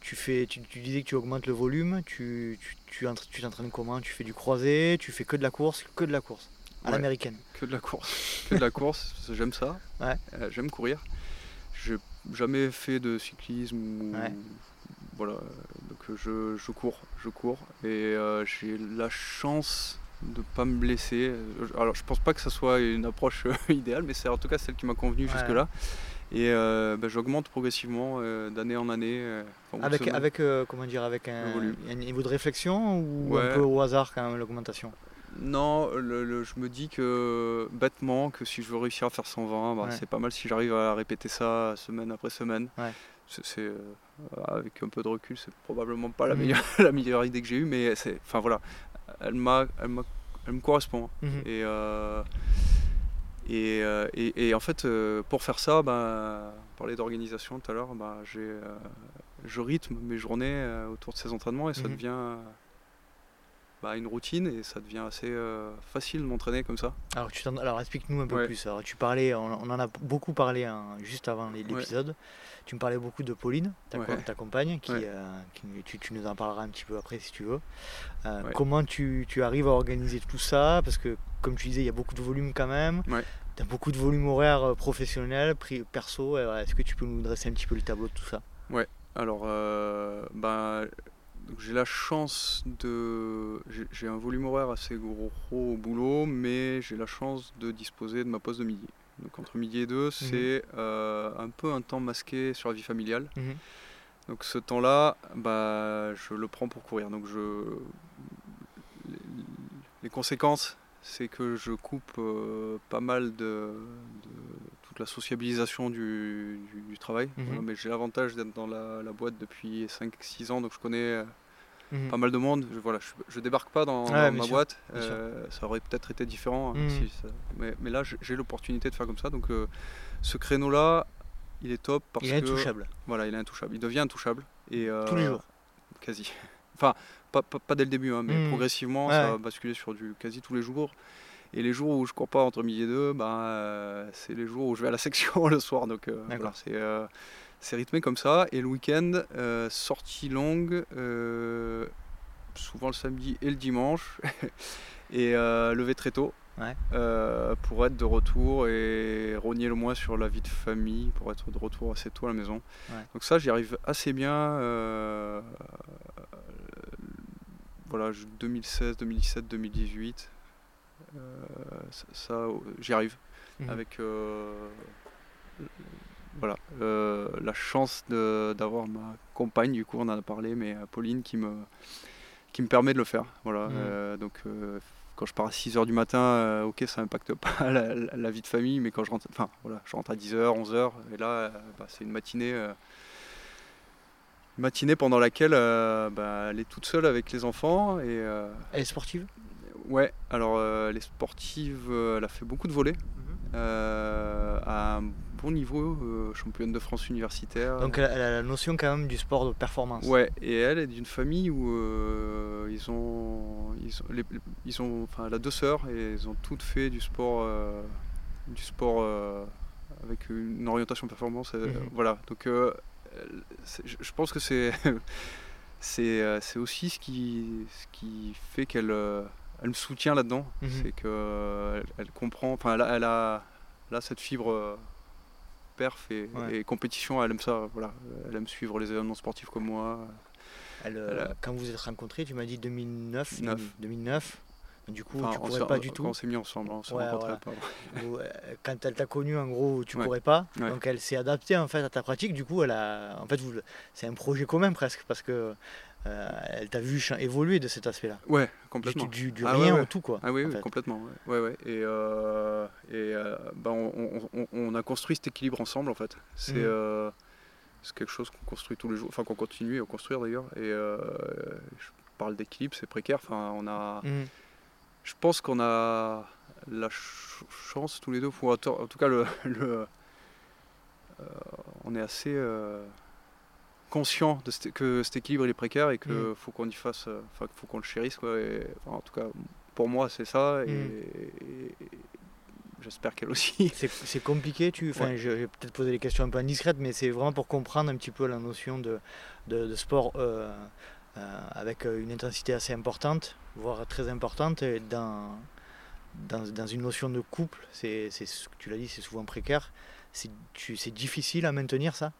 [SPEAKER 2] tu, fais, tu, disais que tu augmentes le volume, tu, tu, tu t'entraînes comment? Tu fais du croisé, tu fais que de la course, que de la course à l'américaine.
[SPEAKER 1] Que de la course, que de la course, j'aime ça, euh, j'aime courir. J'ai jamais fait de cyclisme voilà, donc je, je, cours, je cours et euh, j'ai la chance de ne pas me blesser. Alors je pense pas que ça soit une approche idéale, mais c'est en tout cas celle qui m'a convenu jusque là. Et euh, bah, j'augmente progressivement euh, d'année en année. euh,
[SPEAKER 2] Avec,
[SPEAKER 1] semaine.
[SPEAKER 2] avec euh, comment dire, avec un, niveau de réflexion ou un peu au hasard quand même l'augmentation?
[SPEAKER 1] Non, le- le- je me dis que bêtement que si je veux réussir à faire 120, bah,
[SPEAKER 2] Ouais.
[SPEAKER 1] c'est pas mal si j'arrive à répéter ça semaine après semaine. C'est, euh, avec un peu de recul, c'est probablement pas la
[SPEAKER 2] Mhm.
[SPEAKER 1] meilleure, la meilleure idée que j'ai eue, mais c'est, enfin voilà, elle m'a, elle m'a- elle me correspond.
[SPEAKER 2] Mhm.
[SPEAKER 1] Et, euh, et, euh, et, et en fait, euh, pour faire ça, bah, on parlait d'organisation tout à l'heure, bah, j'ai, je rythme mes journées autour de ces entraînements et ça
[SPEAKER 2] Mhm.
[SPEAKER 1] devient bah, une routine et ça devient assez euh, facile de m'entraîner comme ça.
[SPEAKER 2] Alors, tu alors explique-nous un peu
[SPEAKER 1] Ouais.
[SPEAKER 2] plus. Alors, tu parlais, on, on en a beaucoup parlé hein, juste avant l'é-
[SPEAKER 1] Ouais.
[SPEAKER 2] l'épisode. Tu me parlais beaucoup de Pauline, ta, co-
[SPEAKER 1] Ouais.
[SPEAKER 2] ta compagne, qui,
[SPEAKER 1] Ouais.
[SPEAKER 2] euh, qui- tu, tu nous en parleras un petit peu après si tu veux. Euh,
[SPEAKER 1] Ouais.
[SPEAKER 2] Comment tu, tu arrives à organiser tout ça? Parce que, comme tu disais, il y a beaucoup de volume quand même.
[SPEAKER 1] Ouais.
[SPEAKER 2] Tu as beaucoup de volume horaire professionnel, perso. Alors, Est-ce que tu peux nous dresser un petit peu le tableau de tout ça?
[SPEAKER 1] Alors, euh, bah, j'ai la chance de. J'ai, un volume horaire assez gros au boulot, mais j'ai la chance de disposer de ma pause de midi. Donc, entre midi et deux, c'est euh, un peu un temps masqué sur la vie familiale.
[SPEAKER 2] Mhm.
[SPEAKER 1] Donc ce temps-là, bah, je le prends pour courir. Donc je... les, les conséquences, c'est que je coupe euh, pas mal de, de toute la sociabilisation du, du- du travail.
[SPEAKER 2] Mhm.
[SPEAKER 1] Voilà, mais j'ai l'avantage d'être dans la, la boîte depuis 5-6 ans, donc je connais euh,
[SPEAKER 2] Mhm.
[SPEAKER 1] pas mal de monde. Je, voilà, je, je débarque pas dans, ma
[SPEAKER 2] sûr,
[SPEAKER 1] boîte. Euh, ça aurait peut-être été différent. hein,
[SPEAKER 2] Mhm.
[SPEAKER 1] si ça- mais, mais là, j'ai- l'opportunité de faire comme ça. Donc euh, ce créneau-là, il est top parce
[SPEAKER 2] Il est
[SPEAKER 1] que
[SPEAKER 2] intouchable.
[SPEAKER 1] voilà, il est intouchable. Il devient intouchable. Et,
[SPEAKER 2] Tous les jours.
[SPEAKER 1] Quasi. Enfin, pas, pas, pas dès le début, hein, mais progressivement,
[SPEAKER 2] Ouais,
[SPEAKER 1] ça va basculer sur du quasi tous les jours. Et les jours où je cours pas entre midi et deux, ben, euh, c'est les jours où je vais à la section le soir. Donc euh, voilà, c'est euh, c'est rythmé comme ça. Et le week-end, sortie longue, souvent le samedi et le dimanche. et lever très tôt.
[SPEAKER 2] Ouais.
[SPEAKER 1] pour être de retour et rogner le moins sur la vie de famille, pour être de retour assez tôt à la maison.
[SPEAKER 2] Ouais.
[SPEAKER 1] Donc ça, j'y arrive assez bien. voilà, je- 2016, 2017, 2018. Euh, ça, ça, euh, j'y arrive
[SPEAKER 2] Mhm.
[SPEAKER 1] avec euh, voilà euh, la chance d'avoir ma compagne du coup on en a parlé mais Pauline qui me qui me permet de le faire voilà
[SPEAKER 2] Mhm.
[SPEAKER 1] donc quand je pars à 6h du matin euh, ok ça impacte pas la, la- la vie de famille mais quand je rentre enfin voilà je rentre à 10h 11h et là euh, bah, c'est une matinée euh, une matinée pendant laquelle bah, elle est toute seule avec les enfants et
[SPEAKER 2] Elle est sportive?
[SPEAKER 1] Ouais, alors euh, elle est sportive, euh, elle a fait beaucoup de volets euh, à un bon niveau, championne de France universitaire.
[SPEAKER 2] Donc elle a, la notion quand même du sport de performance.
[SPEAKER 1] Ouais, et elle est d'une famille où ils ont, ils ont, les- ils ont, enfin, elle a deux sœurs et ils ont toutes fait du sport, du sport avec une orientation performance.
[SPEAKER 2] Mhm.
[SPEAKER 1] Voilà, donc je pense que c'est, c'est, c'est aussi ce qui, ce qui fait qu'elle, elle me soutient là-dedans,
[SPEAKER 2] Mhm.
[SPEAKER 1] c'est que euh, elle, elle comprend, enfin, elle, a- elle cette fibre. euh, perf et,
[SPEAKER 2] Ouais.
[SPEAKER 1] et compétition, elle aime ça, voilà. Elle aime suivre les événements sportifs comme moi.
[SPEAKER 2] Elle, euh,
[SPEAKER 1] a-
[SPEAKER 2] Quand vous êtes rencontrés, tu m'as dit 2009.
[SPEAKER 1] Neuf.
[SPEAKER 2] 2009. Du coup,
[SPEAKER 1] Enfin,
[SPEAKER 2] tu
[SPEAKER 1] s'est-
[SPEAKER 2] pas du tout.
[SPEAKER 1] on s'est mis ensemble, on s'est
[SPEAKER 2] Ouais,
[SPEAKER 1] rencontrés
[SPEAKER 2] voilà.
[SPEAKER 1] pas.
[SPEAKER 2] Quand elle t'a connu, en gros, tu
[SPEAKER 1] Ouais.
[SPEAKER 2] pourrais pas.
[SPEAKER 1] Ouais.
[SPEAKER 2] Donc elle s'est adaptée en fait à ta pratique. Du coup, elle a, en fait, vous, c'est un projet commun presque parce que euh, elle t'a vu évoluer de cet aspect-là.
[SPEAKER 1] Ouais, complètement.
[SPEAKER 2] du, du
[SPEAKER 1] Ah
[SPEAKER 2] rien
[SPEAKER 1] ouais, ouais.
[SPEAKER 2] au tout quoi.
[SPEAKER 1] Ah oui, complètement. Ouais, ouais. Et, euh, et euh, bah, on, on- on- on a construit cet équilibre ensemble en fait. C'est euh, c'est quelque chose qu'on construit tous les jours, enfin qu'on continue à construire d'ailleurs. Et je parle d'équilibre, c'est précaire. Enfin, on a,
[SPEAKER 2] Mhm.
[SPEAKER 1] je pense qu'on a la ch- chance tous les deux, ou en tout cas le, le- on est assez conscient de cet- que cet équilibre il est précaire et qu'il
[SPEAKER 2] Mm.
[SPEAKER 1] faut qu'on y fasse, euh, enfin faut qu'on le chérisse quoi. Et, enfin, en tout cas, pour moi c'est ça et,
[SPEAKER 2] Mm.
[SPEAKER 1] et- et j'espère qu'elle aussi.
[SPEAKER 2] C'est, compliqué, tu, enfin,
[SPEAKER 1] Ouais.
[SPEAKER 2] vais peut-être poser des questions un peu indiscrètes, mais c'est vraiment pour comprendre un petit peu la notion de, de, de sport euh, euh, avec une intensité assez importante, voire très importante, et dans, dans, dans une notion de couple, c'est, tu l'as dit, c'est souvent précaire. C'est difficile à maintenir ça?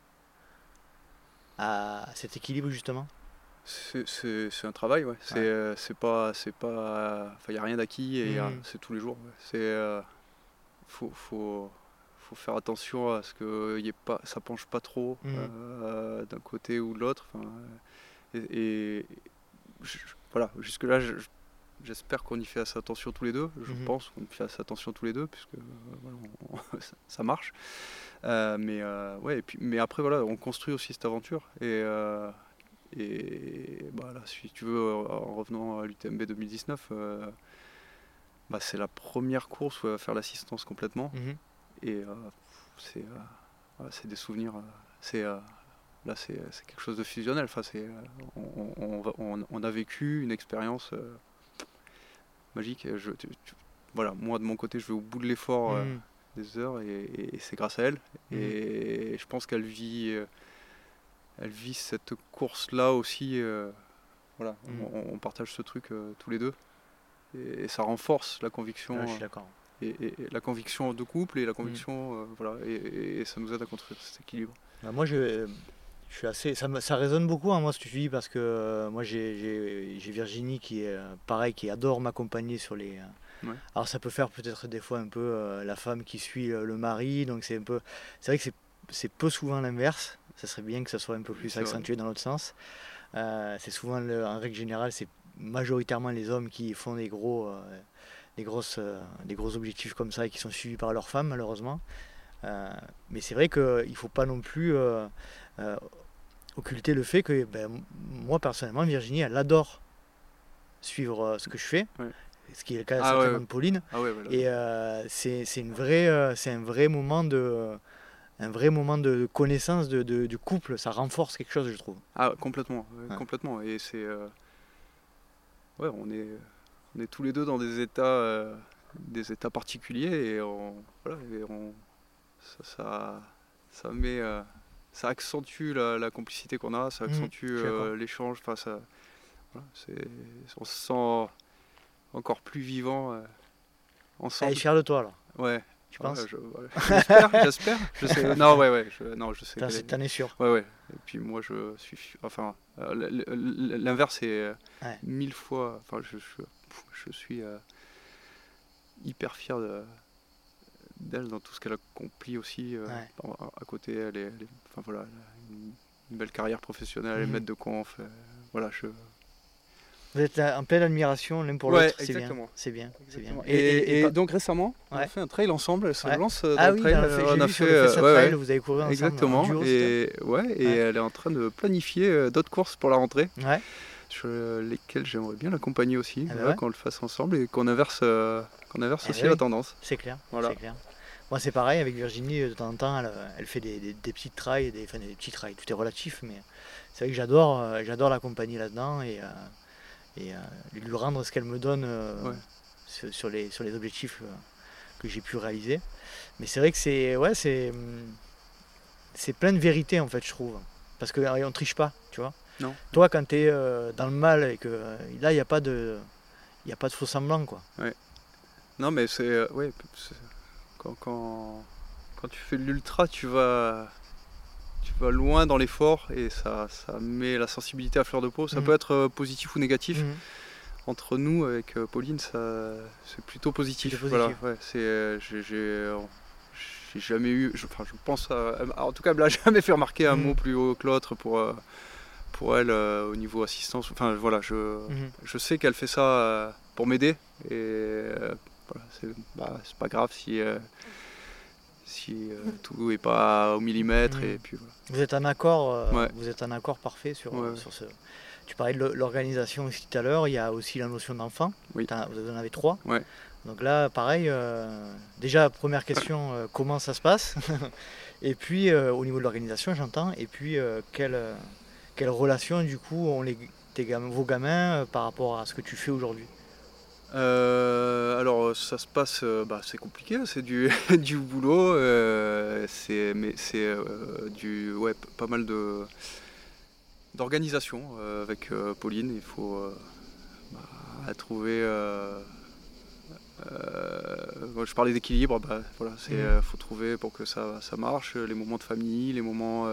[SPEAKER 2] À cet équilibre justement?
[SPEAKER 1] C'est- un travail, ouais. C'est
[SPEAKER 2] Ouais.
[SPEAKER 1] euh, pas, c'est pas, enfin il y a rien d'acquis et il y a-
[SPEAKER 2] Mm.
[SPEAKER 1] c'est tous les jours. ouais. C'est, euh, faut, faut, faut faire attention à ce que y ait pas, ça penche pas trop mmh. d'un côté ou de l'autre. et, voilà, jusque là, j'espère qu'on y fait assez attention tous les deux. Je mmh pense qu'on y fait assez attention tous les deux, puisque ça, marche. mais ouais, et puis, mais après voilà, on construit aussi cette aventure et et bah, si tu veux, en revenant à l'UTMB 2019, euh, bah, c'est la première course où elle va faire l'assistance complètement. Mhm. Et euh, euh, c'est des souvenirs. c'est là, c'est quelque chose de fusionnel. Enfin, on, on, a vécu une expérience magique. Je, voilà, moi, de mon côté, je vais au bout de l'effort mhm. des heures et, c'est grâce à elle. Mhm. Et je pense qu'elle vit elle vit cette course-là aussi. Euh, voilà, mm. on, partage ce truc euh, tous les deux. Et, ça renforce la conviction.
[SPEAKER 2] je suis d'accord.
[SPEAKER 1] Et, la conviction de couple et la conviction, mm. euh, voilà, et, ça nous aide à construire cet équilibre.
[SPEAKER 2] Bah, moi, je, je, suis assez, ça, ça résonne beaucoup, hein, moi, ce que tu dis, parce que moi, j'ai Virginie qui est pareil, qui adore m'accompagner sur les. Alors, ça peut faire peut-être des fois un peu la femme qui suit le mari, donc c'est un peu. C'est vrai que c'est peu souvent l'inverse ça serait bien que ça soit un peu plus accentué dans l'autre sens. Euh, c'est souvent, en règle générale, c'est majoritairement les hommes qui font des gros, euh, des grosses, euh, des gros objectifs comme ça et qui sont suivis par leurs femmes, malheureusement. mais c'est vrai qu'il ne faut pas non plus occulter le fait que ben, moi, personnellement, Virginie, elle adore suivre ce que je fais. Ce qui est le cas ah, de Pauline.
[SPEAKER 1] Ah
[SPEAKER 2] et c'est, une vraie, c'est un vrai moment de, un vrai moment de connaissance de, du couple. Ça renforce quelque chose, je trouve.
[SPEAKER 1] Ah, complètement. complètement. Et c'est. Euh, ouais, on est, on est tous les deux dans des états, euh, des états particuliers et, on, voilà, et on, ça, ça, met. Euh, ça accentue la, complicité qu'on a, ça mmh, accentue l'échange. Enfin, ça, voilà, on se sent encore plus vivant ensemble.
[SPEAKER 2] Elle est fière de toi, là.
[SPEAKER 1] Ouais, tu penses J'espère, j'espère. Je sais. Non, ouais, ouais. Je, non, je sais.
[SPEAKER 2] T'en es sûr
[SPEAKER 1] Ouais, ouais. Et puis moi, je suis. Enfin, euh, l'inverse est euh, mille fois. Enfin, je, je, suis euh, hyper fier d'elle dans tout ce qu'elle accomplit aussi. À, côté, elle est, enfin voilà, une, belle carrière professionnelle, elle est mhm. maître de conf. voilà, je
[SPEAKER 2] vous êtes en pleine admiration l'un pour l'autre, c'est bien. C'est bien, bien.
[SPEAKER 1] Et, donc récemment, on a fait un trail ensemble, ça lance
[SPEAKER 2] euh, dans ah oui, trail. on a fait, euh, trail, vous avez couru ensemble.
[SPEAKER 1] Exactement. et ouais, et elle est en train de planifier euh, d'autres courses pour la rentrée. Sur lesquelles j'aimerais bien l'accompagner aussi, ah bah qu'on le fasse ensemble et qu'on inverse, qu'on inverse eh aussi la tendance.
[SPEAKER 2] C'est clair. Voilà. clair. Moi, c'est pareil avec Virginie, de temps en temps, elle, fait des, des, des petites trails, des, enfin, des petits trails, tout est relatif, mais c'est vrai que j'adore, j'adore l'accompagner là-dedans et et euh, lui rendre ce qu'elle me donne euh, sur, les, sur les objectifs euh, que j'ai pu réaliser. Mais c'est vrai que c'est ouais, c'est hum, c'est plein de vérité en fait, je trouve. Parce que on triche pas, tu vois.
[SPEAKER 1] Non.
[SPEAKER 2] Toi, quand tu es dans le mal et que là, il n'y a pas de il y a pas de faux semblant quoi.
[SPEAKER 1] Ouais. Non, mais c'est ouais, quand, quand, quand tu fais l'ultra, tu vas tu vas loin dans l'effort et ça, ça met la sensibilité à fleur de peau. Ça mhm. peut être euh, positif ou négatif. Mhm. Entre nous, avec euh, Pauline, c'est plutôt positif. Voilà, ouais, c'est, euh, j'ai, jamais eu, je, enfin, je pense, en tout cas, elle n'a jamais fait remarquer un mhm. mot plus haut que l'autre pour, pour elle au niveau assistance. Enfin, voilà, je, je sais qu'elle fait ça pour m'aider et voilà, c'est, bah, c'est pas grave si si euh, tout n'est pas au millimètre. Mm. Et puis,
[SPEAKER 2] Vous êtes en accord, euh, vous êtes en accord parfait sur, sur ce. Tu parlais de l'organisation aussi tout à l'heure, il y a aussi la notion d'enfant.
[SPEAKER 1] Oui.
[SPEAKER 2] Vous en avez trois. Donc là, pareil, euh, déjà, première question, comment ça se passe? Et puis, au niveau de l'organisation, j'entends. Et puis, quelle, quelle relation, du coup, ont les, vos gamins par rapport à ce que tu fais aujourd'hui?
[SPEAKER 1] Euh, alors ça se passe, euh, bah, c'est compliqué, c'est du, du boulot, euh, c'est mais c'est du ouais pas mal de d'organisation avec Pauline. Il faut bah, trouver. je parlais d'équilibre, bah, voilà, c'est mmh. faut trouver pour que ça, ça marche les moments de famille, les moments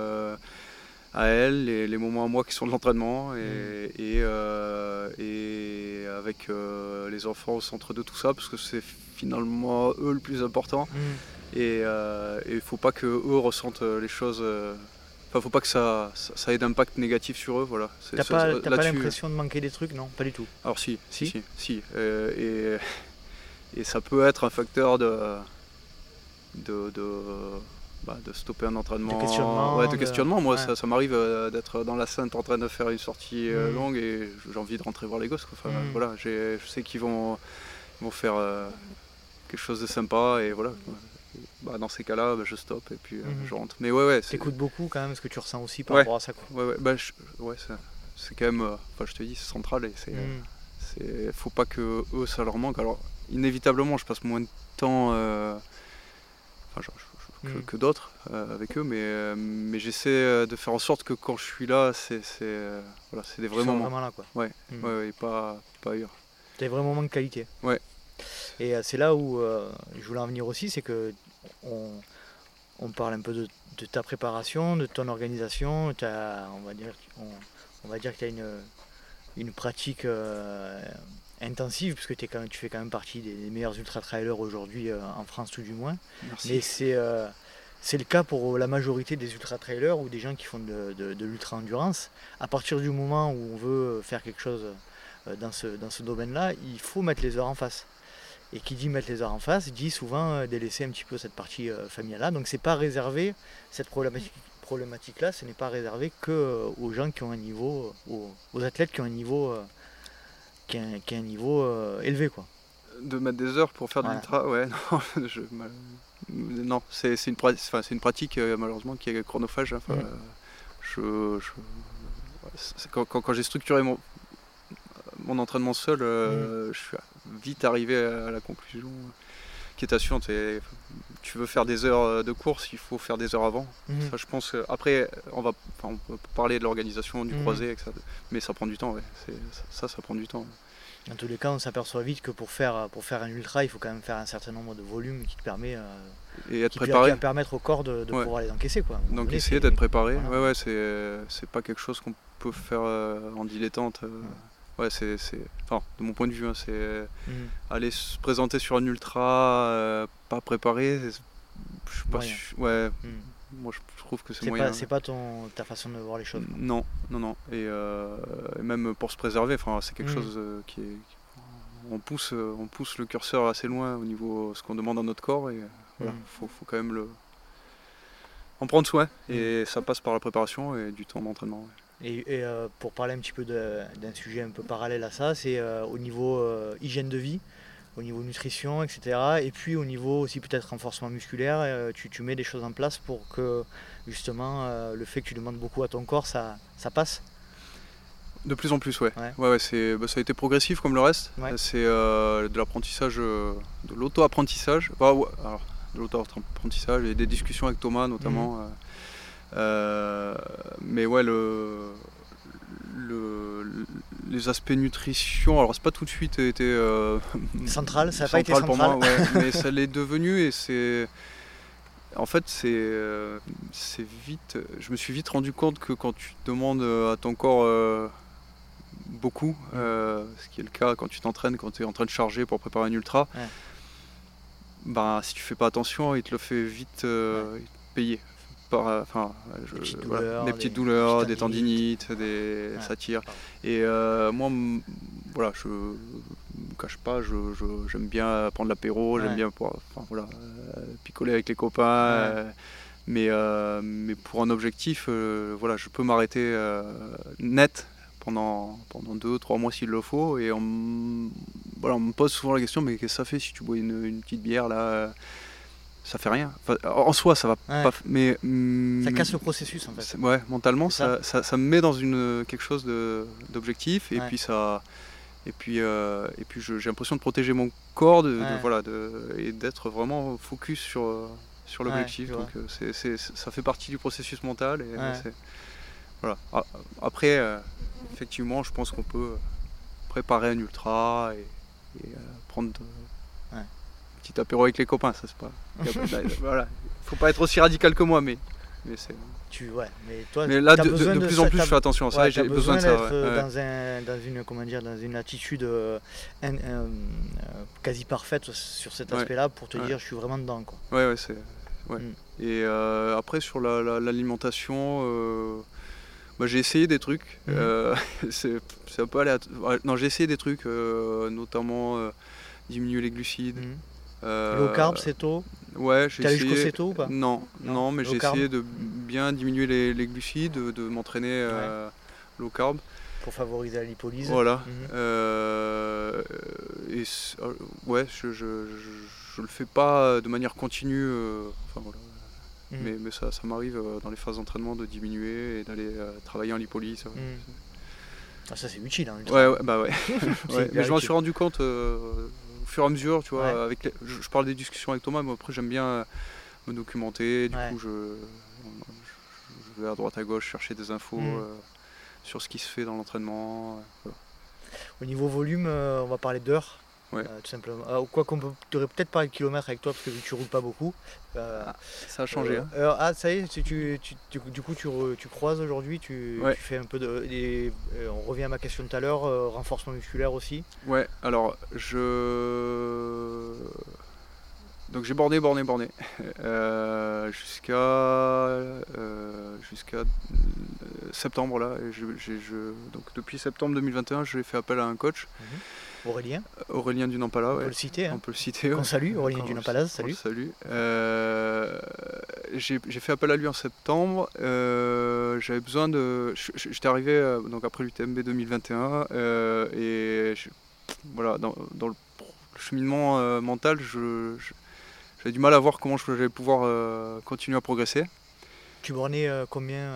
[SPEAKER 1] à elle, les, les, moments à moi qui sont de l'entraînement et, mm. euh, et, avec euh, les enfants au centre de tout ça parce que c'est finalement eux le plus important. Mm. Et il faut pas que eux ressentent les choses. Enfin, faut pas que ça, ça, ait d'impact négatif sur eux, voilà.
[SPEAKER 2] T'as pas, pas l'impression de manquer des trucs, non Pas du tout.
[SPEAKER 1] Alors si, si, si, si. et, et ça peut être un facteur de, de, de, bah, de stopper un entraînement.
[SPEAKER 2] De questionnement.
[SPEAKER 1] Ouais, de questionnement. Moi, ça, ça m'arrive euh, d'être dans la scène en train de faire une sortie euh, mm. longue et j'ai envie de rentrer voir les gosses. Enfin, mm. voilà, je sais qu'ils vont, vont faire euh, quelque chose de sympa et voilà. Bah, dans ces cas-là, bah, je stoppe et puis mm. je rentre. Mais ouais, ouais.
[SPEAKER 2] T'écoutes beaucoup quand même ce que tu ressens aussi par rapport à ça.
[SPEAKER 1] Quoi. Ouais, ouais, bah, ouais c'est quand même, enfin, je te dis, c'est central et c'est. c'est faut pas que eux ça leur manque. Alors, inévitablement, je passe moins de temps. Enfin, je, Mm. Que, d'autres euh, avec eux, mais, euh, mais j'essaie euh, de faire en sorte que quand je suis là, c'est voilà, des vrais moments.
[SPEAKER 2] Vraiment là, quoi.
[SPEAKER 1] Ouais, mm. ouais, et pas, pas ailleurs.
[SPEAKER 2] Des vrais moments de qualité.
[SPEAKER 1] Ouais.
[SPEAKER 2] Et c'est là où je voulais en venir aussi, c'est que on, on, parle un peu de, de, ta préparation, de ton organisation. As, on, va dire, on, on va dire que tu as une, une pratique intensive, es quand même, tu fais quand même partie des meilleurs ultra-trailers aujourd'hui euh, en France tout du moins. Mais c'est euh, c'est le cas pour la majorité des ultra-trailers ou des gens qui font de, de, l'ultra-endurance. À partir du moment où on veut faire quelque chose euh, dans ce, dans ce domaine-là, il faut mettre les heures en face. Et qui dit mettre les heures en face, dit souvent délaisser un petit peu cette partie familiale-là. Donc c'est pas réservé, cette problématique, problématique-là, ce n'est pas réservé que aux gens qui ont un niveau, aux athlètes qui ont un niveau qui a, un niveau euh, élevé. quoi.
[SPEAKER 1] De mettre des heures pour faire de l'ultra, ouais, non, je, non c'est une, une, pratique euh, malheureusement qui est chronophage. Je, quand, quand, j'ai structuré mon, mon entraînement seul, euh, je suis vite arrivé à la conclusion qui tu veux faire des heures de course, il faut faire des heures avant. Ça, je pense. Après, on va, on peut parler de l'organisation du croisé, mais ça prend du temps. Ouais. Ça, ça prend du temps.
[SPEAKER 2] Dans tous les cas, on s'aperçoit vite que pour faire, pour faire un ultra, il faut quand même faire un certain nombre de volumes qui te permet euh,
[SPEAKER 1] et être préparé.
[SPEAKER 2] permettre au corps de, pouvoir les encaisser. Quoi.
[SPEAKER 1] Donc essayer d'être préparé. Ouais, ouais, c'est pas quelque chose qu'on peut faire euh, en dilettante. Euh. Ouais, c'est, enfin, de mon point de vue, hein, c'est mmh. aller se présenter sur un ultra pas préparé. Je sais pas, ouais. Mmh. Moi, je trouve que c'est moyen.
[SPEAKER 2] c'est pas ton, ta façon de voir les choses.
[SPEAKER 1] Non, non, non. Et, euh, même pour se préserver, c'est quelque mm. chose euh, qui est. On pousse, euh, on pousse le curseur assez loin au niveau de ce qu'on demande à notre corps et il faut, faut, quand même le, en prendre soin. Et ça passe par la préparation et du temps d'entraînement.
[SPEAKER 2] Et, pour parler un petit peu d'un sujet un peu parallèle à ça, c'est au niveau hygiène de vie au niveau nutrition, etc. Et puis au niveau aussi peut-être renforcement musculaire, euh, tu, tu, mets des choses en place pour que justement euh, le fait que tu demandes beaucoup à ton corps, ça, ça passe
[SPEAKER 1] de plus en plus, ouais. ouais. ouais, c'est, bah, ça a été progressif comme le reste. C'est euh, de l'apprentissage, de l'auto-apprentissage. de l'auto-apprentissage et des discussions avec Thomas notamment. Mhm. Mais ouais, le, les aspects nutrition, alors c'est pas tout de suite été
[SPEAKER 2] euh, central, ça n'a pas été central. pour moi,
[SPEAKER 1] mais ça l'est devenu et c'est en fait c'est euh, c'est vite. Je me suis vite rendu compte que quand tu demandes à ton corps euh, beaucoup, ce qui est le cas quand tu t'entraînes, quand tu es en train de charger pour préparer un ultra, bah, si tu fais pas attention, il te le fait vite payer enfin, des petites douleurs, des, tendinites, des, ça tire. Et euh, moi, voilà, je me cache pas, j'aime bien prendre l'apéro, j'aime bien pour, voilà, euh, picoler avec les copains. Euh, mais, mais pour un objectif, voilà, je peux m'arrêter net pendant, pendant deux, trois mois s'il le faut. Et on, voilà, on me pose souvent la question, mais qu'est-ce que ça fait si tu bois une, une petite bière là ça fait rien. en soi, ça va pas. Mais
[SPEAKER 2] mm, ça casse le processus en fait.
[SPEAKER 1] Ouais, mentalement, ça, ça, me met dans une quelque chose d'objectif et puis ça. Et puis, euh, et puis j'ai l'impression de protéger mon corps de, voilà, de, et d'être vraiment focus sur, sur l'objectif. Donc euh, c'est, ça fait partie du processus mental. Et, voilà. Après, euh, effectivement, je pense qu'on peut préparer un ultra et, et prendre petit apéro avec les copains, ça c'est pas. voilà. Faut pas être aussi radical que moi, mais. mais c'est.
[SPEAKER 2] Tu, ouais, mais toi,
[SPEAKER 1] Mais là, de, de-
[SPEAKER 2] besoin
[SPEAKER 1] de
[SPEAKER 2] de
[SPEAKER 1] plus
[SPEAKER 2] ça,
[SPEAKER 1] en plus, je fais attention à ça
[SPEAKER 2] Ouais,
[SPEAKER 1] j'ai
[SPEAKER 2] t'as
[SPEAKER 1] besoin de ça. ouais.
[SPEAKER 2] dans, un, dans, une, comment dire, dans une attitude euh, euh, quasi parfaite sur cet aspect-là pour te dire je suis vraiment dedans. Quoi.
[SPEAKER 1] Ouais, ouais, c'est. Ouais.
[SPEAKER 2] Mm.
[SPEAKER 1] Et euh, après, sur la- la- l'alimentation, euh, bah, j'ai essayé des trucs.
[SPEAKER 2] Mhm.
[SPEAKER 1] euh, c'est c'est un peu aléatoire. Ouais, Non, j'ai essayé des trucs, euh, notamment euh, diminuer les glucides.
[SPEAKER 2] Mhm.
[SPEAKER 1] Euh,
[SPEAKER 2] Low carb, céto
[SPEAKER 1] Ouais, j'ai
[SPEAKER 2] jusqu'au
[SPEAKER 1] essayé.
[SPEAKER 2] céto ou pas
[SPEAKER 1] Non,
[SPEAKER 2] Non,
[SPEAKER 1] non, mais j'ai essayé de bien diminuer les, les glucides, de, de m'entraîner euh, low carb.
[SPEAKER 2] Pour favoriser la lipolyse.
[SPEAKER 1] Voilà.
[SPEAKER 2] Mhm.
[SPEAKER 1] Euh, et euh, ouais, je, je, je, je le fais pas de manière continue. euh, enfin, voilà.
[SPEAKER 2] Mhm.
[SPEAKER 1] Mais, mais ça, ça m'arrive dans les phases d'entraînement de diminuer et d'aller travailler en lipolyse. ouais.
[SPEAKER 2] Mhm. Ah, ça c'est utile. Hein.
[SPEAKER 1] Ouais, ouais, bah ouais. Ouais, Mais je m'en suis rendu compte fur et à mesure, tu vois.
[SPEAKER 2] Ouais.
[SPEAKER 1] Avec les- je, je parle des discussions avec Thomas, mais après j'aime bien euh, me documenter. Du
[SPEAKER 2] Ouais.
[SPEAKER 1] coup, je, vais à droite à gauche chercher des infos
[SPEAKER 2] Mhm.
[SPEAKER 1] euh, sur ce qui se fait dans l'entraînement. euh, voilà.
[SPEAKER 2] Au niveau volume, on va parler d'heures.
[SPEAKER 1] Ouais.
[SPEAKER 2] euh, tout simplement. Ah, quoi qu'on peut, devrait peut-être parler de kilomètres avec toi parce que vu que tu roules pas beaucoup. Euh,
[SPEAKER 1] Ça a changé.
[SPEAKER 2] euh,
[SPEAKER 1] hein.
[SPEAKER 2] ah, ça y est, tu, tu, tu- du coup- tu, tu croises aujourd'hui, tu,
[SPEAKER 1] Ouais.
[SPEAKER 2] tu fais un peu de. des- on revient à ma question de tout à l'heure, renforcement musculaire aussi.
[SPEAKER 1] Ouais, alors je. Donc j'ai borné, borné, borné. Jusqu'à jusqu'à septembre là. Et je- donc depuis septembre 2021, j'ai fait appel à un coach,
[SPEAKER 2] Aurélien,
[SPEAKER 1] Aurélien Dunampala.
[SPEAKER 2] on
[SPEAKER 1] ouais.
[SPEAKER 2] peut le citer. hein.
[SPEAKER 1] On peut le citer. Ouais.
[SPEAKER 2] salue, Aurélien
[SPEAKER 1] on le
[SPEAKER 2] salut.
[SPEAKER 1] salue. Euh, j'ai fait appel à lui en septembre. euh, J'avais besoin de. J'étais arrivé euh, donc après l'UTMB 2021 euh, et je- voilà dans, dans le cheminement mental, je- j'avais du mal à voir comment je j'allais pouvoir continuer à progresser.
[SPEAKER 2] Tu bornais combien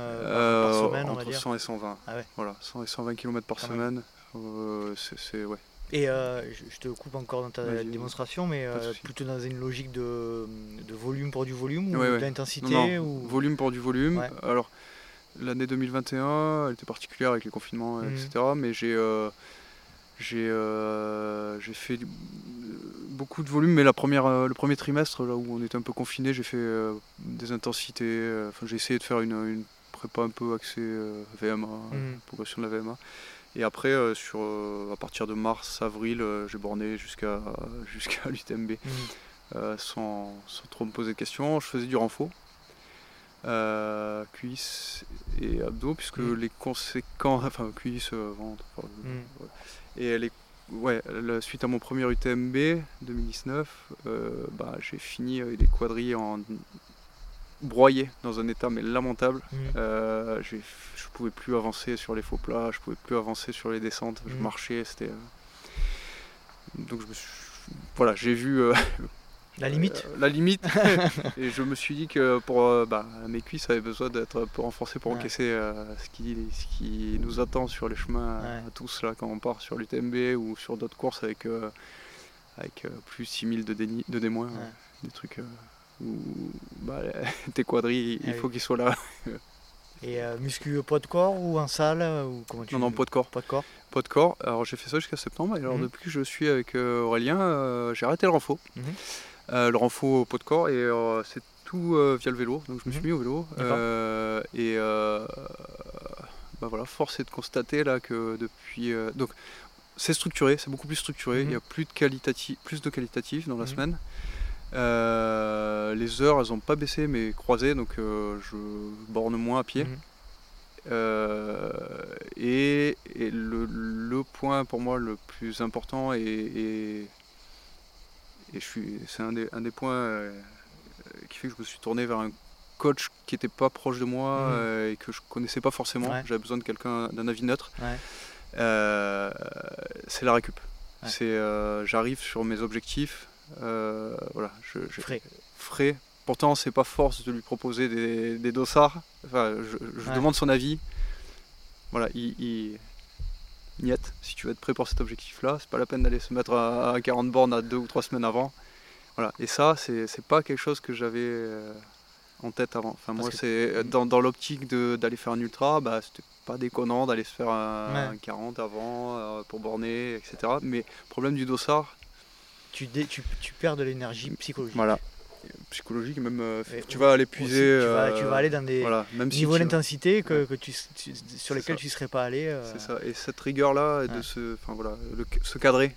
[SPEAKER 2] par- semaine, on va
[SPEAKER 1] entre
[SPEAKER 2] dire
[SPEAKER 1] 100 et 120.
[SPEAKER 2] Ah ouais.
[SPEAKER 1] Voilà, 100 et 120 km par
[SPEAKER 2] Quand
[SPEAKER 1] semaine. C'est ouais.
[SPEAKER 2] Et euh, je, je te coupe encore dans ta
[SPEAKER 1] Vas-y,
[SPEAKER 2] démonstration, mais euh, plutôt dans une logique de, de volume pour du volume ou
[SPEAKER 1] Ouais, ouais.
[SPEAKER 2] d'intensité ou...
[SPEAKER 1] Volume pour du volume.
[SPEAKER 2] Ouais.
[SPEAKER 1] Alors, l'année 2021, elle était particulière avec les confinements,
[SPEAKER 2] Mhm.
[SPEAKER 1] etc. Mais j'ai euh, j'ai j'ai fait beaucoup de volume, mais la première, le premier trimestre, là où on était un peu confiné, j'ai fait des intensités. Enfin, j'ai essayé de faire une, une prépa un peu axée VMA,
[SPEAKER 2] Mhm.
[SPEAKER 1] progression de la VMA. Et après, euh, sur, euh, à partir de mars, avril, euh, j'ai borné jusqu'à jusqu'à l'UTMB euh, sans, sans trop me poser de questions. Je faisais du renfort, cuisses et abdos, puisque
[SPEAKER 2] Mm.
[SPEAKER 1] les conséquences, enfin cuisses, ventre, enfin,
[SPEAKER 2] Mm.
[SPEAKER 1] ouais. et les, ouais, la- suite à mon premier UTMB 2019, euh, bah, j'ai fini avec des quadrilles en broyés dans un état mais lamentable.
[SPEAKER 2] Mhm.
[SPEAKER 1] Euh, je pouvais plus avancer sur les faux plats, je pouvais plus avancer sur les descentes, je
[SPEAKER 2] Mhm.
[SPEAKER 1] marchais, c'était. euh, Donc je me suis. Voilà, j'ai vu euh,
[SPEAKER 2] La limite
[SPEAKER 1] euh, la limite et je me suis dit que pour bah, mes cuisses avaient besoin d'être un peu renforcées pour
[SPEAKER 2] Ouais.
[SPEAKER 1] encaisser ce, qui, ce qui nous attend sur les chemins
[SPEAKER 2] Ouais.
[SPEAKER 1] à tous là quand on part sur l'UTMB ou sur d'autres courses avec, avec plus 6000 de, déni- de D-,
[SPEAKER 2] Ouais.
[SPEAKER 1] des trucs bah, tes quadrilles, il
[SPEAKER 2] Ah
[SPEAKER 1] faut qu'ils soient là.
[SPEAKER 2] Et euh, muscu poids de corps ou en salle euh, ou comment tu
[SPEAKER 1] Non, non, poids de corps.
[SPEAKER 2] poids de corps
[SPEAKER 1] Poids de corps. Alors j'ai fait ça jusqu'à septembre et alors
[SPEAKER 2] Mhm.
[SPEAKER 1] depuis que je suis avec euh, Aurélien, euh, j'ai arrêté le renfort.
[SPEAKER 2] Mhm.
[SPEAKER 1] Euh, le renfort au poids de corps et c'est tout via le vélo. Donc je me suis
[SPEAKER 2] Mhm.
[SPEAKER 1] mis au vélo. Et bah voilà, force est de constater là que depuis. donc c'est structuré, c'est beaucoup plus structuré.
[SPEAKER 2] Mhm.
[SPEAKER 1] Il y a plus de qualitatif, plus de qualitatif dans la semaine. Euh, les heures, elles n'ont pas baissé mais croisé, donc euh, je borne moins à pied.
[SPEAKER 2] Mhm.
[SPEAKER 1] Euh, et et le, le point pour moi le plus important et, et, et je suis c'est un des, un des points qui fait que je me suis tourné vers un coach qui n'était pas proche de moi
[SPEAKER 2] Mhm.
[SPEAKER 1] et que je connaissais pas forcément.
[SPEAKER 2] Ouais.
[SPEAKER 1] J'avais besoin de quelqu'un d'un avis neutre.
[SPEAKER 2] Ouais.
[SPEAKER 1] C'est la récup.
[SPEAKER 2] Ouais.
[SPEAKER 1] C'est j'arrive sur mes objectifs. Euh, voilà, je, je-
[SPEAKER 2] Frais.
[SPEAKER 1] frais. Pourtant, c'est pas force de lui proposer des, des dossards. Enfin, je, je
[SPEAKER 2] Ouais.
[SPEAKER 1] demande son avis. Voilà, il, il... niette. Si tu veux être prêt pour cet objectif-là, c'est pas la peine d'aller se mettre à, à 40 bornes à deux ou trois semaines avant. Voilà. Et ça, c'est pas quelque chose que j'avais euh, en tête avant. Enfin, moi, c'est dans, dans l'optique de- d'aller faire un ultra, bah, c'était pas déconnant d'aller se faire un,
[SPEAKER 2] Ouais.
[SPEAKER 1] un 40 avant euh, pour borner, etc. Mais problème du dossard,
[SPEAKER 2] Tu, dé- tu, tu perds de l'énergie psychologique.
[SPEAKER 1] voilà. psychologique, même euh, tu vas l'épuiser. Tu,
[SPEAKER 2] vas, tu vas aller dans des niveaux d'intensité que, que tu, sur lesquels tu ne serais pas allé.
[SPEAKER 1] C'est ça, et cette rigueur-là, de se, voilà, se cadrer,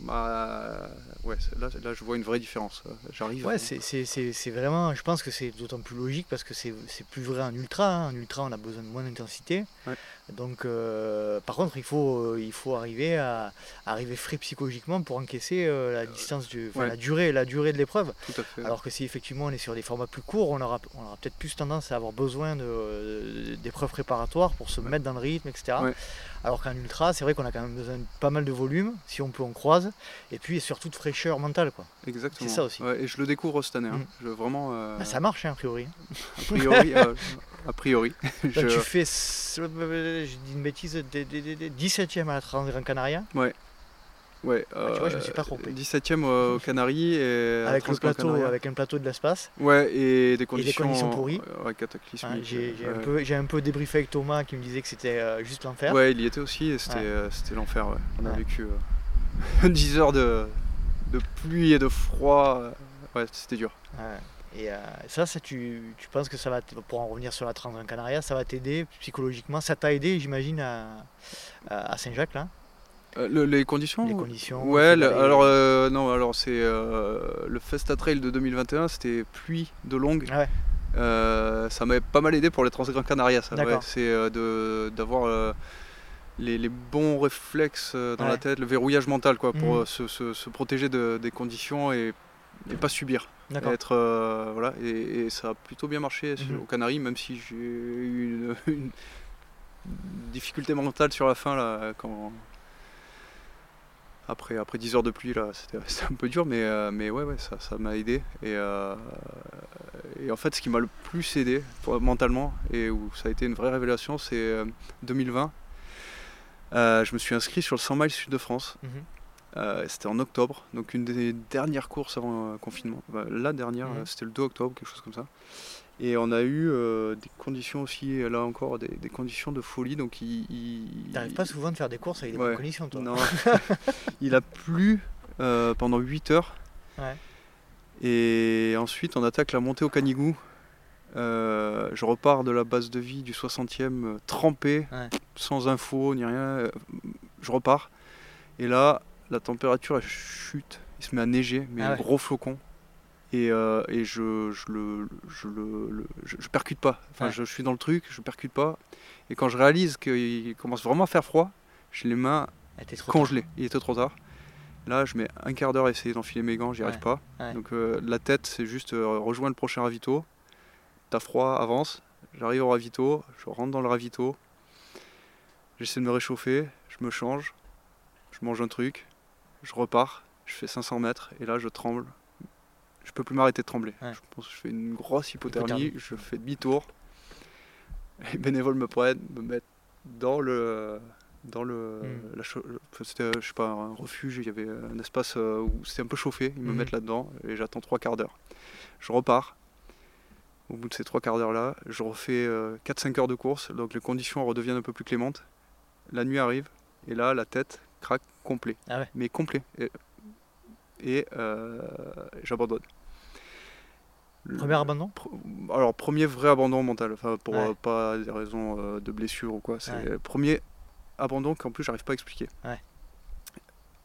[SPEAKER 1] bah, ouais, là, là, je vois une vraie différence. J'arrive.
[SPEAKER 2] Ouais, c'est vraiment, je pense que c'est d'autant plus logique parce que c'est plus vrai en ultra. Hein. En ultra, on a besoin de moins d'intensité. Donc, euh, par contre, il faut, euh, il faut arriver à arriver frais psychologiquement pour encaisser euh, la distance, du, la durée, la durée de l'épreuve. Alors que si effectivement on est sur des formats plus courts, on aura, on aura peut-être plus tendance à avoir besoin d'épreuves préparatoires pour se mettre dans le rythme, etc. Alors qu'en ultra, c'est vrai qu'on a quand même besoin de pas mal de volume, si on peut on croise, et puis surtout de fraîcheur mentale. Quoi.
[SPEAKER 1] Exactement. C'est ça aussi. et je le découvre cette année. Hein. Mm. Je, vraiment,
[SPEAKER 2] bah, ça marche, hein, a priori.
[SPEAKER 1] a priori, a priori.
[SPEAKER 2] je... Tu fais, je dis une bêtise, 17ème à la Gran Canaria
[SPEAKER 1] Ouais. Ouais,
[SPEAKER 2] ah, tu vois, je me suis pas trompé.
[SPEAKER 1] 17ème au Canaries et
[SPEAKER 2] avec, le plateau, avec un plateau de l'espace.
[SPEAKER 1] Ouais, et des conditions,
[SPEAKER 2] et des conditions pourries.
[SPEAKER 1] Ouais, cataclysmiques.
[SPEAKER 2] Ah, j'ai un, peu, un peu débriefé avec Thomas qui me disait que c'était euh, juste l'enfer.
[SPEAKER 1] Ouais, il y était aussi et c'était euh, l'enfer. Ouais. On a vécu 10 euh, heures de, de, pluie et de froid. Ouais, c'était dur.
[SPEAKER 2] Et euh, ça, ça tu, tu, penses que ça va, pour en revenir sur la Transgran Canaria, ça va t'aider psychologiquement? Ça t'a aidé, j'imagine, à, à Saint-Jacques, là
[SPEAKER 1] euh, les conditions
[SPEAKER 2] Les conditions.
[SPEAKER 1] Ouais, alors euh, non, alors c'est le Festa Trail de 2021, c'était pluie de longue. Ah ouais. ça m'avait pas mal aidé pour les Transgran Canaria, ça. c'est d'avoir les, les, bons réflexes dans la tête, le verrouillage mental, quoi, pour mhm. se, se, se, protéger de, des conditions et, et pas subir. Être, euh, voilà, et, ça a plutôt bien marché mhm. aux Canaries, même si j'ai eu une, difficulté mentale sur la fin là, quand après, après 10 heures de pluie là, c'était un peu dur, mais, euh, mais ouais, ouais, ça m'a aidé. Et, euh, et, en fait, ce qui m'a le plus aidé mentalement et où ça a été une vraie révélation, c'est 2020. je me suis inscrit sur le 100 miles sud de France. Mhm. Euh, c'était en octobre, donc une des dernières courses avant le euh, confinement. Bah, la dernière, mhm. c'était le 2 octobre, quelque chose comme ça. Et on a eu euh, des conditions aussi, là encore, des, conditions de folie. Donc il,
[SPEAKER 2] T'arrives pas souvent de faire des courses avec des bonnes conditions, toi
[SPEAKER 1] Non. il a plu pendant 8 heures. Et ensuite, on attaque la montée au Canigou. je repars de la base de vie du 60e trempé, sans info ni rien. Je repars. Et là, la température elle chute, il se met à neiger, mais ah un gros flocon. Et, euh, et je, je, le, je, le, je, percute pas. Enfin, je, suis dans le truc, je percute pas. Et quand je réalise qu'il commence vraiment à faire froid, j'ai les mains congelées. Il était trop tard. Là, je mets un quart d'heure à essayer d'enfiler mes gants, j'y arrive pas. Donc euh, la tête, c'est juste euh, rejoindre le prochain ravito. T'as froid, avance. J'arrive au ravito, je rentre dans le ravito. J'essaie de me réchauffer, je me change, je mange un truc, je repars, je fais 500 mètres et là je tremble. Je peux plus m'arrêter de trembler. Je pense que je fais une grosse hypothermie, je fais demi-tour. Les bénévoles me prennent, me mettent dans le dans le hmm. c'était je sais pas un refuge il y avait un espace euh, où c'était un peu chauffé ils me hmm. mettent là dedans et j'attends trois quarts d'heure je repars au bout de ces trois quarts d'heure là je refais 4-5 euh, heures de course donc les conditions redeviennent un peu plus clémentes la nuit arrive et là la tête complet. Ah mais complet. Et, euh, j'abandonne.
[SPEAKER 2] Premier abandon?
[SPEAKER 1] Alors, premier vrai abandon mental, enfin, pour euh, pas des raisons euh, de blessure ou quoi. C'est le premier abandon qu'en plus j'arrive pas à expliquer.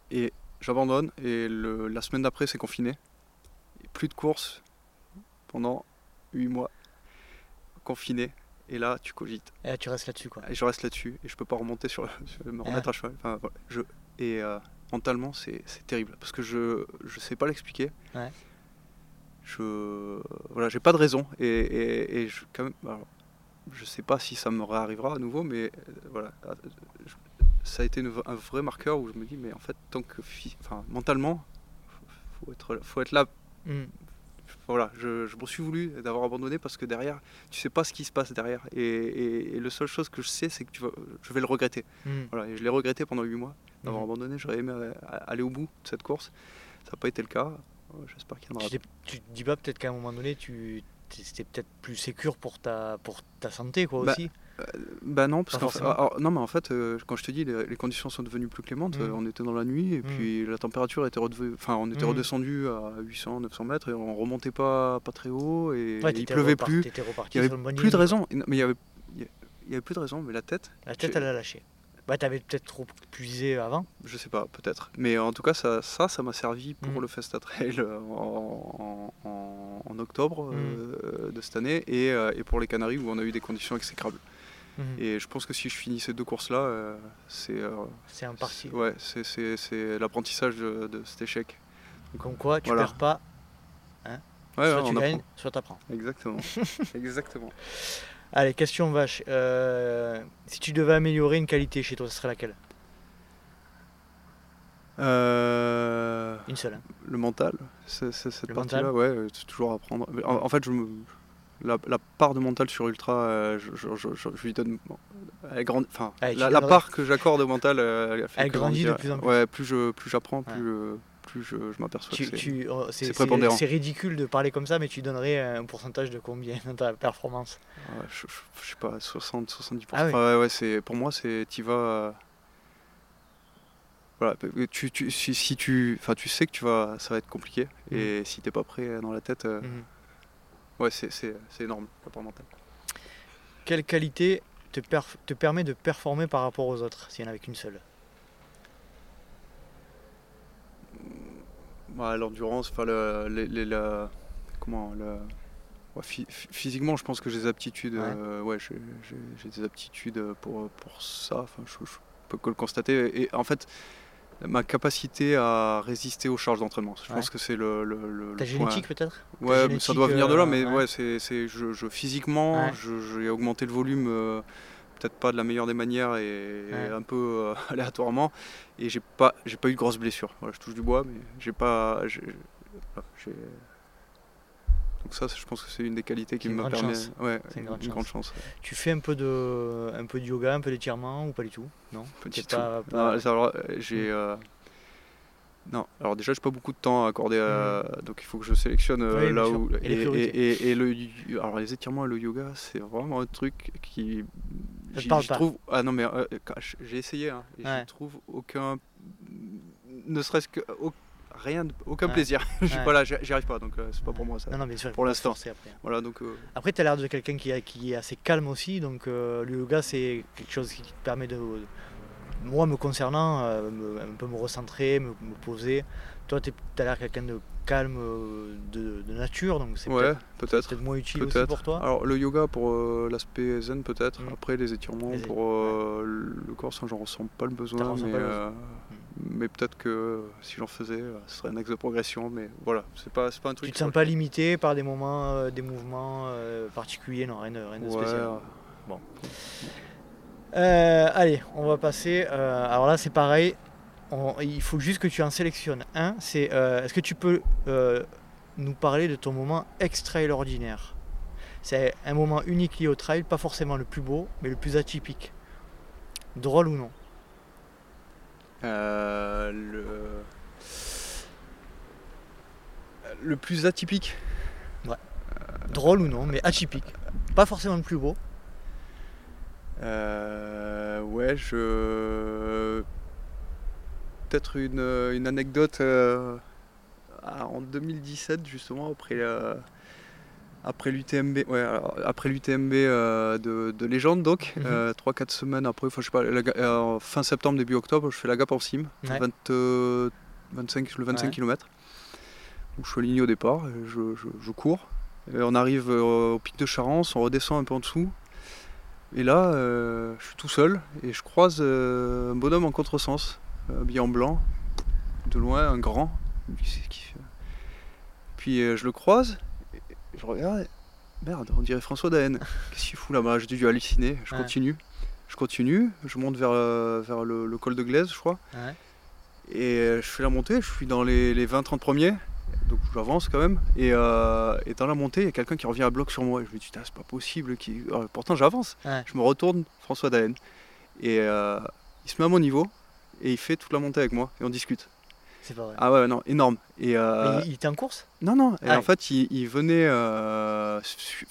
[SPEAKER 1] Et j'abandonne, et le, la semaine d'après, c'est confiné. plus de courses pendant 8 mois. Confiné. Et là, tu cogites.
[SPEAKER 2] Et là, tu restes là-dessus, quoi.
[SPEAKER 1] Et je reste là-dessus, et je peux pas remonter sur, me remettre à cheval. Enfin, je, et euh, mentalement, c'est terrible parce que je je sais pas l'expliquer. Ouais. Je voilà, j'ai pas de raison et, et, je quand même. je sais pas si ça me réarrivera à nouveau, mais euh, voilà, ça a été un vrai marqueur où je me dis mais en fait tant que enfin mentalement, faut être faut être là. Mm voilà, je, je m'en suis voulu d'avoir abandonné parce que derrière, tu sais pas ce qui se passe derrière. Et, et, la seule chose que je sais, c'est que tu vas, je vais le regretter. Hmm. Voilà, et je l'ai regretté pendant 8 mois d'avoir hmm. abandonné. J'aurais aimé euh, aller au bout de cette course. Ça n'a pas été le cas. Euh, j'espère qu'il y en aura.
[SPEAKER 2] Tu, te dis pas peut-être qu'à un moment donné, tu c'était peut-être plus sécure pour ta, pour ta santé quoi, bah, aussi
[SPEAKER 1] Bah non, parce qu'en alors, non, mais en fait, euh, quand je te dis, les, les conditions sont devenues plus clémentes. Euh, on était dans la nuit et
[SPEAKER 2] Mhm.
[SPEAKER 1] puis la température était redevenue, enfin, on était
[SPEAKER 2] Mhm.
[SPEAKER 1] redescendu à 800, 900 mètres et on remontait pas, pas très haut et,
[SPEAKER 2] Ouais,
[SPEAKER 1] il pleuvait plus. Il y avait plus de raison. Mais il y avait, il y- avait plus de raison. Mais la tête.
[SPEAKER 2] La tête, elle a lâché. Bah, t'avais peut-être trop puisé avant.
[SPEAKER 1] je sais pas, peut-être. Mais en tout cas, ça, ça, ça m'a servi pour
[SPEAKER 2] Mhm.
[SPEAKER 1] le Festa Trail euh, en, en- en octobre euh, de cette année et, euh, et pour les Canaries où on a eu des conditions exécrables.
[SPEAKER 2] Mhm.
[SPEAKER 1] Et je pense que si je finis ces deux courses-là, euh, c'est euh,
[SPEAKER 2] C'est un parti.
[SPEAKER 1] ouais, c'est- c'est c'est l'apprentissage de, de cet échec.
[SPEAKER 2] Comme quoi, tu
[SPEAKER 1] Voilà.
[SPEAKER 2] perds pas,
[SPEAKER 1] Ouais,
[SPEAKER 2] soit
[SPEAKER 1] ouais,
[SPEAKER 2] tu gagnes,
[SPEAKER 1] apprend.
[SPEAKER 2] soit t'apprends.
[SPEAKER 1] Exactement. Exactement.
[SPEAKER 2] Allez, question vache. Euh, si tu devais améliorer une qualité chez toi, ce serait laquelle? Une seule. hein.
[SPEAKER 1] le mental, c'est c'est cette
[SPEAKER 2] Le
[SPEAKER 1] partie-là, ouais, c'est toujours apprendre. En fait, je me- la, la part de mental sur Ultra, euh, je, je- je- je- je lui donne. elle
[SPEAKER 2] Allez, tu
[SPEAKER 1] la, part que j'accorde au mental, euh, elle, fait
[SPEAKER 2] Elle
[SPEAKER 1] que
[SPEAKER 2] grandit de plus en plus.
[SPEAKER 1] Ouais, plus je plus j'apprends,
[SPEAKER 2] Ouais.
[SPEAKER 1] plus, je- plus je, m'aperçois que c'est.
[SPEAKER 2] oh, c'est-
[SPEAKER 1] prépondérant.
[SPEAKER 2] ridicule de parler comme ça, mais tu donnerais un pourcentage de combien dans ta performance?
[SPEAKER 1] Je, sais pas, 60, 70%.
[SPEAKER 2] Ah ouais.
[SPEAKER 1] Enfin, pour moi, c'est, tu vas. euh, Voilà, tu, tu, si, si tu, enfin, tu sais que tu vas, ça va être compliqué,
[SPEAKER 2] Mhm.
[SPEAKER 1] et si t'es pas prêt dans la tête, euh,
[SPEAKER 2] Mhm.
[SPEAKER 1] Ouais, c'est, énorme, l'apport mental.
[SPEAKER 2] Quelle qualité te, te permet de performer par rapport aux autres, s'il n'y en avait qu'une seule?
[SPEAKER 1] Ouais, l'endurance, enfin, le, les- les- la- comment, le, ouais, physiquement, je pense que j'ai des aptitudes,
[SPEAKER 2] Ouais.
[SPEAKER 1] euh, ouais, j'ai, j'ai- j'ai des aptitudes pour, pour ça, enfin, je, je peux que le constater, et en fait, ma capacité à résister aux charges d'entraînement, je
[SPEAKER 2] Ouais.
[SPEAKER 1] pense que c'est le, le, le-
[SPEAKER 2] Ta
[SPEAKER 1] le point-
[SPEAKER 2] génétique peut-être?
[SPEAKER 1] Ouais, ça doit venir de là,
[SPEAKER 2] euh,
[SPEAKER 1] mais
[SPEAKER 2] ouais.
[SPEAKER 1] ouais, c'est, c'est, je, je- physiquement, j'ai augmenté le volume, euh, peut-être pas de la meilleure des manières et
[SPEAKER 2] Ouais.
[SPEAKER 1] un peu euh, aléatoirement, et j'ai pas, j'ai pas eu de grosses blessures. Voilà, je touche du bois, mais j'ai pas, j'ai- donc ça, je pense que c'est une des qualités qui me permet, ouais,
[SPEAKER 2] C'est une grande
[SPEAKER 1] grande chance.
[SPEAKER 2] Tu fais un peu de, un peu de yoga, un peu d'étirement ou pas du tout? Non?
[SPEAKER 1] Pas
[SPEAKER 2] T'es
[SPEAKER 1] du tout.
[SPEAKER 2] pas-
[SPEAKER 1] Non,
[SPEAKER 2] pas-
[SPEAKER 1] alors, euh, j'ai,
[SPEAKER 2] Mm.
[SPEAKER 1] euh, non, alors déjà, j'ai pas beaucoup de temps à accorder, à- donc il faut que je sélectionne euh.
[SPEAKER 2] Oui,
[SPEAKER 1] là où.
[SPEAKER 2] Et les
[SPEAKER 1] Et,
[SPEAKER 2] priorités.
[SPEAKER 1] et- et le, alors les étirements et le yoga, c'est vraiment un truc qui.
[SPEAKER 2] Pas.
[SPEAKER 1] trouve. Ah non, mais euh, j'ai essayé, hein, et
[SPEAKER 2] Ouais.
[SPEAKER 1] je trouve aucun. Ne serait-ce que. au- rien, de- aucun
[SPEAKER 2] Ouais.
[SPEAKER 1] plaisir. Je suis
[SPEAKER 2] Ouais.
[SPEAKER 1] pas là, j'y arrive pas, donc euh, c'est pas pour moi ça.
[SPEAKER 2] Non, non, bien sûr.
[SPEAKER 1] Pour l'instant.
[SPEAKER 2] Après,
[SPEAKER 1] Voilà, donc. euh,
[SPEAKER 2] après tu as l'air de quelqu'un qui, qui est assez calme aussi, donc euh, le yoga c'est quelque chose qui te permet de. Moi, me concernant, euh, me- un peu me recentrer, me, me poser. Toi, tu as l'air quelqu'un de calme de, de nature, donc c'est
[SPEAKER 1] ouais,
[SPEAKER 2] peut-être
[SPEAKER 1] peut-être
[SPEAKER 2] moins utile aussi pour toi.
[SPEAKER 1] Alors le yoga pour euh, l'aspect zen peut-être.
[SPEAKER 2] Mm.
[SPEAKER 1] Après les étirements
[SPEAKER 2] Les-
[SPEAKER 1] pour euh, le corps, ça j'en ressens pas le besoin. Mais, euh, mais peut-être que euh, si j'en faisais, euh, ce serait un axe de progression. Mais voilà, c'est pas, pas un truc.
[SPEAKER 2] Tu te sens pas limité par des moments, euh, des mouvements euh, particuliers, non, rien de, rien de
[SPEAKER 1] Ouais,
[SPEAKER 2] spécial. Euh, allez, on va passer. alors là, c'est pareil. On- il faut juste que tu en sélectionnes un. C'est est-ce que tu peux nous parler de ton moment extraordinaire? C'est un moment unique lié au trail, pas forcément le plus beau, mais le plus atypique. Drôle ou non?
[SPEAKER 1] Le... le plus atypique.
[SPEAKER 2] Drôle ou non, mais atypique. Pas forcément le plus beau.
[SPEAKER 1] Euh, ouais, je. Peut-être une, une anecdote euh, ah, en 2017, justement, après, la- après l'UTMB, ouais, après l'UTMB euh, de, de légende, donc,
[SPEAKER 2] Mhm.
[SPEAKER 1] 3-4 semaines après, enfin, je sais pas, la ga- euh, fin septembre, début octobre, je fais la Gap en Sim,
[SPEAKER 2] Ouais.
[SPEAKER 1] 20, euh, 25, le 25
[SPEAKER 2] Ouais.
[SPEAKER 1] km. Donc, je suis aligné au départ, et je, je- je cours. Et on arrive euh, au pic de Charence, on redescend un peu en dessous. Et là, euh, je suis tout seul et je croise euh, un bonhomme en contresens, euh, habillé en blanc, de loin, un grand. Puis euh, je le croise, je regarde, et merde, on dirait François Daen. Qu'est-ce qu'il fout là-bas? J'ai dû halluciner, je
[SPEAKER 2] Ouais.
[SPEAKER 1] continue. Je continue, je monte vers, euh, vers le, le col de Glaise, je crois.
[SPEAKER 2] Ouais.
[SPEAKER 1] Et euh, je fais la montée, je suis dans les, les 20-30 premiers, donc j'avance quand même. Et, euh, et dans la montée, il y a quelqu'un qui revient à bloc sur moi. Et je me dis, Putain, c'est pas possible. Qui... Alors, pourtant, j'avance.
[SPEAKER 2] Ouais.
[SPEAKER 1] Je me retourne, François Daen. Et euh, il se met à mon niveau et il fait toute la montée avec moi et on discute.
[SPEAKER 2] C'est pas vrai.
[SPEAKER 1] Ah ouais, non, énorme. Et, euh,
[SPEAKER 2] il, il était en course?
[SPEAKER 1] Non, non. Et
[SPEAKER 2] Ah
[SPEAKER 1] en
[SPEAKER 2] oui.
[SPEAKER 1] fait, il, il venait, euh,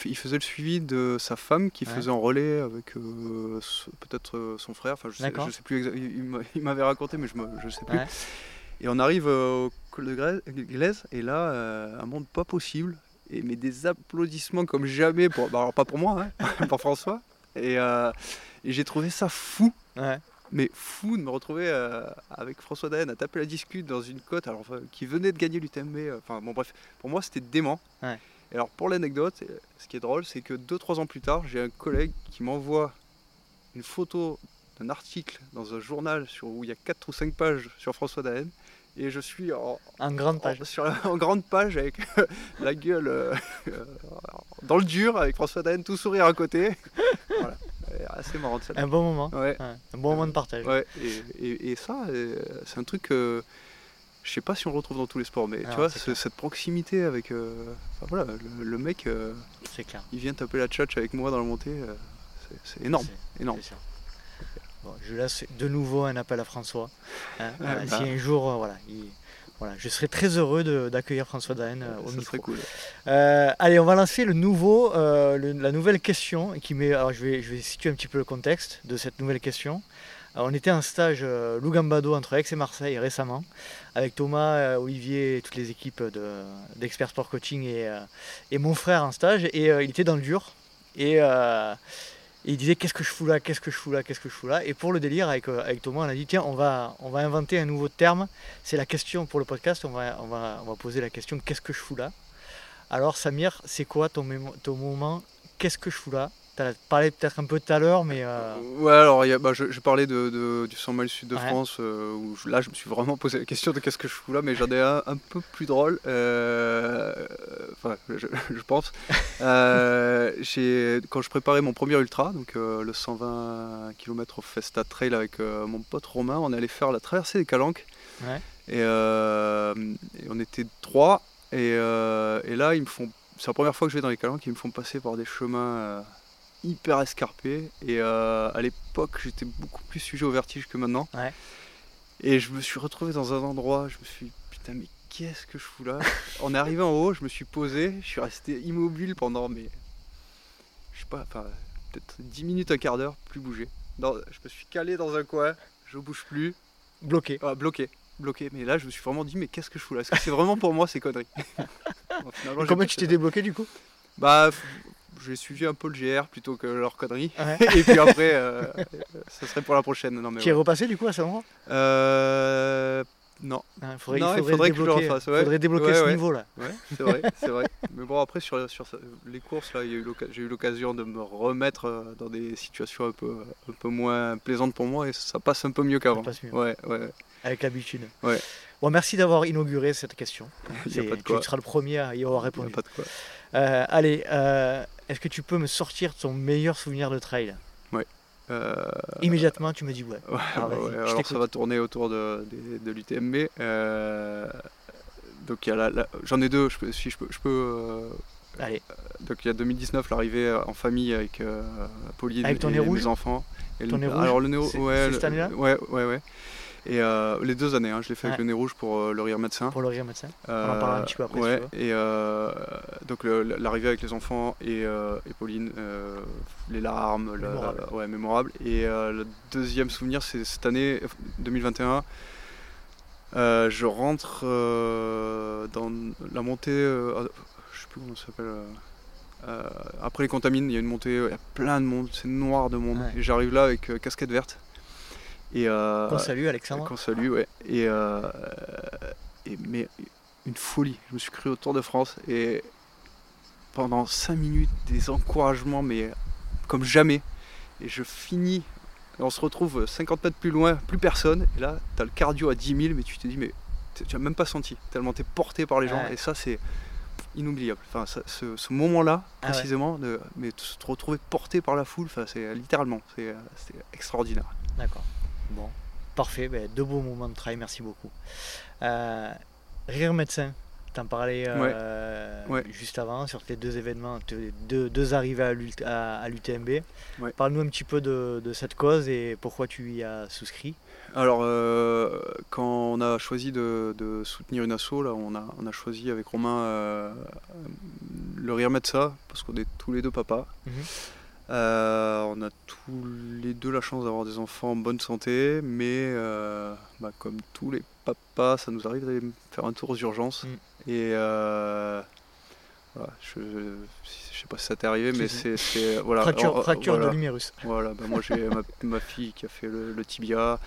[SPEAKER 1] il faisait le suivi de sa femme qui
[SPEAKER 2] Ouais.
[SPEAKER 1] faisait en relais avec euh, peut-être son frère. Enfin, je sais, je sais plus. Il, il m'a- il m'avait raconté, mais je me, je sais plus.
[SPEAKER 2] Ouais.
[SPEAKER 1] Et on arrive au col de Glaise, et là, un monde pas possible. Et mais des applaudissements comme jamais. Pour, bah, alors pas pour moi, hein, pour François. Et, et j'ai trouvé ça fou
[SPEAKER 2] Ouais.
[SPEAKER 1] Mais fou de me retrouver euh, avec François Daen à taper la discute dans une côte alors, enfin, qui venait de gagner l'UTMB. euh, Enfin bon bref, pour moi c'était dément.
[SPEAKER 2] Ouais.
[SPEAKER 1] Et alors pour l'anecdote, euh, ce qui est drôle, c'est que 2-3 ans plus tard, j'ai un collègue qui m'envoie une photo d'un article dans un journal sur, où il y a 4 ou 5 pages sur François Daen. Et je suis en,
[SPEAKER 2] En grande page.
[SPEAKER 1] en- sur la- en grande page avec la gueule euh, dans le dur, avec François Daen tout sourire à côté. voilà. Et assez ça.
[SPEAKER 2] Un bon moment.
[SPEAKER 1] Ouais.
[SPEAKER 2] Un bon moment de partage.
[SPEAKER 1] Ouais, et, et- et ça, euh, c'est un truc que je sais pas si on le retrouve dans tous les sports, mais
[SPEAKER 2] Ah,
[SPEAKER 1] tu vois, ce-
[SPEAKER 2] clair.
[SPEAKER 1] cette proximité avec. euh, enfin, voilà, le, le mec, euh,
[SPEAKER 2] C'est clair.
[SPEAKER 1] il vient taper la tchatch avec moi dans la montée, euh, c'est- énorme, énorme.
[SPEAKER 2] sûr. Bon, je laisse de nouveau un appel à François. hein.
[SPEAKER 1] Ouais,
[SPEAKER 2] Euh,
[SPEAKER 1] bah.
[SPEAKER 2] Si un jour, euh, voilà, il- voilà, je serais très heureux d'accueillir François Daen euh, au
[SPEAKER 1] ça
[SPEAKER 2] micro.
[SPEAKER 1] cool.
[SPEAKER 2] Euh, allez, on va lancer le nouveau, euh, le- la nouvelle question qui met. Alors, je vais, je vais situer un petit peu le contexte de cette nouvelle question. Alors, on était en stage euh, Lugambado entre Aix et Marseille récemment, avec Thomas, euh, Olivier et toutes les équipes de- d'Expert Sport Coaching et, euh, et mon frère en stage. Et euh, il était dans le dur. Et, euh, et il disait Qu'est-ce que je fous là Qu'est-ce que je fous là Qu'est-ce que je fous là? Et pour le délire, avec, euh, avec Thomas, on a dit Tiens, on va, on va inventer un nouveau terme. C'est la question pour le podcast. On va, on va, on va poser la question Qu'est-ce que je fous là? Alors Samir, c'est quoi ton, ton moment Qu'est-ce que je fous là? Tu as parlé peut-être un peu tout à l'heure, mais euh,
[SPEAKER 1] Ouais, alors il y a- bah, je, je parlais de, de- du 100 miles sud de
[SPEAKER 2] Ouais.
[SPEAKER 1] France, euh, où je- là je me suis vraiment posé la question de qu'est-ce que je fous là, mais j'en ai un, un peu plus drôle, euh, enfin je, je pense. Euh, quand je préparais mon premier ultra, donc le 120 km au Festa Trail avec mon pote Romain, on allait faire la traversée des Calanques.
[SPEAKER 2] Ouais.
[SPEAKER 1] Et, et on était trois, et, et là ils me font, c'est la première fois que je vais dans les Calanques, ils me font passer par des chemins hyper escarpés. Et euh, à l'époque, j'étais beaucoup plus sujet au vertige que maintenant.
[SPEAKER 2] Ouais.
[SPEAKER 1] Et je me suis retrouvé dans un endroit, je me suis dit, putain, mais qu'est-ce que je fous là? On est arrivé en haut, je me suis posé, je suis resté immobile pendant, mais je sais pas, enfin, peut-être 10 minutes, un quart d'heure, plus bouger. Dans- je me suis calé dans un coin, je bouge plus,
[SPEAKER 2] bloqué.
[SPEAKER 1] ah, bloqué. Bloqué, mais là je me suis vraiment dit, mais qu'est-ce que je fous là? Est-ce que c'est vraiment pour moi ces conneries? Bon,
[SPEAKER 2] Comment tu t'es débloqué du coup?
[SPEAKER 1] Bah, j'ai suivi un peu le GR plutôt que leurs conneries.
[SPEAKER 2] Ouais.
[SPEAKER 1] Et puis après, euh, ça serait pour la prochaine. Non, mais
[SPEAKER 2] Tu es
[SPEAKER 1] ouais.
[SPEAKER 2] repassé du coup à ce moment?
[SPEAKER 1] Euh, non,
[SPEAKER 2] faudrait,
[SPEAKER 1] Non, il
[SPEAKER 2] faudrait,
[SPEAKER 1] faudrait que je le
[SPEAKER 2] débloquer,
[SPEAKER 1] refasse, ouais.
[SPEAKER 2] faudrait débloquer ce niveau là.
[SPEAKER 1] ouais, c'est vrai, c'est vrai. Mais bon, après, sur, les courses, là, il j'ai eu l'occasion de me remettre euh, dans des situations un peu, un peu moins plaisantes pour moi et ça passe un peu mieux qu'avant. Ouais, ouais.
[SPEAKER 2] Avec l'habitude.
[SPEAKER 1] Ouais.
[SPEAKER 2] Bon, merci d'avoir inauguré cette question.
[SPEAKER 1] Il
[SPEAKER 2] tu seras le premier à y avoir
[SPEAKER 1] Il
[SPEAKER 2] répondu.
[SPEAKER 1] pas de quoi.
[SPEAKER 2] Euh, allez, euh, est-ce que tu peux me sortir ton meilleur souvenir de trail
[SPEAKER 1] Euh,
[SPEAKER 2] Immédiatement, tu me dis ouais.
[SPEAKER 1] Ouais,
[SPEAKER 2] Ah,
[SPEAKER 1] ouais, ouais. alors ça va tourner autour de, l'UTMB. donc j'en ai deux, je peux, si je peux. Je peux
[SPEAKER 2] Allez,
[SPEAKER 1] donc il y a 2019, l'arrivée en famille avec Pauline
[SPEAKER 2] Avec ton
[SPEAKER 1] et
[SPEAKER 2] nez rouge
[SPEAKER 1] mes enfants. Et
[SPEAKER 2] Ton
[SPEAKER 1] le-
[SPEAKER 2] nez rouge
[SPEAKER 1] Alors le nez ouais,
[SPEAKER 2] cette année-là
[SPEAKER 1] Ouais, ouais, ouais. Et euh, les deux années, hein, je l'ai fait avec le nez rouge pour euh, le rire médecin.
[SPEAKER 2] pour le rire médecin. en
[SPEAKER 1] Euh,
[SPEAKER 2] parlera un petit peu après,
[SPEAKER 1] Ouais, et euh, donc l'arrivée avec les enfants et, et Pauline, les larmes, la-
[SPEAKER 2] Mémorable.
[SPEAKER 1] ouais, mémorable. Et le deuxième souvenir, c'est cette année 2021. euh, je rentre dans la montée, je sais plus comment ça s'appelle. après les contamines, il y a une montée, il y a plein de monde, c'est noir de monde.
[SPEAKER 2] Ouais.
[SPEAKER 1] Et j'arrive là avec casquette verte. Et, euh,
[SPEAKER 2] Qu'on salue, Alexandre.
[SPEAKER 1] qu'on salue, ouais. Et, euh, et- mais une folie. Je me suis cru au Tour de France et pendant 5 minutes, des encouragements, mais comme jamais. Et je finis. et on se retrouve 50 mètres plus loin, plus personne. Et là, tu as le cardio à 10 000, mais tu te dis, mais tu n'as même pas senti. Tellement tu es porté par les gens.
[SPEAKER 2] Ouais.
[SPEAKER 1] Et ça, c'est inoubliable. Enfin, ça- ce, ce moment-là,
[SPEAKER 2] Ah ouais.
[SPEAKER 1] précisément, de, mais se retrouver porté par la foule, enfin, c'est littéralement, c'est extraordinaire.
[SPEAKER 2] D'accord. Bon, parfait. Ben, deux beaux moments de travail, merci beaucoup. Euh, rire médecin, T'en parlais euh, juste avant sur tes deux événements, deux, deux arrivées à l'UTMB. Parle-nous un petit peu de, cette cause et pourquoi tu y as souscrit.
[SPEAKER 1] Alors, euh, quand on a choisi de, soutenir une asso, là, on, a, on a choisi avec Romain le Rire Metsa, parce qu'on est tous les deux papas. Mhm. on a tous les deux la chance d'avoir des enfants en bonne santé, mais bah, comme tous les papas, ça nous arrive d'aller faire un tour aux urgences. Mm. Et euh, voilà, je, je sais pas si ça t'est arrivé, mais c'est. Voilà,
[SPEAKER 2] fracture, fracture de l'humérus.
[SPEAKER 1] Voilà, bah moi j'ai ma, fille qui a fait le, tibia.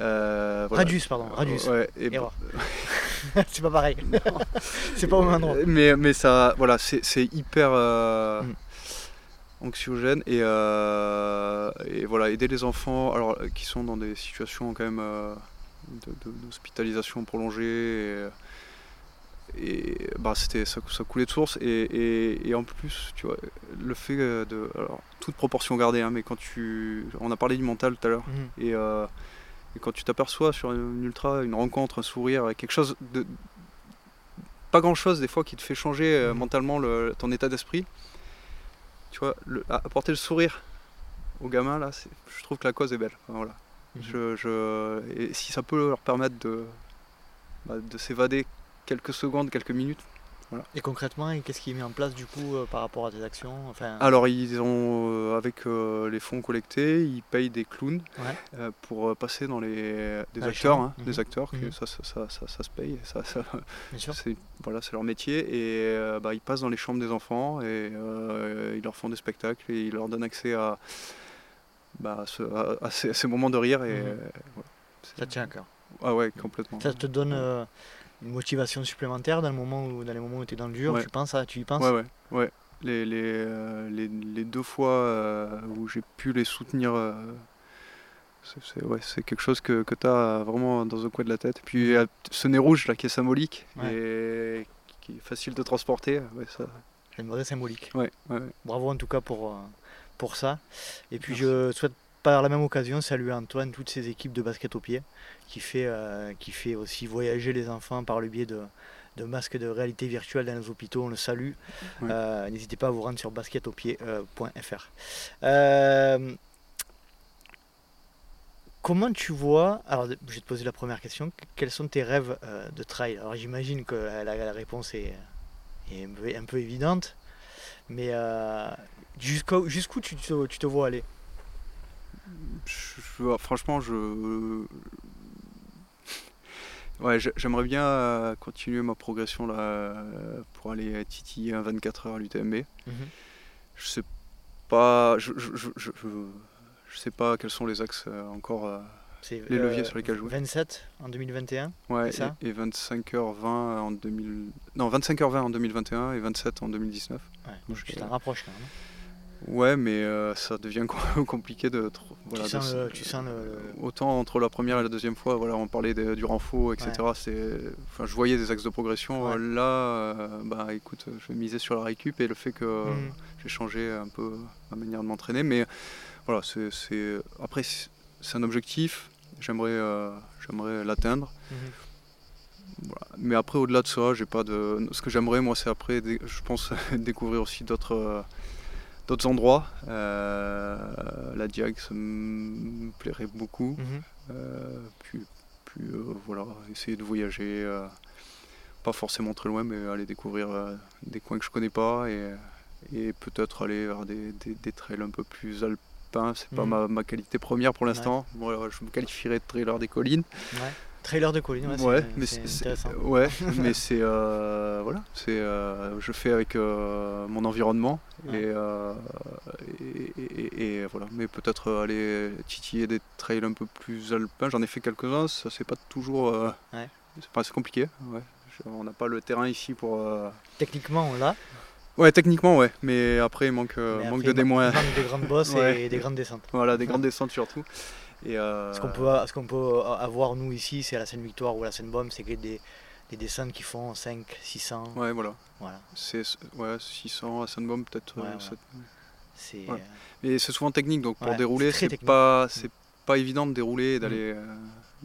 [SPEAKER 2] Euh, Radius, pardon, Radius.
[SPEAKER 1] Ouais, et
[SPEAKER 2] c'est pas pareil. c'est pas au même endroit.
[SPEAKER 1] Mais, mais ça, voilà, c'est hyper. Euh, mm. Anxiogène et, euh, et, voilà aider les enfants alors qui sont dans des situations quand même d'hospitalisation prolongée et bah c'était ça, ça, coulait de source et, et, en plus tu vois le fait de alors toute proportion gardée hein, mais quand tu on a parlé du mental tout à l'heure mhm. et, euh, quand tu t'aperçois sur une ultra une rencontre un sourire quelque chose de pas grand chose des fois qui te fait changer euh, mhm. mentalement le, ton état d'esprit tu vois le, apporter le sourire aux gamins là je trouve que la cause est belle voilà mhm. je, je, et si ça peut leur permettre de bah, de s'évader quelques secondes, quelques minutes.
[SPEAKER 2] Et concrètement, qu'est-ce qui est mis en place du coup euh, par rapport à tes actions enfin...
[SPEAKER 1] Alors, ils ont, euh, avec euh, les fonds collectés, ils payent des clowns pour passer dans les des acteurs, hein, des mhm. acteurs, que mhm. ça, ça, ça, ça, se paye, ça, c'est voilà, c'est leur métier, et bah, ils passent dans les chambres des enfants et ils leur font des spectacles et ils leur donnent accès à, bah, à, ces, moments de rire et mhm.
[SPEAKER 2] ça tient à cœur.
[SPEAKER 1] Ah ouais, complètement.
[SPEAKER 2] Ça te donne une motivation supplémentaire dans, le moment où, dans les moments où tu es dans le dur tu, penses à, tu y penses
[SPEAKER 1] Ouais, ouais. ouais. Les, les, euh, les, les, deux fois euh, où j'ai pu les soutenir, euh, c'est ouais, quelque chose que, que tu as vraiment dans un coin de la tête. Et puis ce nez rouge là qui est symbolique et qui est facile de transporter. Ça...
[SPEAKER 2] J'aimerais symbolique. Bravo en tout cas pour, pour ça. Et puis je souhaite par la même occasion saluer Antoine, toutes ses équipes de basket au pied, qui fait, euh, qui fait aussi voyager les enfants par le biais de, de masques de réalité virtuelle dans les hôpitaux. On le salue. Euh, n'hésitez pas à vous rendre sur basketaupied.fr. Euh, comment tu vois, alors je vais te poser la première question, quels sont tes rêves de trail? Alors j'imagine que la, réponse est, un, peu, évidente, mais jusqu'où tu, tu te vois aller?
[SPEAKER 1] Franchement, je. Ouais, j'aimerais bien euh, continuer ma progression là euh, pour aller titiller un 24 heures à l'UTMB. Mhm. Je sais pas, je, je, sais pas quels sont les axes euh, encore, les leviers sur lesquels jouer.
[SPEAKER 2] 27 en 2021.
[SPEAKER 1] Ouais, et, 25h20 en 2000, non 25h20 en 2021 et 27 en 2019.
[SPEAKER 2] Ouais, donc tu t'en rapproches quand même.
[SPEAKER 1] Ouais, mais euh, ça devient compliqué de.
[SPEAKER 2] Voilà, tu, sens tu sens
[SPEAKER 1] Autant entre la première et la deuxième fois, voilà, on parlait du renfort, etc. C'est, enfin, je voyais des axes de progression. Là, euh, bah écoute, je vais miser sur la récup et le fait que mm. j'ai changé un peu ma manière de m'entraîner. Mais voilà, c'est, après, c'est un objectif. J'aimerais, euh, j'aimerais l'atteindre. Mm-hmm. Mais après, au-delà de ça, j'ai pas de. Ce que j'aimerais, moi, c'est après, je pense, découvrir aussi d'autres d'autres endroits. Euh, la Diag, ça me plairait beaucoup. Mhm. Euh, puis, puis euh, voilà, essayer de voyager, pas forcément très loin, mais aller découvrir des coins que je connais pas et, et peut-être aller vers des, des, trails un peu plus alpins. C'est pas mhm. ma, ma, qualité première pour l'instant. je me qualifierais de trailer des collines.
[SPEAKER 2] Trailer de colline,
[SPEAKER 1] ouais, mais c'est Ouais, mais c'est euh, voilà, c'est euh, je fais avec euh, mon environnement et, et, voilà, mais peut-être aller titiller des trails un peu plus alpins. J'en ai fait quelques-uns, ça c'est pas toujours, ouais. c'est compliqué. Ouais. On n'a pas le terrain ici pour.
[SPEAKER 2] Techniquement, on l'a.
[SPEAKER 1] Ouais, techniquement, ouais, mais après il manque, manque de des
[SPEAKER 2] grandes bosses et des grandes descentes.
[SPEAKER 1] Voilà, des grandes descentes surtout.
[SPEAKER 2] Euh, ce qu'on peut, ce qu'on peut avoir nous ici, c'est à la scène Victoire ou à la scène Baume, c'est des, des dessins qui font 5, 600.
[SPEAKER 1] Ouais, voilà. voilà. C'est ouais, 600 à scène Baume peut-être.
[SPEAKER 2] Ouais,
[SPEAKER 1] euh, c'est. Mais c'est souvent technique, donc pour dérouler, c'est pas, c'est pas évident de dérouler et d'aller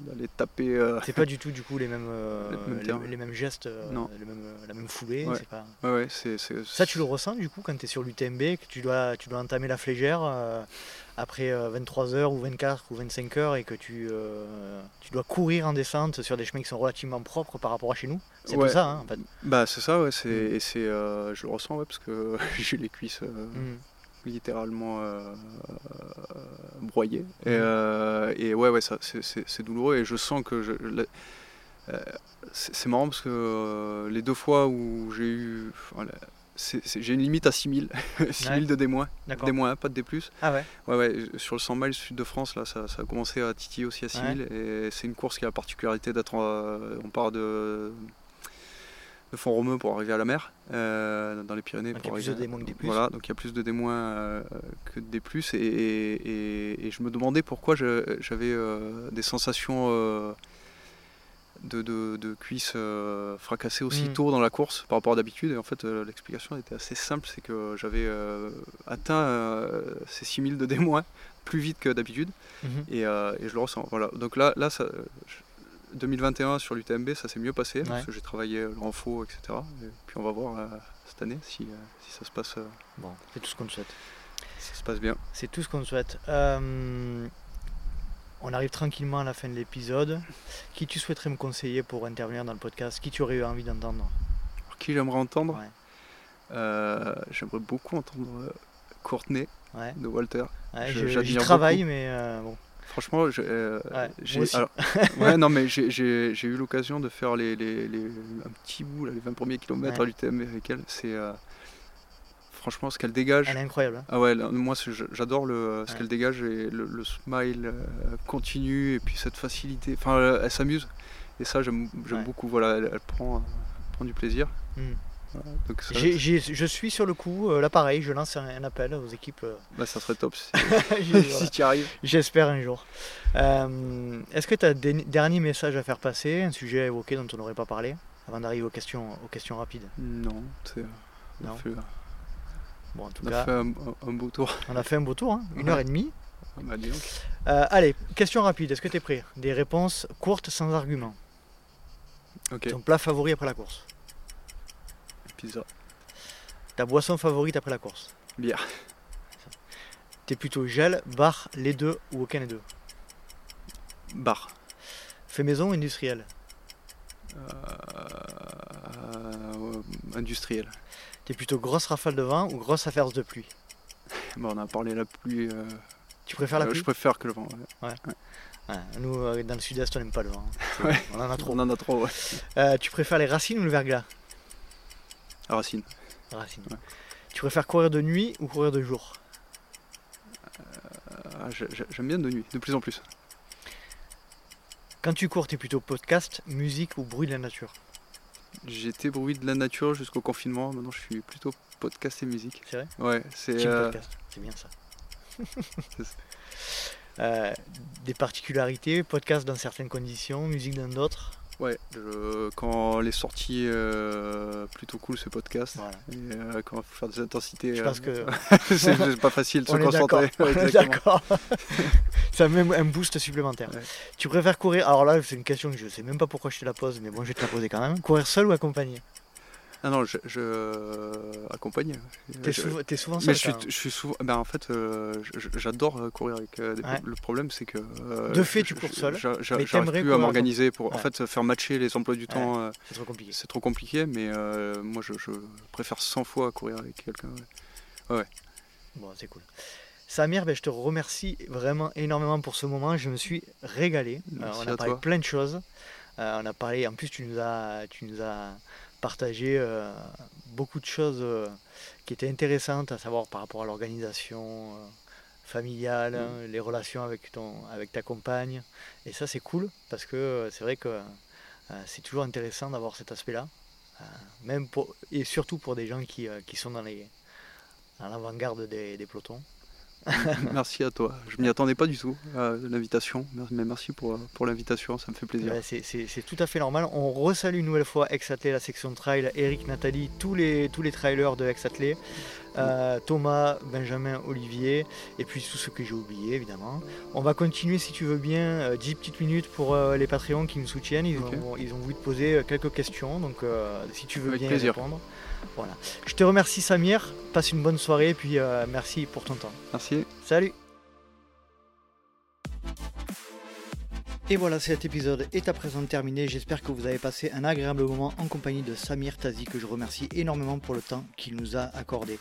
[SPEAKER 1] d'aller taper. euh,
[SPEAKER 2] C'est pas du tout du coup les mêmes, euh,
[SPEAKER 1] Les mêmes
[SPEAKER 2] les,
[SPEAKER 1] termes.
[SPEAKER 2] les mêmes gestes, euh,
[SPEAKER 1] Non.
[SPEAKER 2] les mêmes- la même foulée.
[SPEAKER 1] Ouais.
[SPEAKER 2] Pas...
[SPEAKER 1] Ouais, ouais, c'est. c'est-
[SPEAKER 2] Ça, tu le ressens du coup quand tu es sur l'UTMB, que tu dois, tu dois entamer la flégère après 23 heures ou 24 ou 25 heures et que tu, tu dois courir en descente sur des chemins qui sont relativement propres par rapport à chez nous? C'est tout ça, hein, en fait.
[SPEAKER 1] Bah, c'est ça, ouais, c'est,
[SPEAKER 2] Mm.
[SPEAKER 1] et c'est, euh, je le ressens, ouais, parce que j'ai les cuisses
[SPEAKER 2] Mm.
[SPEAKER 1] Littéralement euh, broyées. Et,
[SPEAKER 2] Mhm.
[SPEAKER 1] euh, et ouais, ouais, ça, c'est, douloureux, et je sens que je. euh, c'est, marrant parce que euh, les deux fois où j'ai eu. voilà, j'ai une limite à 6000, 6000 de D-. D-, pas de D+.
[SPEAKER 2] Ah ouais
[SPEAKER 1] Ouais, ouais, sur le 100 miles sud de France, là, ça, ça a commencé à titiller aussi à 6000. Et c'est une course qui a la particularité d'être. euh, on part de, de Font-Romeu pour arriver à la mer, euh, dans les Pyrénées.
[SPEAKER 2] Donc,
[SPEAKER 1] pour
[SPEAKER 2] il y a plus
[SPEAKER 1] arriver-
[SPEAKER 2] de D- que de D+.
[SPEAKER 1] Voilà, donc il y a plus de D- euh, que de D. Et, et, et- et je me demandais pourquoi j'avais euh, des sensations. de, de, de cuisses fracassées aussi
[SPEAKER 2] Mm.
[SPEAKER 1] tôt dans la course par rapport à d'habitude. Et en fait, l'explication était assez simple c'est que j'avais atteint ces 6000 de D- plus vite que d'habitude
[SPEAKER 2] Mhm.
[SPEAKER 1] et, et je le ressens. Voilà. Donc là, là ça, je- 2021 sur l'UTMB, ça s'est mieux passé parce que j'ai travaillé le renfort, etc. Et puis on va voir euh, cette année si, euh, si ça se passe, euh,
[SPEAKER 2] Bon, c'est tout ce qu'on te souhaite.
[SPEAKER 1] si ça se passe bien.
[SPEAKER 2] C'est tout ce qu'on te souhaite. Euh, on arrive tranquillement à la fin de l'épisode. Qui tu souhaiterais me conseiller pour intervenir dans le podcast? Qui tu aurais eu envie d'entendre?
[SPEAKER 1] Qui j'aimerais entendre?
[SPEAKER 2] Ouais.
[SPEAKER 1] Euh, J'aimerais beaucoup entendre euh, Courtenay
[SPEAKER 2] Ouais,
[SPEAKER 1] de Walter. Je-
[SPEAKER 2] je- j'y
[SPEAKER 1] j'admire
[SPEAKER 2] travaille,
[SPEAKER 1] beaucoup.
[SPEAKER 2] mais euh, bon.
[SPEAKER 1] Franchement, euh,
[SPEAKER 2] Ouais,
[SPEAKER 1] j'ai
[SPEAKER 2] moi aussi.
[SPEAKER 1] alors, ouais, non, mais j'ai- j'ai j'ai eu l'occasion de faire les, les- les- un petit bout, là, les 20 premiers kilomètres
[SPEAKER 2] Ouais.
[SPEAKER 1] à l'UTMB avec elle. C'est euh, franchement ce qu'elle dégage.
[SPEAKER 2] Elle est incroyable. hein.
[SPEAKER 1] Ah ouais, là, moi c'est- j'adore le, ce qu'elle dégage et le, le smile euh, continu et puis cette facilité. Enfin, euh, elle s'amuse et ça j'aime beaucoup. Voilà, elle, elle prend, du plaisir.
[SPEAKER 2] Mm.
[SPEAKER 1] Voilà, donc ça,
[SPEAKER 2] je suis sur le coup, euh, là pareil, je lance un, un appel aux équipes. euh,
[SPEAKER 1] bah, ça serait top si,
[SPEAKER 2] j'ai-
[SPEAKER 1] si
[SPEAKER 2] voilà.
[SPEAKER 1] tu arrives.
[SPEAKER 2] J'espère un jour. Euh, Est-ce que tu as des derniers messages à faire passer, un sujet à évoquer dont on n'aurait pas parlé, avant d'arriver aux questions, aux questions rapides?
[SPEAKER 1] Non, c'est-
[SPEAKER 2] Non.
[SPEAKER 1] fait,
[SPEAKER 2] Bon, en tout
[SPEAKER 1] on a fait un, un beau tour.
[SPEAKER 2] on a fait un beau tour, hein, une
[SPEAKER 1] Ouais.
[SPEAKER 2] heure et demie.
[SPEAKER 1] Ah bah.
[SPEAKER 2] Euh, allez, question rapide, est-ce que tu es prêt? Des réponses courtes sans argument. Ton plat favori après la course.
[SPEAKER 1] Pizza,
[SPEAKER 2] Ta boisson favorite après la course.
[SPEAKER 1] bière,
[SPEAKER 2] T'es plutôt gel, bar, les deux ou aucun des deux.
[SPEAKER 1] bar,
[SPEAKER 2] Fait maison ou industriel.
[SPEAKER 1] euh, industriel.
[SPEAKER 2] T'es plutôt grosse rafale de vent ou grosse averse de pluie.
[SPEAKER 1] Bon, on a parlé la pluie. euh,
[SPEAKER 2] Tu préfères la
[SPEAKER 1] euh,
[SPEAKER 2] pluie
[SPEAKER 1] je préfère que le vent. ouais.
[SPEAKER 2] Ouais, Nous, euh, dans le sud-est, on n'aime pas le vent.
[SPEAKER 1] Ouais.
[SPEAKER 2] On en a trop.
[SPEAKER 1] On en a trop, ouais.
[SPEAKER 2] Euh, tu préfères les racines ou le verglas
[SPEAKER 1] Racine.
[SPEAKER 2] Racines.
[SPEAKER 1] Ouais.
[SPEAKER 2] Tu préfères courir de nuit ou courir de jour?
[SPEAKER 1] J'ai- J'aime bien de nuit, de plus en plus.
[SPEAKER 2] Quand tu cours, t'es plutôt podcast, musique ou bruit de la nature?
[SPEAKER 1] J'étais bruit de la nature jusqu'au confinement. Maintenant, je suis plutôt podcast et musique.
[SPEAKER 2] C'est vrai?
[SPEAKER 1] Ouais, c'est. Euh,
[SPEAKER 2] c'est bien ça. Euh, des particularités, podcast dans certaines conditions, musique dans d'autres?
[SPEAKER 1] Ouais, je- quand les sorties euh, plutôt cool, c'est podcast.
[SPEAKER 2] Voilà.
[SPEAKER 1] Et euh, quand il faut faire des intensités,
[SPEAKER 2] Je
[SPEAKER 1] euh,
[SPEAKER 2] pense que
[SPEAKER 1] c'est c'est pas facile de se concentrer.
[SPEAKER 2] D'accord. Ça met un boost supplémentaire.
[SPEAKER 1] Ouais.
[SPEAKER 2] Tu préfères courir Alors là, c'est une question que je sais même pas pourquoi je te la pose, mais bon, je vais te la poser quand même. Courir seul ou accompagné?
[SPEAKER 1] Ah non, je, je accompagne.
[SPEAKER 2] T'es souvent, t'es souvent
[SPEAKER 1] Mais
[SPEAKER 2] seul.
[SPEAKER 1] je suis,
[SPEAKER 2] quand même.
[SPEAKER 1] je suis souvent. Ben en fait, euh, j'adore euh, courir avec. euh, des-
[SPEAKER 2] Ouais.
[SPEAKER 1] Le problème, c'est que. euh,
[SPEAKER 2] De fait, tu cours seul,
[SPEAKER 1] j'a- j'a-
[SPEAKER 2] mais
[SPEAKER 1] J'arrive plus à m'organiser pour. En fait, faire matcher les emplois du temps, euh,
[SPEAKER 2] C'est trop compliqué.
[SPEAKER 1] c'est trop compliqué. Mais euh, moi, je, je préfère 100 fois courir avec quelqu'un. ouais.
[SPEAKER 2] Bon, c'est cool. Samir, ben, je te remercie vraiment énormément pour ce moment. Je me suis régalé. Euh, on a parlé
[SPEAKER 1] toi.
[SPEAKER 2] plein de choses. Euh, on a parlé, en plus, tu nous as, tu nous as partagé euh, beaucoup de choses euh, qui étaient intéressantes, à savoir par rapport à l'organisation euh, familiale,
[SPEAKER 1] Mm.
[SPEAKER 2] hein, les relations avec, ton, avec ta compagne. Et ça, c'est cool parce que c'est vrai que c'est toujours intéressant d'avoir cet aspect-là. Même pour, et surtout pour des gens qui, qui sont dans les à l'avant-garde des, des pelotons.
[SPEAKER 1] Merci à toi. Je m'y attendais pas du tout à l'invitation. Mais merci pour, euh, pour l'invitation, ça me fait plaisir.
[SPEAKER 2] Ouais, c'est- tout à fait normal. On resalue une nouvelle fois Ex-Athlé, la section trail, Eric, Nathalie, tous les, tous les trailers de Ex-Athlé. euh, Thomas, Benjamin, Olivier, et puis tous ceux que j'ai oubliés évidemment. On va continuer si tu veux bien 10 petites minutes pour les Patreons qui nous soutiennent. Ils, ont, ils ont voulu te poser quelques questions, donc si tu veux bien répondre. Voilà. Je te remercie Samir, passe une bonne soirée et puis merci pour ton temps.
[SPEAKER 1] Merci.
[SPEAKER 2] Salut Et voilà, cet épisode est à présent terminé. J'espère que vous avez passé un agréable moment en compagnie de Samir Tazi, que je remercie énormément pour le temps qu'il nous a accordé.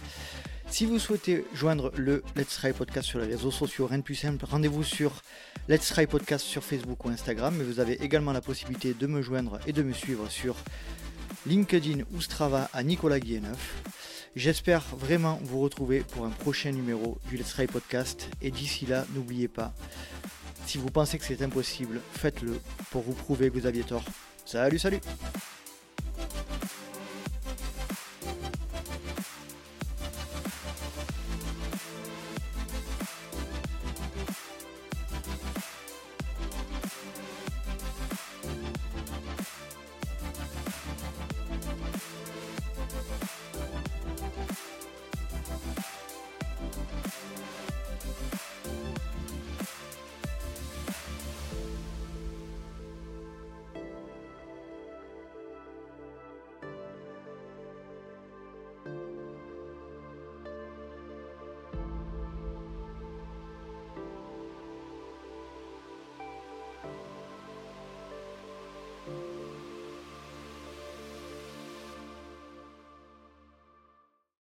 [SPEAKER 2] Si vous souhaitez joindre le Let's Try Podcast sur les réseaux sociaux, rien de plus simple, rendez-vous sur Let's Try Podcast sur Facebook ou Instagram. Mais vous avez également la possibilité de me joindre et de me suivre sur LinkedIn ou Strava à Nicolas Guilleneuf. J'espère vraiment vous retrouver pour un prochain numéro du Let's Try Podcast. Et d'ici là, n'oubliez pas, si vous pensez que c'est impossible, faites-le pour vous prouver que vous aviez tort. Salut, salut